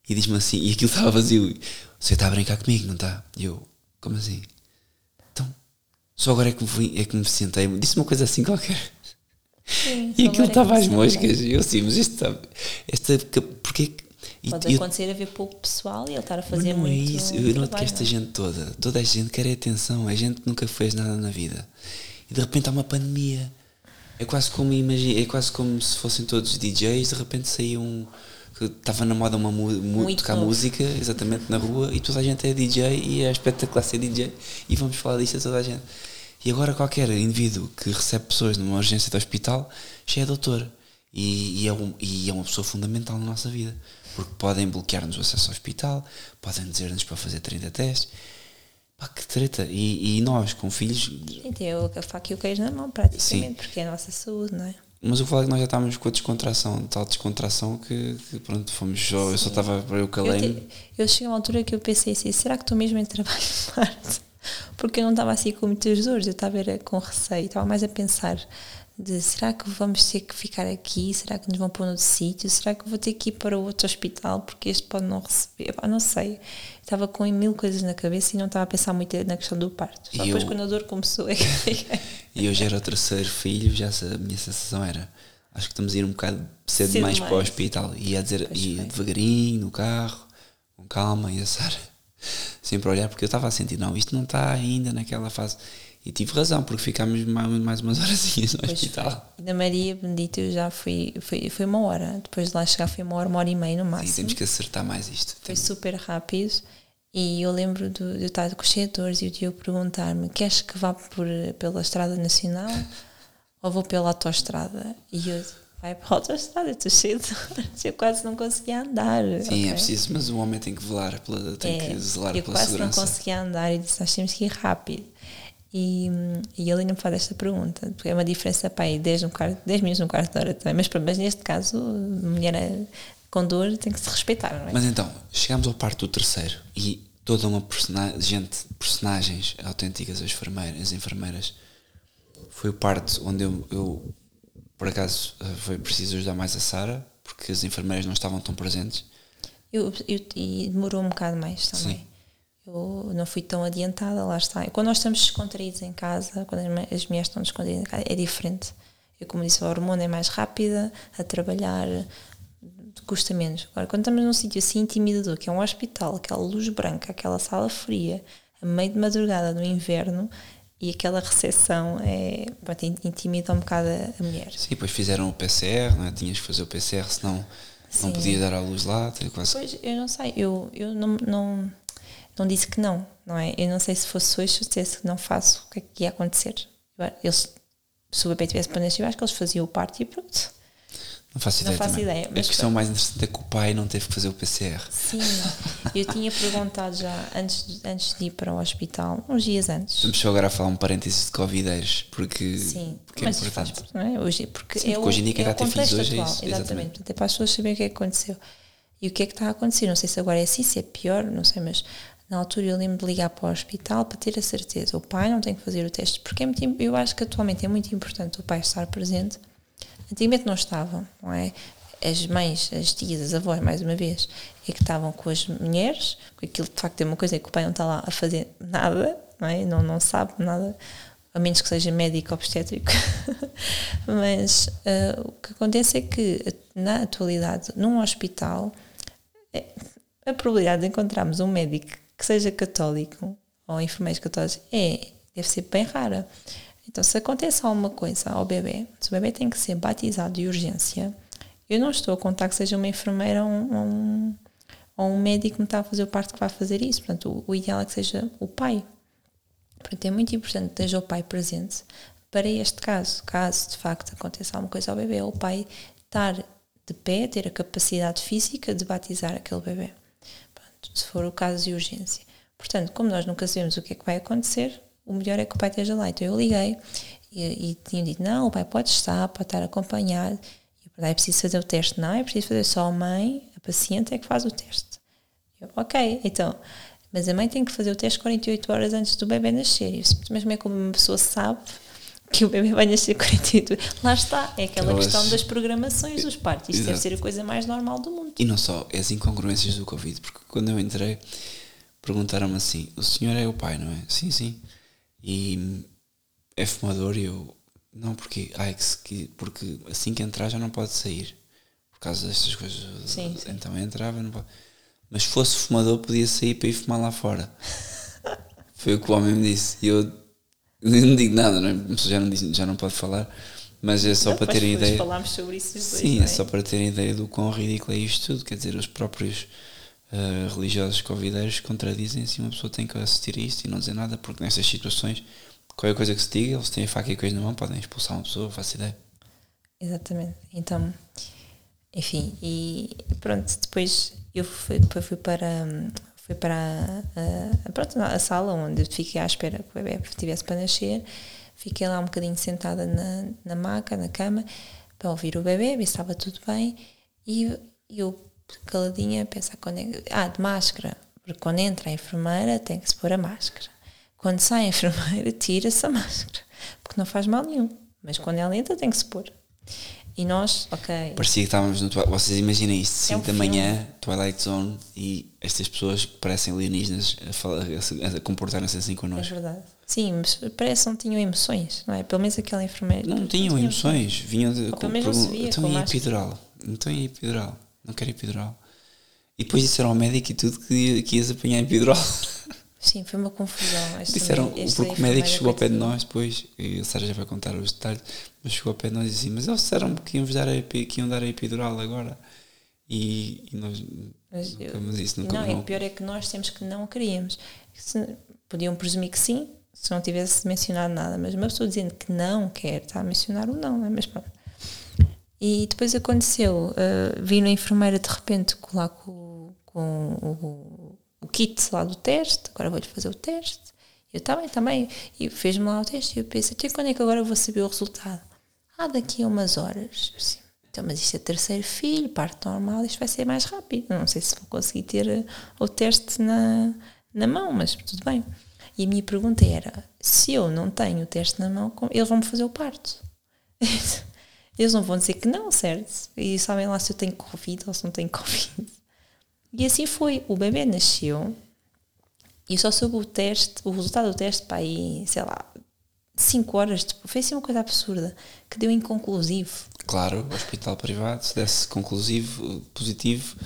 A: e diz-me assim, e aquilo estava vazio. Você está a brincar comigo, não está? E eu, como assim? Então, só agora é que me, é que me sentei, disse uma coisa assim qualquer.
B: Sim,
A: e aquilo estava às moscas. E eu assim, mas isto está. Esta, porque
B: Pode e, acontecer eu, haver pouco pessoal e ele estar a fazer não é muito.
A: é isso, eu noto que esta gente toda, toda a gente quer atenção, é gente nunca fez nada na vida. E de repente há uma pandemia. É quase como imagina, é quase como se fossem todos DJs, de repente saiu um que estava na moda uma mu tocar novo. música exatamente na rua e toda a gente é DJ e é espetacular ser DJ e vamos falar disto a toda a gente. E agora qualquer indivíduo que recebe pessoas numa urgência de hospital já é doutor e, e, é, um, e é uma pessoa fundamental na nossa vida porque podem bloquear-nos o acesso ao hospital, podem dizer-nos para fazer 30 testes. Pá, que treta! E, e nós, com filhos.
B: Sim, tem a faca e o queijo na mão, praticamente, Sim. porque é a nossa saúde, não é?
A: Mas eu falo que nós já estávamos com a descontração, tal descontração que, que pronto, fomos só, eu só estava para eu calei
B: eu, eu cheguei a uma altura que eu pensei assim, será que estou mesmo em trabalho de parte? Porque eu não estava assim com muitas dores, eu estava com receio, estava mais a pensar de será que vamos ter que ficar aqui? Será que nos vão pôr no sítio? Será que vou ter que ir para outro hospital porque este pode não receber? não sei. Estava com mil coisas na cabeça e não estava a pensar muito na questão do parto. Só e depois eu, quando a dor começou é que.
A: E eu já era o terceiro filho, já a minha sensação era acho que estamos a ir um bocado cedo, cedo demais, para o hospital. E ia dizer, ia devagarinho no carro, com calma, e a Sara sempre a olhar, porque eu estava a sentir, não, isto não está ainda naquela fase. E tive razão, porque ficámos mais umas horas no pois hospital.
B: E na Maria Benedita eu já fui, foi, foi uma hora. Depois de lá chegar foi uma hora, uma hora e meia no máximo.
A: Sim, temos que acertar mais isto.
B: Foi super rápido. E eu lembro de, eu estar com os setores e o tio perguntar-me: queres que vá por, pela Estrada Nacional ou vou pela autoestrada? E eu vai para a autoestrada, estou cheio de Eu quase não conseguia andar.
A: Sim, okay? é preciso, mas o homem tem que velar, pela, tem é, que zelar pela segurança.
B: Eu quase não conseguia andar e disse: nós temos que ir rápido. E, e ele ainda me faz esta pergunta, porque é uma diferença, pá, 10, um quarto, 10 minutos, um quarto de hora também, mas, mas neste caso, mulher é, com dor tem que se respeitar, não é?
A: Mas então, chegamos ao parto do terceiro e toda uma personagem, gente, personagens autênticas, as enfermeiras, as enfermeiras, foi o parto onde eu, eu, por acaso, eh, foi preciso ajudar mais a Sara, porque as enfermeiras não estavam tão presentes.
B: Eu, eu, e demorou um bocado mais também. Sim. Eu não fui tão adiantada, lá está. Quando nós estamos descontraídos em casa, quando as mulheres estão descontraídas em casa, é diferente. Eu, como disse, a hormona é mais rápida a trabalhar, custa menos. Agora, quando estamos num sítio assim intimidador, que é um hospital, aquela luz branca, aquela sala fria, a meio de madrugada no inverno, e aquela recepção é, pronto, intimida um bocado a, mulher.
A: Sim, depois fizeram o PCR, não é? Tinhas que fazer o PCR, senão Sim. não podia dar à luz lá.
B: Quase... Pois, eu não sei, eu, eu não, não não disse que não, não é? Eu não sei se fosse hoje, se dissesse que não faço, o que é que ia acontecer? Eles, se o bebê tivesse planejado, eu acho que eles faziam o parto e pronto.
A: Não faço ideia.
B: Não faço ideia
A: a questão mais interessante é que o pai não teve que fazer o PCR.
B: Sim, eu tinha perguntado já antes de, antes de ir para o hospital, uns dias antes.
A: Estamos só agora a falar um parênteses de covideiros, porque,
B: Sim,
A: porque é importante. Faz,
B: não é? Hoje, porque
A: Sim, é porque hoje em dia quem é ter filhos hoje atual, é isso.
B: Exatamente, exatamente. até para as pessoas saberem o que é que aconteceu. E o que é que está a acontecer? Não sei se agora é assim, se é pior, não sei, mas na altura eu lembro de ligar para o hospital para ter a certeza. O pai não tem que fazer o teste, porque é muito, eu acho que atualmente é muito importante o pai estar presente. Antigamente não estava, não é? as mães, as tias, as avós, mais uma vez, é que estavam com as mulheres, porque aquilo de facto é uma coisa que o pai não está lá a fazer nada, não, é? não, não sabe nada, a menos que seja médico obstétrico. Mas uh, o que acontece é que, na atualidade, num hospital, é, a probabilidade de encontrarmos um médico que seja católico ou enfermeiros católicos é, deve ser bem rara. Então, se acontece alguma coisa ao bebê, se o bebê tem que ser batizado de urgência, eu não estou a contar que seja uma enfermeira ou um, ou um médico que me está a fazer o parto que vai fazer isso. Portanto, o, o ideal é que seja o pai. Portanto, é muito importante que esteja o pai presente para este caso. Caso de facto aconteça alguma coisa ao bebê, o pai estar de pé, ter a capacidade física de batizar aquele bebê. Se for o caso de urgência. Portanto, como nós nunca sabemos o que é que vai acontecer, o melhor é que o pai esteja lá. Então eu liguei e, e tinha dito: não, o pai pode estar, pode estar acompanhado. E é preciso fazer o teste. Não, é preciso fazer só a mãe, a paciente é que faz o teste. Eu, ok, então, mas a mãe tem que fazer o teste 48 horas antes do bebê nascer. Eu, mas como é que uma pessoa sabe que o bebê vai nascer 48 horas? Lá está, é aquela questão das programações dos partos. Isto Exato. deve ser a coisa mais normal do mundo.
A: E não só, é as incongruências do Covid, porque quando eu entrei, perguntaram-me assim: o senhor é o pai, não é? Sim, sim. E é fumador e eu. Não, porque, ai, que, porque assim que entrar já não pode sair. Por causa destas coisas. Sim, sim. Então entrava, não pode. Mas se fosse fumador, podia sair para ir fumar lá fora. Foi o que o homem me disse. E eu não digo nada, não é? já, não disse, já não pode falar. Mas é só não, para terem ideia.
B: falámos sobre isso
A: dois, Sim, é? é? só para terem ideia do quão ridículo é isto tudo. Quer dizer, os próprios uh, religiosos covideiros contradizem-se uma pessoa tem que assistir a isto e não dizer nada, porque nestas situações, qualquer coisa que se diga, eles têm a faca e coisa na mão, podem expulsar uma pessoa, faço ideia.
B: Exatamente. Então, enfim, e pronto, depois eu fui, depois fui para fui para a, a, pronto, a sala onde fiquei à espera que o bebê estivesse para nascer. Fiquei lá um bocadinho sentada na, na maca, na cama, para ouvir o bebê, ver se estava tudo bem. E eu caladinha, pensar quando é, ah, de máscara, porque quando entra a enfermeira tem que se pôr a máscara. Quando sai a enfermeira, tira-se a máscara, porque não faz mal nenhum. Mas quando ela entra, tem que se pôr. E nós, ok.
A: Parecia que estávamos no. Vocês imaginem isto, 5 é um da manhã, Twilight Zone, e estas pessoas que parecem alienígenas a, a, a comportarem-se assim connosco.
B: É verdade. Sim, mas parece que não tinham emoções, não é? Pelo menos aquela enfermeira.
A: Não, não tinham emoções, vinham de. Com, pelo menos não se via, então, e epidural? Então, e epidural? não quero epidural. E depois disseram ao médico e tudo que, que ias apanhar epidural.
B: Sim, foi uma confusão.
A: Este disseram, porque o médico chegou ao pé de nós depois, e a Sara já vai contar os detalhes, mas chegou ao pé de nós e disse assim, mas eles disseram que iam, dar a, que iam dar a epidural agora. E, e nós
B: mas eu, nunca, isso, nunca não, não. pior é que nós temos que não queríamos. Se, podiam presumir que sim, se não tivesse mencionado nada, mas uma pessoa dizendo que não quer, está a mencionar o não, não é? Mas pronto. E depois aconteceu, uh, vino a enfermeira de repente lá com, com o, o, kit lá do teste, agora vou-lhe fazer o teste. Eu também, também, e fez-me lá o teste e eu pensei, até quando é que agora eu vou saber o resultado? Ah, daqui a umas horas. Então, mas isto é terceiro filho, parte normal, isto vai ser mais rápido. Não sei se vou conseguir ter eh, o teste na, na mão, mas tudo bem. E a minha pergunta era: se eu não tenho o teste na mão, eles vão me fazer o parto. Eles não vão dizer que não, certo? E sabem lá se eu tenho Covid ou se não tenho Covid. E assim foi. O bebê nasceu e só soube o teste, o resultado do teste para aí, sei lá, 5 horas depois. Foi assim uma coisa absurda, que deu inconclusivo.
A: Claro, hospital privado, se desse conclusivo, positivo,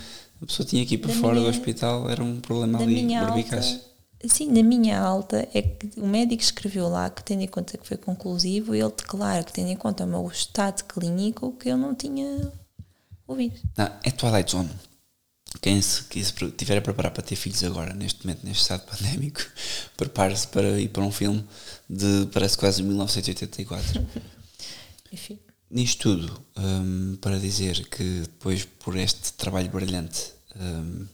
A: a pessoa tinha que ir para da fora minha, do hospital, era um problema ali, barbicaz.
B: Sim, na minha alta é que o médico escreveu lá que tendo em conta que foi conclusivo, ele declara que tendo em conta o meu estado clínico que eu não tinha ouvido.
A: Não, é Twilight Zone. Quem se, se tiver a preparar para ter filhos agora, neste momento, neste estado pandémico, prepare-se para ir para um filme de parece quase 1984. Enfim. Nisto tudo, um, para dizer que depois por este trabalho brilhante um,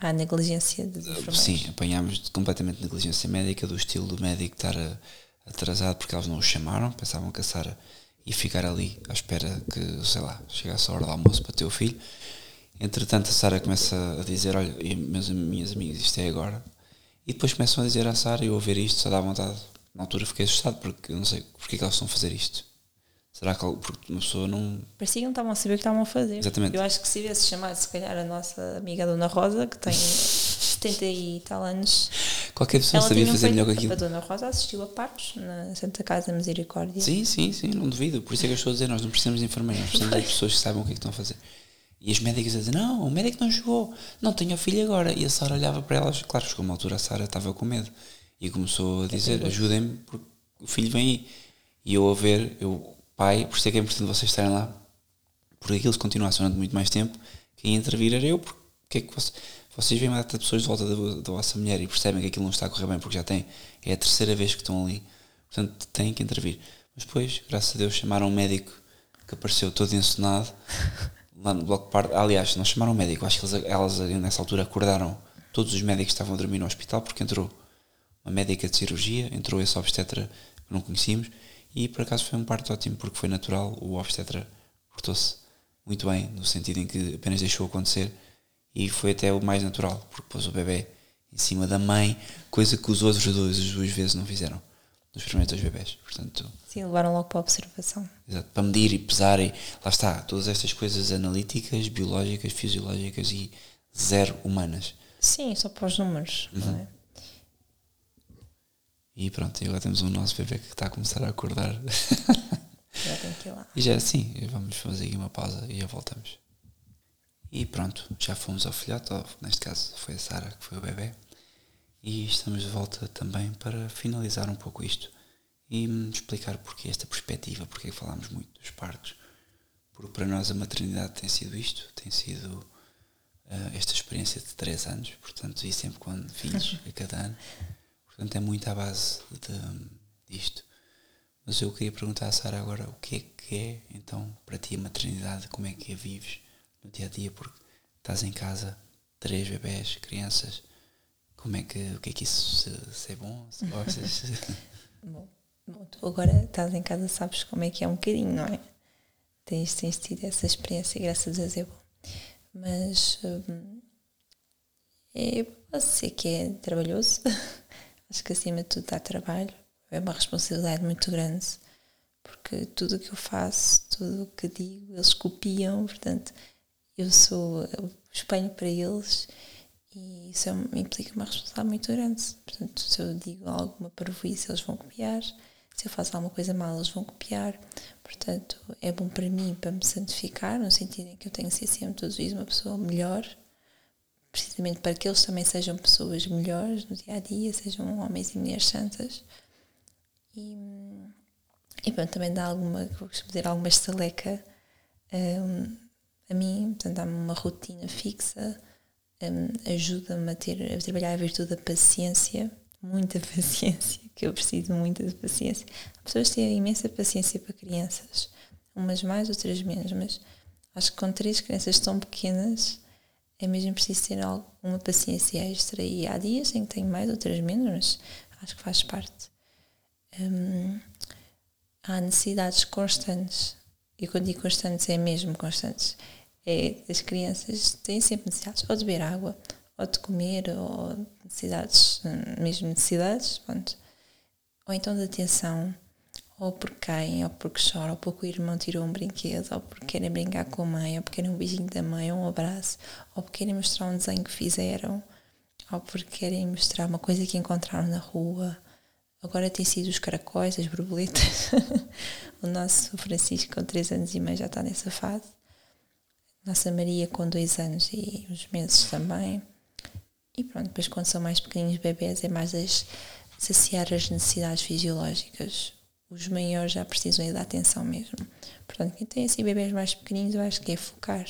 B: Há negligência de enfermeiros.
A: Sim, apanhámos completamente negligência médica, do estilo do médico estar a, atrasado porque eles não o chamaram, pensavam que a Sara ia ficar ali à espera que, sei lá, chegasse a hora do almoço para ter o filho. Entretanto, a Sara começa a dizer: Olha, meus, minhas amigas, isto é agora. E depois começam a dizer à Sara: Eu a ver isto, só dá vontade. Na altura fiquei assustado porque eu não sei porque é que eles estão a fazer isto. Será que porque uma pessoa não.
B: Parecia que não estavam a saber o que estavam a fazer.
A: Exatamente.
B: Eu acho que se tivesse chamado, se calhar, a nossa amiga Dona Rosa, que tem 70 e tal anos.
A: Qualquer pessoa sabia fazer
B: feito-
A: melhor que aquilo.
B: A Dona Rosa assistiu a partos na Santa Casa Misericórdia.
A: Sim, sim, sim, não duvido. Por isso é que eu estou a dizer, nós não precisamos de enfermeiros, nós precisamos de pessoas que saibam o que é que estão a fazer. E as médicas a dizer, não, o médico não chegou, não tenho a filha agora. E a Sara olhava para elas, claro, chegou uma altura a Sara estava com medo. E começou a dizer, ajudem-me, porque o filho vem aí. E eu a ver, eu, pai, por isso é que é importante vocês estarem lá, porque aquilo se continuasse durante muito mais tempo, quem intervir era eu, porque o que é que vocês, vocês veem uma data de pessoas de volta da, da vossa mulher e percebem que aquilo não está a correr bem porque já tem, é a terceira vez que estão ali, portanto têm que intervir. Mas depois, graças a Deus, chamaram um médico que apareceu todo encenado lá no bloco parto. Aliás, não chamaram um médico, acho que elas nessa altura acordaram todos os médicos estavam a dormir no hospital porque entrou uma médica de cirurgia, entrou esse obstetra que não conhecíamos e por acaso foi um parto ótimo porque foi natural, o obstetra portou-se muito bem, no sentido em que apenas deixou acontecer e foi até o mais natural, porque pôs o bebê em cima da mãe, coisa que os outros dois, as duas vezes não fizeram, nos primeiros dois bebés. Portanto,
B: Sim, levaram logo para a observação.
A: Exato, para medir e pesar e lá está, todas estas coisas analíticas, biológicas, fisiológicas e zero humanas.
B: Sim, só para os números, não
A: Uhum.
B: é?
A: E pronto, e agora temos o nosso bebê que está a começar a acordar.
B: Já tem que ir lá.
A: e já é assim, vamos fazer aqui uma pausa e já voltamos. E pronto, já fomos ao filhote, neste caso foi a Sara que foi o bebê. E estamos de volta também para finalizar um pouco isto e explicar porque esta perspectiva, porque que falámos muito dos partos. Porque para nós a maternidade tem sido isto, tem sido ah, esta experiência de 3 anos, portanto, e sempre com filhos a cada ano. Portanto, é muito à base de, disto. Mas eu queria perguntar à Sara agora o que é que é, então, para ti a maternidade, como é que a vives no dia a dia, porque estás em casa, três bebés, crianças, como é que, o que é que isso, se, se é bom, se gostas?
B: Bom, bom, tu agora estás em casa, sabes como é que é um bocadinho, não é? Tens, tens tido essa experiência e graças a Deus é bom. Mas hum, é, posso dizer que é trabalhoso. Acho que acima de tudo dá trabalho. É uma responsabilidade muito grande. Porque tudo o que eu faço, tudo o que digo, eles copiam. Portanto, eu sou o espelho para eles e isso é, um- implica uma responsabilidade muito grande. Portanto, se eu digo alguma parvoíce, eles vão copiar. Se eu faço alguma coisa mal, eles vão copiar. Portanto, é bom para mim, para me santificar, no sentido em que eu tenho que ser sempre todos os dias uma pessoa melhor, precisamente para que eles também sejam pessoas melhores no dia a dia, sejam homens e mulheres santas. E, e pronto, também dá alguma, vou dizer, alguma estaleca hum, a mim, portanto, dá-me uma rotina fixa, hum, ajuda-me a, ter, a trabalhar a virtude da paciência, muita paciência, que eu preciso muito de paciência. Há pessoas têm imensa paciência para crianças, umas mais, outras menos, mas acho que com três crianças tão pequenas é mesmo preciso ter alguma paciência extra e há dias em que tenho mais, outras menos, mas acho que faz parte. Hum, há necessidades constantes. E quando digo constantes, é mesmo constantes. É, as crianças têm sempre necessidades, ou de beber água, ou de comer, ou necessidades, mesmo necessidades, pronto. ou então de atenção, ou porque caem, ou porque choram, ou porque o irmão tirou um brinquedo, ou porque querem brincar com a mãe, ou porque querem um beijinho da mãe, ou um abraço, ou porque querem mostrar um desenho que fizeram, ou porque querem mostrar uma coisa que encontraram na rua. Agora tem sido os caracóis, as borboletas. o nosso Francisco, com 3 anos e meio, já está nessa fase. Nossa Maria, com 2 anos e uns meses também. E pronto, depois quando são mais pequeninos bebés, é mais as, saciar as necessidades fisiológicas. Os maiores já precisam da atenção mesmo. Portanto, quem tem assim bebés mais pequeninos, eu acho que é focar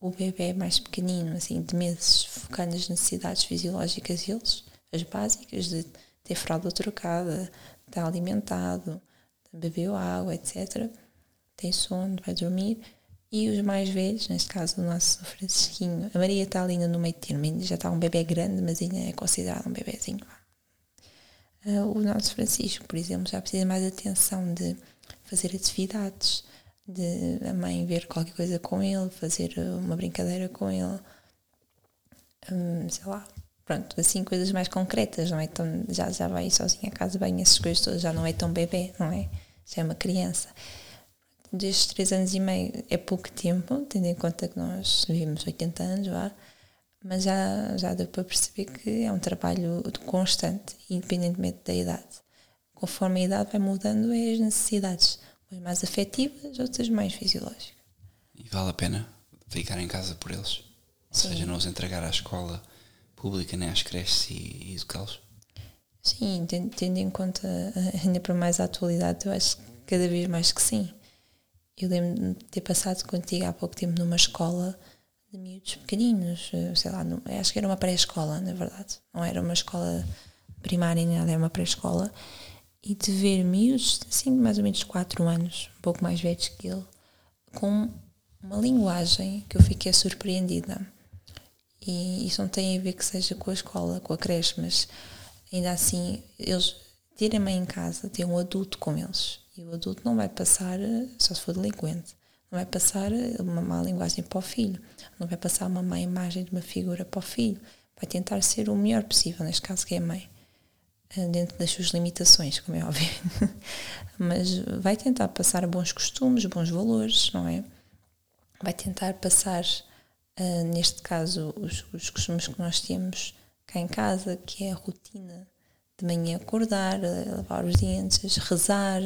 B: o bebê mais pequenino, assim, de meses, focar nas necessidades fisiológicas deles, as básicas de ter fralda trocada, estar alimentado, bebeu água, etc. Tem sono, vai dormir. E os mais velhos, neste caso o nosso Francisquinho, a Maria está ainda no meio termo, ainda já está um bebê grande, mas ainda é considerado um bebezinho. Uh, o nosso Francisco, por exemplo, já precisa mais atenção de fazer atividades, de a mãe ver qualquer coisa com ele, fazer uma brincadeira com ele, hum, sei lá, pronto, assim coisas mais concretas, não é tão, já, já vai sozinho a casa bem, essas coisas todas, já não é tão bebê, não é? Já é uma criança. Destes três anos e meio é pouco tempo, tendo em conta que nós vivemos 80 anos, vá, mas já, já deu para perceber que é um trabalho constante, independentemente da idade. Conforme a idade vai mudando, é as necessidades, umas mais afetivas, outras mais fisiológicas.
A: E vale a pena ficar em casa por eles? Ou Sim. seja, não os entregar à escola pública nem às creches e, e educá-los?
B: Sim, tendo em conta ainda para mais a atualidade, eu acho cada vez mais que sim. Eu lembro de ter passado contigo há pouco tempo numa escola de miúdos pequeninos, eh, sei lá, acho que era uma pré-escola, na verdade. Não era uma escola primária nem nada, era uma pré-escola. E de ver miúdos, assim, mais ou menos 4 anos, um pouco mais velhos que ele, com uma linguagem que eu fiquei surpreendida. E isso não tem a ver que seja com a escola, com a creche, mas ainda assim, eles terem-me em casa, ter um adulto com eles. E o adulto não vai passar, só se for delinquente, não vai passar uma má linguagem para o filho, não vai passar uma má imagem de uma figura para o filho. Vai tentar ser o melhor possível, neste caso que é a mãe, eh, dentro das suas limitações, como é óbvio. Mas vai tentar passar bons costumes, bons valores, não é? Vai tentar passar, uh, neste caso, os, os costumes que nós temos cá em casa, que é a rotina de manhã acordar, lavar os dentes, rezar,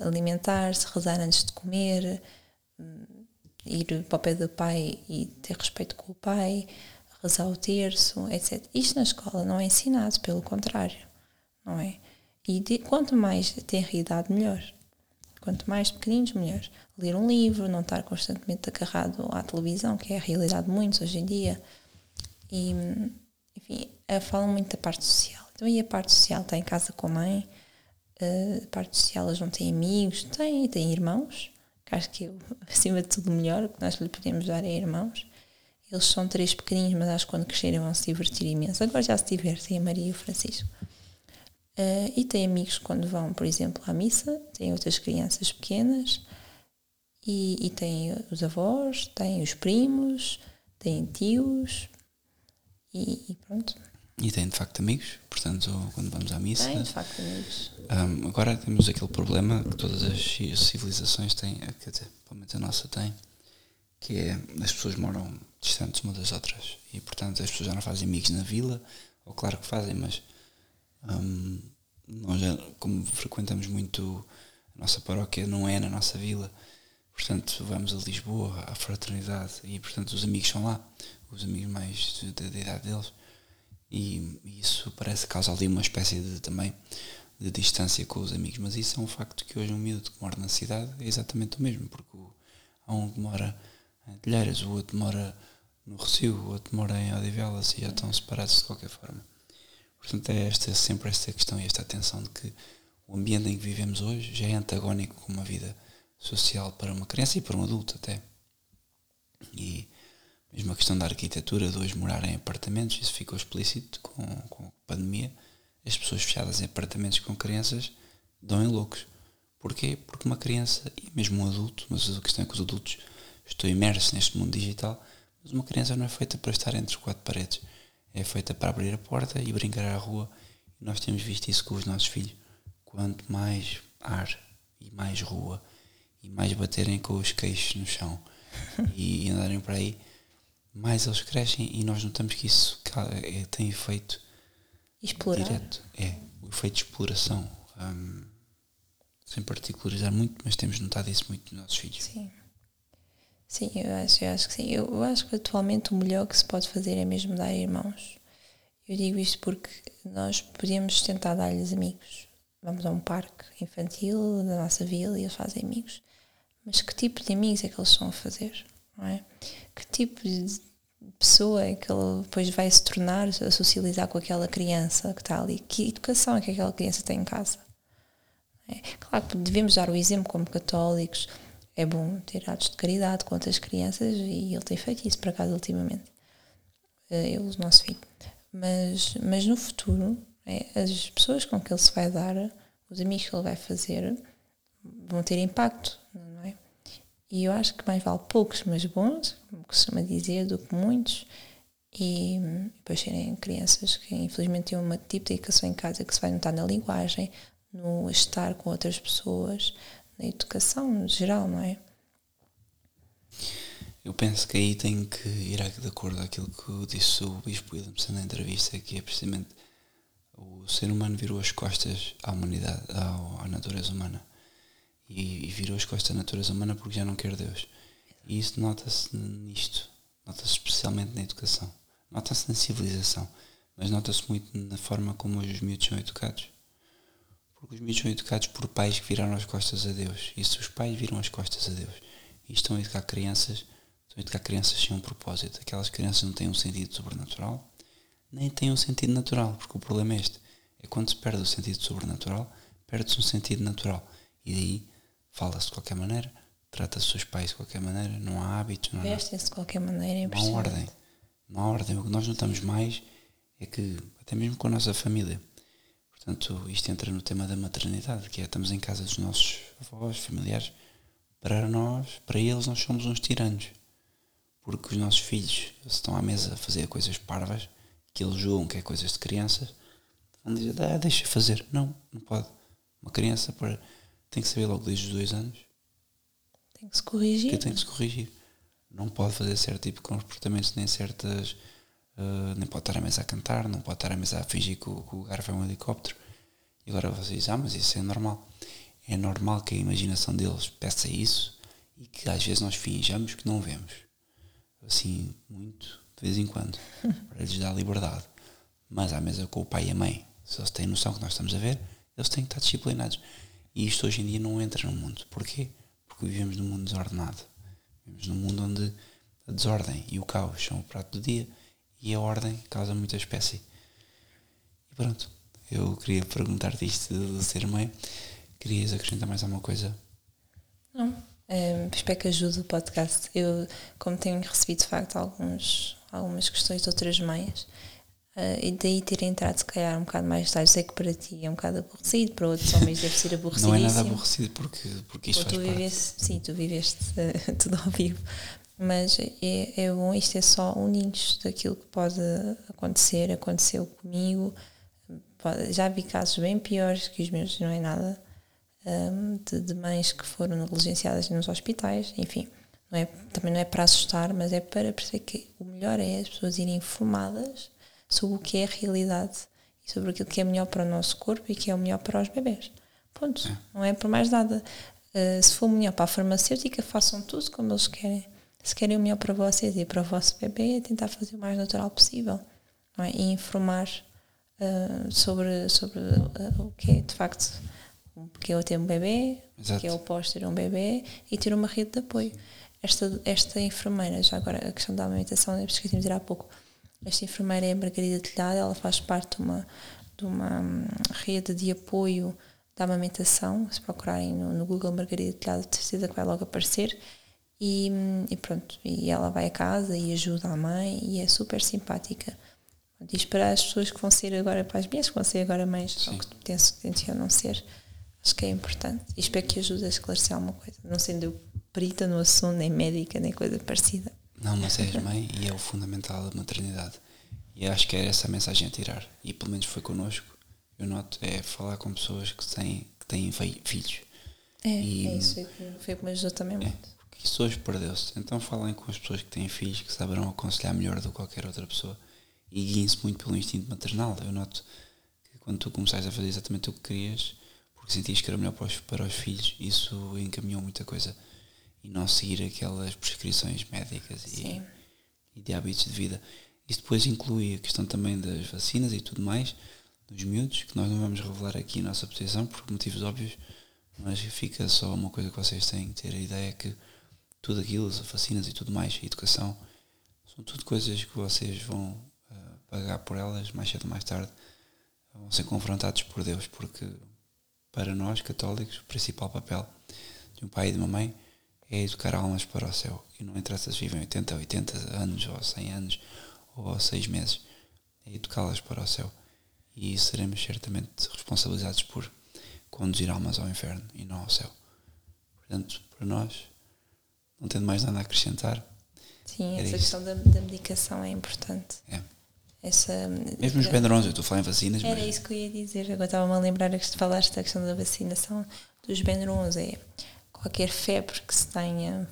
B: alimentar-se, rezar antes de comer, ir para o pé do pai e ter respeito com o pai, rezar o terço, etc. Isto na escola não é ensinado, pelo contrário, não é? E de, quanto mais tem idade, melhor. Quanto mais pequeninos, melhor. Ler um livro, não estar constantemente agarrado à televisão, que é a realidade de muitos hoje em dia. E, enfim, falam muito da parte social. Então, e a parte social? Está em casa com a mãe, a parte social, elas não têm amigos, têm, têm irmãos, que acho que eu, acima de tudo, o melhor que nós lhe podemos dar é irmãos. Eles são três pequeninos, mas acho que quando crescerem vão se divertir imenso. Agora já se divertem, a Maria e o Francisco. Uh, e têm amigos quando vão, por exemplo, à missa, têm outras crianças pequenas, e, e têm os avós, têm os primos, têm tios, e, e pronto.
A: E tem de facto amigos, portanto, quando vamos à missa.
B: Tem de facto amigos.
A: Um, agora temos aquele problema que todas as civilizações têm, eh, quer dizer, pelo menos a nossa tem, que é as pessoas moram distantes umas das outras e, portanto, as pessoas já não fazem amigos na vila, ou claro que fazem, mas um, nós, já, como frequentamos muito a nossa paróquia, não é na nossa vila, portanto, vamos a Lisboa, à fraternidade, e, portanto, os amigos são lá, os amigos mais da idade deles e, isso parece que causa ali uma espécie de também de distância com os amigos, mas isso é um facto que hoje um miúdo que mora na cidade é exatamente o mesmo, porque há um que mora em Telheiras, o outro mora no Recio, o outro mora em Odivelas e já estão separados de qualquer forma. Portanto, é esta, sempre esta questão e esta atenção de que o ambiente em que vivemos hoje já é antagónico com uma vida social para uma criança e para um adulto até. E mesmo a questão da arquitetura, de hoje morar em apartamentos, isso ficou explícito com, com a pandemia. As pessoas fechadas em apartamentos com crianças dão em loucos. Porquê? Porque uma criança, e mesmo um adulto, mas a questão é que os adultos estão imersos neste mundo digital, mas uma criança não é feita para estar entre quatro paredes. É feita para abrir a porta e brincar à rua. E nós temos visto isso com os nossos filhos. Quanto mais ar e mais rua e mais baterem com os queixos no chão e andarem para aí, mais eles crescem e nós notamos que isso é, tem efeito
B: Explorar.
A: direto. É, o efeito de exploração. Um, sem particularizar muito, mas temos notado isso muito nos nossos filhos.
B: Sim. Sim, eu acho, eu acho que sim. Eu, eu acho que atualmente o melhor que se pode fazer é mesmo dar irmãos. Eu digo isto porque nós podemos tentar dar-lhes amigos. Vamos a um parque infantil da nossa vila e eles fazem amigos. Mas que tipo de amigos é que eles estão a fazer? Não é? Que tipo de pessoa é que ele depois vai se tornar a socializar com aquela criança que está ali? Que educação é que aquela criança tem em casa? É, claro que devemos dar o exemplo como católicos. É bom ter atos de caridade com outras crianças e ele tem feito isso para casa ultimamente. Eh, ele, o nosso filho. Mas, mas no futuro, é, as pessoas com que ele se vai dar, os amigos que ele vai fazer, vão ter impacto e eu acho que mais vale poucos, mas bons, como costuma dizer, do que muitos. E depois serem crianças que infelizmente têm um tipo de educação em casa que se vai notar na linguagem, no estar com outras pessoas, na educação no geral, não é?
A: Eu penso que aí tem que ir de acordo aquilo que disse o Bispo Williamson na entrevista, que é precisamente o ser humano virou as costas à humanidade, à, à natureza humana. E, e, virou as costas à natureza humana porque já não quer Deus. E isso nota-se nisto, nota-se especialmente na educação, nota-se na civilização, mas nota-se muito na forma como hoje os miúdos são educados. Porque os miúdos são educados por pais que viraram as costas a Deus. E se os pais viram as costas a Deus e estão a educar crianças que há crianças sem um propósito. Aquelas crianças não têm um sentido sobrenatural, nem têm um sentido natural, porque o problema é este. É quando se perde o sentido sobrenatural, perde-se um sentido natural. E daí fala-se de qualquer maneira, trata-se os seus pais de qualquer maneira, não há hábitos, não há.
B: Vestem-se de qualquer maneira, é
A: Não há ordem. Não há ordem. O que nós notamos mais é que, até mesmo com a nossa família, portanto, isto entra no tema da maternidade, que é estamos em casa dos nossos avós, familiares, para nós, para eles, nós somos uns tiranos porque os nossos filhos estão à mesa a fazer coisas parvas que eles julgam que é coisas de crianças, vão dizer, ah, deixa fazer. Não, não pode. Uma criança para, tem que saber logo desde os dois anos.
B: Tem que se corrigir.
A: Que tem que se corrigir. Não pode fazer certo tipo de comportamentos, nem certas. Uh, nem pode estar à mesa a cantar, não pode estar à mesa a fingir que o, que o garfo é um helicóptero. E agora vocês dizem, ah, mas isso é normal. É normal que a imaginação deles peça isso e que às vezes nós finjamos que não vemos assim, muito, de vez em quando, para lhes dar liberdade. Mas à mesa com o pai e a mãe, se eles têm noção que nós estamos a ver, eles têm que estar disciplinados. E isto hoje em dia não entra no mundo. Porquê? Porque vivemos num mundo desordenado. Vivemos num mundo onde a desordem e o caos são o prato do dia e a ordem causa muita espécie. E pronto, eu queria perguntar-te isto de ser mãe. Querias acrescentar mais alguma coisa?
B: Não. Um, espero que ajude o podcast. Eu, como tenho recebido de facto alguns, algumas questões de outras mães, uh, e daí ter entrado se calhar um bocado mais tarde, sei que para ti é um bocado aborrecido, para outros homens deve ser aborrecido.
A: Não é nada aborrecido porque, porque isto
B: Ou tu viveste, Sim, tu viveste uh, tudo ao vivo. Mas é, é bom, isto é só um nicho daquilo que pode acontecer, aconteceu comigo. Pode, já vi casos bem piores que os meus, não é nada um, de, de, mães que foram negligenciadas nos hospitais, enfim. Não é, também não é para assustar, mas é para perceber que o melhor é as pessoas irem informadas sobre o que é a realidade e sobre aquilo que é melhor para o nosso corpo e que é o melhor para os bebés. Ponto. É. Não é por mais nada. Uh, se for melhor para a farmacêutica, façam tudo como eles querem. Se querem o melhor para vocês e para o vosso bebê, é tentar fazer o mais natural possível. É? E informar uh, sobre, sobre uh, o que é de facto porque eu ter um bebê, Exato. que eu posso ter um bebê e ter uma rede de apoio. Esta, esta enfermeira, já agora a questão da amamentação, é que dizer há pouco, esta enfermeira é a Margarida Telhado, ela faz parte de uma, de uma hum, rede de apoio da amamentação, se procurarem no, no Google Margarida Telhado, de certeza que vai logo aparecer, e, hum, e, pronto, e ela vai a casa e ajuda a mãe e é super simpática. Diz para as pessoas que vão ser agora, para as minhas que vão ser agora mães, Sim. ou que que não ser, Acho que é importante. E espero que ajude a esclarecer alguma coisa. Não sendo eu perita no assunto, nem médica, nem coisa parecida.
A: Não, mas és mãe e é o fundamental da maternidade. E acho que é essa a mensagem a tirar. E pelo menos foi connosco. Eu noto, é falar com pessoas que têm, que têm filhos.
B: É, e, é isso. Foi o que me ajudou também é, muito.
A: Porque isso hoje perdeu-se. Então falem com as pessoas que têm filhos, que saberão aconselhar melhor do que qualquer outra pessoa. E guiem-se muito pelo instinto maternal. Eu noto que quando tu começaste a fazer exatamente o que querias, porque sentias que era melhor para os, para os filhos, isso encaminhou muita coisa. E não seguir aquelas prescrições médicas e, e, de hábitos de vida. Isso depois inclui a questão também das vacinas e tudo mais, dos miúdos, que nós não vamos revelar aqui a nossa posição por motivos óbvios, mas fica só uma coisa que vocês têm que ter a ideia que tudo aquilo, as vacinas e tudo mais, a educação, são tudo coisas que vocês vão uh, pagar por elas mais cedo ou mais tarde, vão ser confrontados por Deus, porque para nós, católicos, o principal papel de um pai e de uma mãe é educar almas para o céu. E não interessa se vivem 80, 80 anos, ou 100 anos, ou 6 meses. É educá-las para o céu. E seremos certamente responsabilizados por conduzir almas ao inferno e não ao céu. Portanto, para nós, não tendo mais nada a acrescentar.
B: Sim, essa isso. questão da, da medicação é importante.
A: É.
B: essa.
A: Mesmo os Benurones, eu estou a falar em vacinas,
B: Era
A: mas
B: isso que eu ia dizer. Agora estava-me a lembrar que falaste da questão da vacinação dos Benurones. É qualquer febre que se tenha,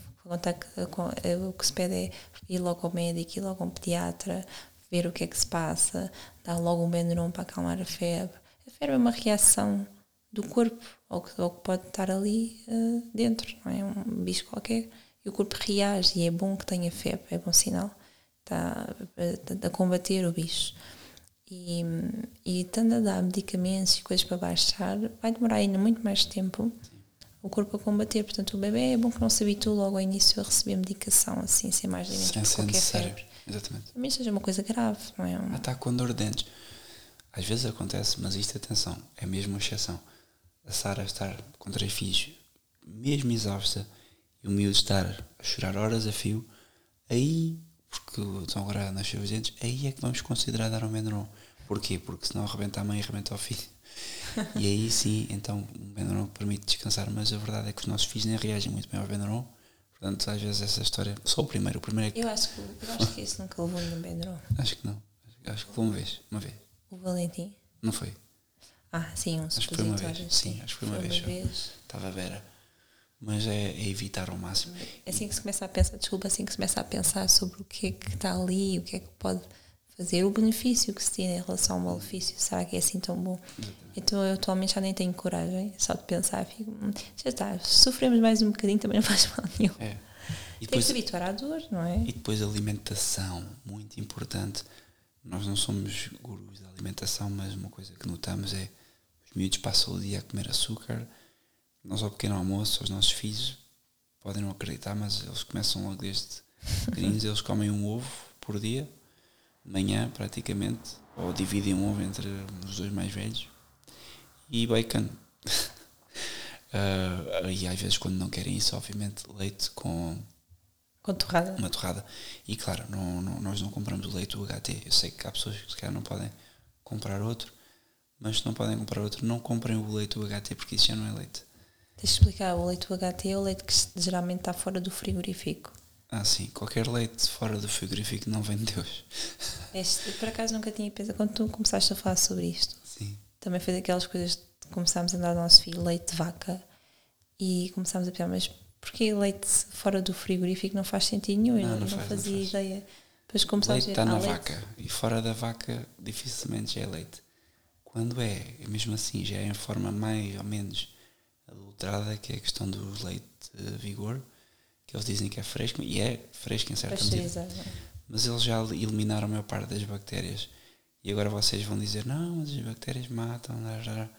B: é, o que se pede é ir logo ao médico, ir logo ao pediatra, ver o que é que se passa, dar logo um Benuron para acalmar a febre. A febre é uma reação do corpo ao que, ao que pode estar ali uh, dentro, não é? Um bicho qualquer. E o corpo reage e é bom que tenha febre, é bom sinal. Está a, a combater o bicho. E, e estando a dar medicamentos e coisas para baixar, vai demorar ainda muito mais tempo o corpo a combater. Portanto, o bebê é bom que não se habitue logo ao início a receber medicação, assim, sem mais
A: sem
B: por
A: ser
B: qualquer
A: necessário.
B: febre.
A: Exatamente.
B: Menos seja uma coisa grave, não é? Um-
A: Ah, está com dor de dentes. Às vezes acontece, mas isto, atenção, é mesmo uma exceção. A Sara estar com três filhos, mesmo exausta, e o miúdo estar a chorar horas a fio, aí, porque estão agora nasceu os dentes, aí é que vamos considerar dar um Benuron. Porquê? Porque senão arrebenta a mãe e arrebenta o filho. E aí sim, então, o Benuron permite descansar, mas a verdade é que os nossos filhos nem reagem muito bem ao Benuron. Portanto, às vezes essa história, só o primeiro, o primeiro é que
B: Eu acho que, eu acho que esse nunca levou nenhum Benuron.
A: Acho que não. Acho- Acho que foi uma vez. Uma vez.
B: O Valentim.
A: Não foi?
B: Ah, sim, um
A: Acho que foi uma vez. Sim, acho que foi uma vez só. Estava a Vera. Mas é, é evitar ao máximo.
B: Assim que se começa a pensar, desculpa, assim que se começa a pensar sobre o que é que está ali, o que é que pode fazer, o benefício que se tem em relação ao malefício, será que é assim tão bom? Então eu atualmente já nem tenho coragem, só de pensar, fico, "Hum, já está, sofremos mais um bocadinho também não faz mal nenhum.
A: É. E
B: Tem que
A: depois,
B: se habituar à dor, não é?
A: e depois alimentação, muito importante. Nós não somos gurus da alimentação, mas uma coisa que notamos é os miúdos passam o dia a comer açúcar. Nós ao pequeno almoço, os nossos filhos podem não acreditar, mas eles começam logo desde pequeninos, eles comem um ovo por dia, de manhã praticamente, ou dividem um ovo entre os dois mais velhos, e bacon. Ah, e às vezes quando não querem isso, obviamente leite com
B: Com torrada.
A: uma torrada. E claro, não, não- nós não compramos o leite UHT. Eu sei que há pessoas que se calhar não podem comprar outro, mas se não podem comprar outro, não comprem o leite UHT porque isso já não é leite.
B: Deixa explicar, o leite UHT é o leite que geralmente está fora do frigorífico.
A: Ah, sim, qualquer leite fora do frigorífico não vem de Deus.
B: Este, por acaso nunca tinha pensado, quando tu começaste a falar sobre isto,
A: Sim.
B: também foi daquelas coisas de começámos a dar ao nosso filho leite de vaca e começámos a pensar, mas porquê leite fora do frigorífico não faz sentido nenhum?
A: Não,
B: não,
A: não
B: não
A: faz, não
B: fazia
A: faz.
B: ideia. Depois começámos
A: leite
B: a
A: está
B: ver,
A: na
B: ah, leite-
A: vaca e fora da vaca dificilmente já é leite. Quando é, mesmo assim, já é em forma mais ou menos adulterada, que é a questão do leite eh, vigor, que eles dizem que é fresco, e é fresco em certa medida. Mas eles já eliminaram a maior parte das bactérias. E agora vocês vão dizer, não, mas as bactérias matam. lá, lá, lá."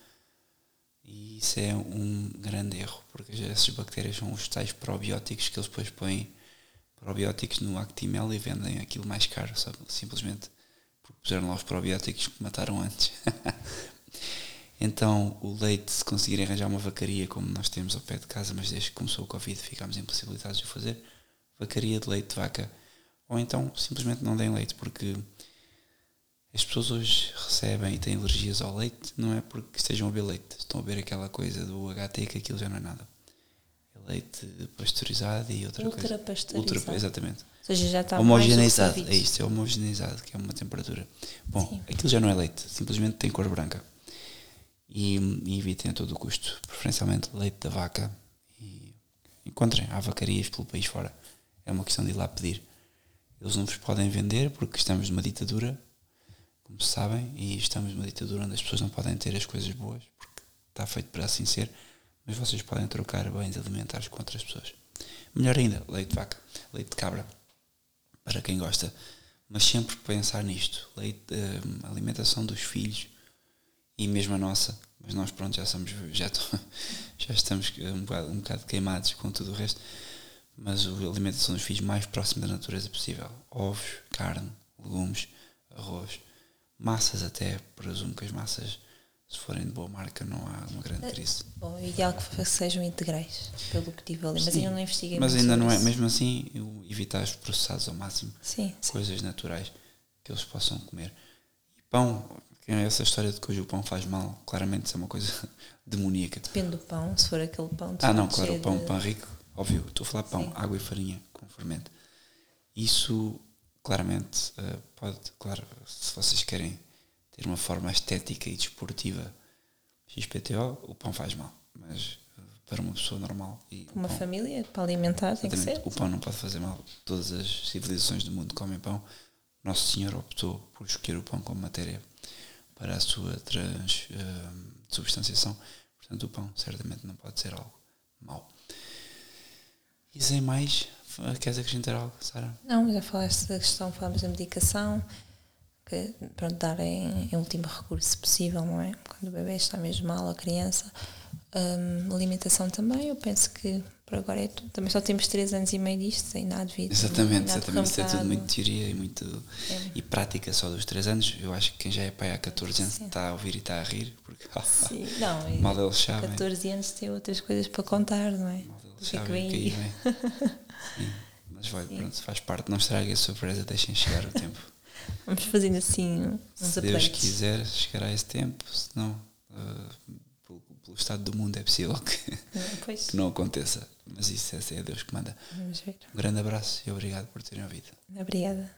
A: E isso é um grande erro, porque essas bactérias são os tais probióticos que eles depois põem probióticos no Actimel e vendem aquilo mais caro, sabe? simplesmente porque puseram lá os probióticos que mataram antes. então, o leite, se conseguirem arranjar uma vacaria como nós temos ao pé de casa, mas desde que começou o Covid ficámos impossibilitados de fazer, vacaria de leite de vaca. Ou então, simplesmente não deem leite, porque as pessoas hoje recebem e têm alergias ao leite, não é porque estejam a beber leite, estão a beber aquela coisa do HT que aquilo já não é nada. É leite pasteurizado e outra coisa.
B: Ultrapasteurizado.
A: Ultra, exatamente.
B: Ou seja, já está
A: homogeneizado, é isto, é homogeneizado, que é uma temperatura. Bom,
B: Sim.
A: aquilo já não é leite, simplesmente tem cor branca. E, e evitem a todo o custo, preferencialmente leite da vaca. E encontrem, há vacarias pelo país fora. É uma questão de ir lá pedir. Eles não vos podem vender porque estamos numa ditadura, como sabem, e estamos numa ditadura onde as pessoas não podem ter as coisas boas, porque está feito para assim ser, mas vocês podem trocar bens alimentares com outras pessoas. Melhor ainda, leite de vaca, leite de cabra, para quem gosta. Mas sempre pensar nisto, leite, eh, alimentação dos filhos e mesmo a nossa, mas nós pronto já somos já, já estamos um bocado, um bocado queimados com tudo o resto, mas a alimentação dos filhos mais próximo da natureza possível. Ovos, carne, legumes, arroz, massas até, presumo que as massas, se forem de boa marca, não há uma grande crise.
B: Bom, o ideal é que sejam integrais, pelo que tive ali, mas
A: Sim,
B: ainda não investiguei
A: Mas ainda não é,
B: isso.
A: mesmo assim, evitar os processados ao máximo,
B: Sim,
A: coisas naturais que eles possam comer. E pão, é essa história de que hoje o pão faz mal, claramente isso é uma coisa demoníaca.
B: Depende do pão, se for aquele pão
A: Ah, não, claro, o pão,
B: de-
A: pão rico, óbvio, estou a falar pão,
B: Sim.
A: água e farinha com fermento. Isso, claramente, uh, pode, claro, se vocês querem ter uma forma estética e desportiva XPTO, o pão faz mal, mas uh, para uma pessoa normal e
B: uma
A: pão,
B: família para alimentar tem que ser.
A: O pão não pode fazer mal. Todas as civilizações do mundo comem pão. Nosso Senhor optou por escolher o pão como matéria para a sua trans, uh, substanciação. Portanto, o pão certamente não pode ser algo mau. E sem mais, queres acrescentar algo, Sara?
B: Não, já falaste da questão, falamos da medicação, que pronto, dar em, em, último recurso possível, não é? Quando o bebê está mesmo mal, a criança. Um, alimentação também, eu penso que por agora é tudo. Também só temos 3 anos e meio disto, sem nada de vida.
A: Exatamente, exatamente. Isso é tudo muito teoria e, muito, é. e prática só dos 3 anos. Eu acho que quem já é pai há 14 anos Sim. está a ouvir e está a rir, porque
B: Sim. Não,
A: mal eles sabem.
B: 14 anos tem outras coisas para contar, não é?
A: Mal sabem que vem aí. Sim, mas vai, Sim. pronto, faz parte. Não estrague a surpresa, deixem chegar o tempo.
B: Vamos fazendo assim uns
A: Se Deus quiser, chegará esse tempo, senão. Uh, pelo estado do mundo é possível que, que não aconteça. Mas isso é, é Deus que manda. Um grande abraço e obrigado por terem ouvido.
B: Obrigada.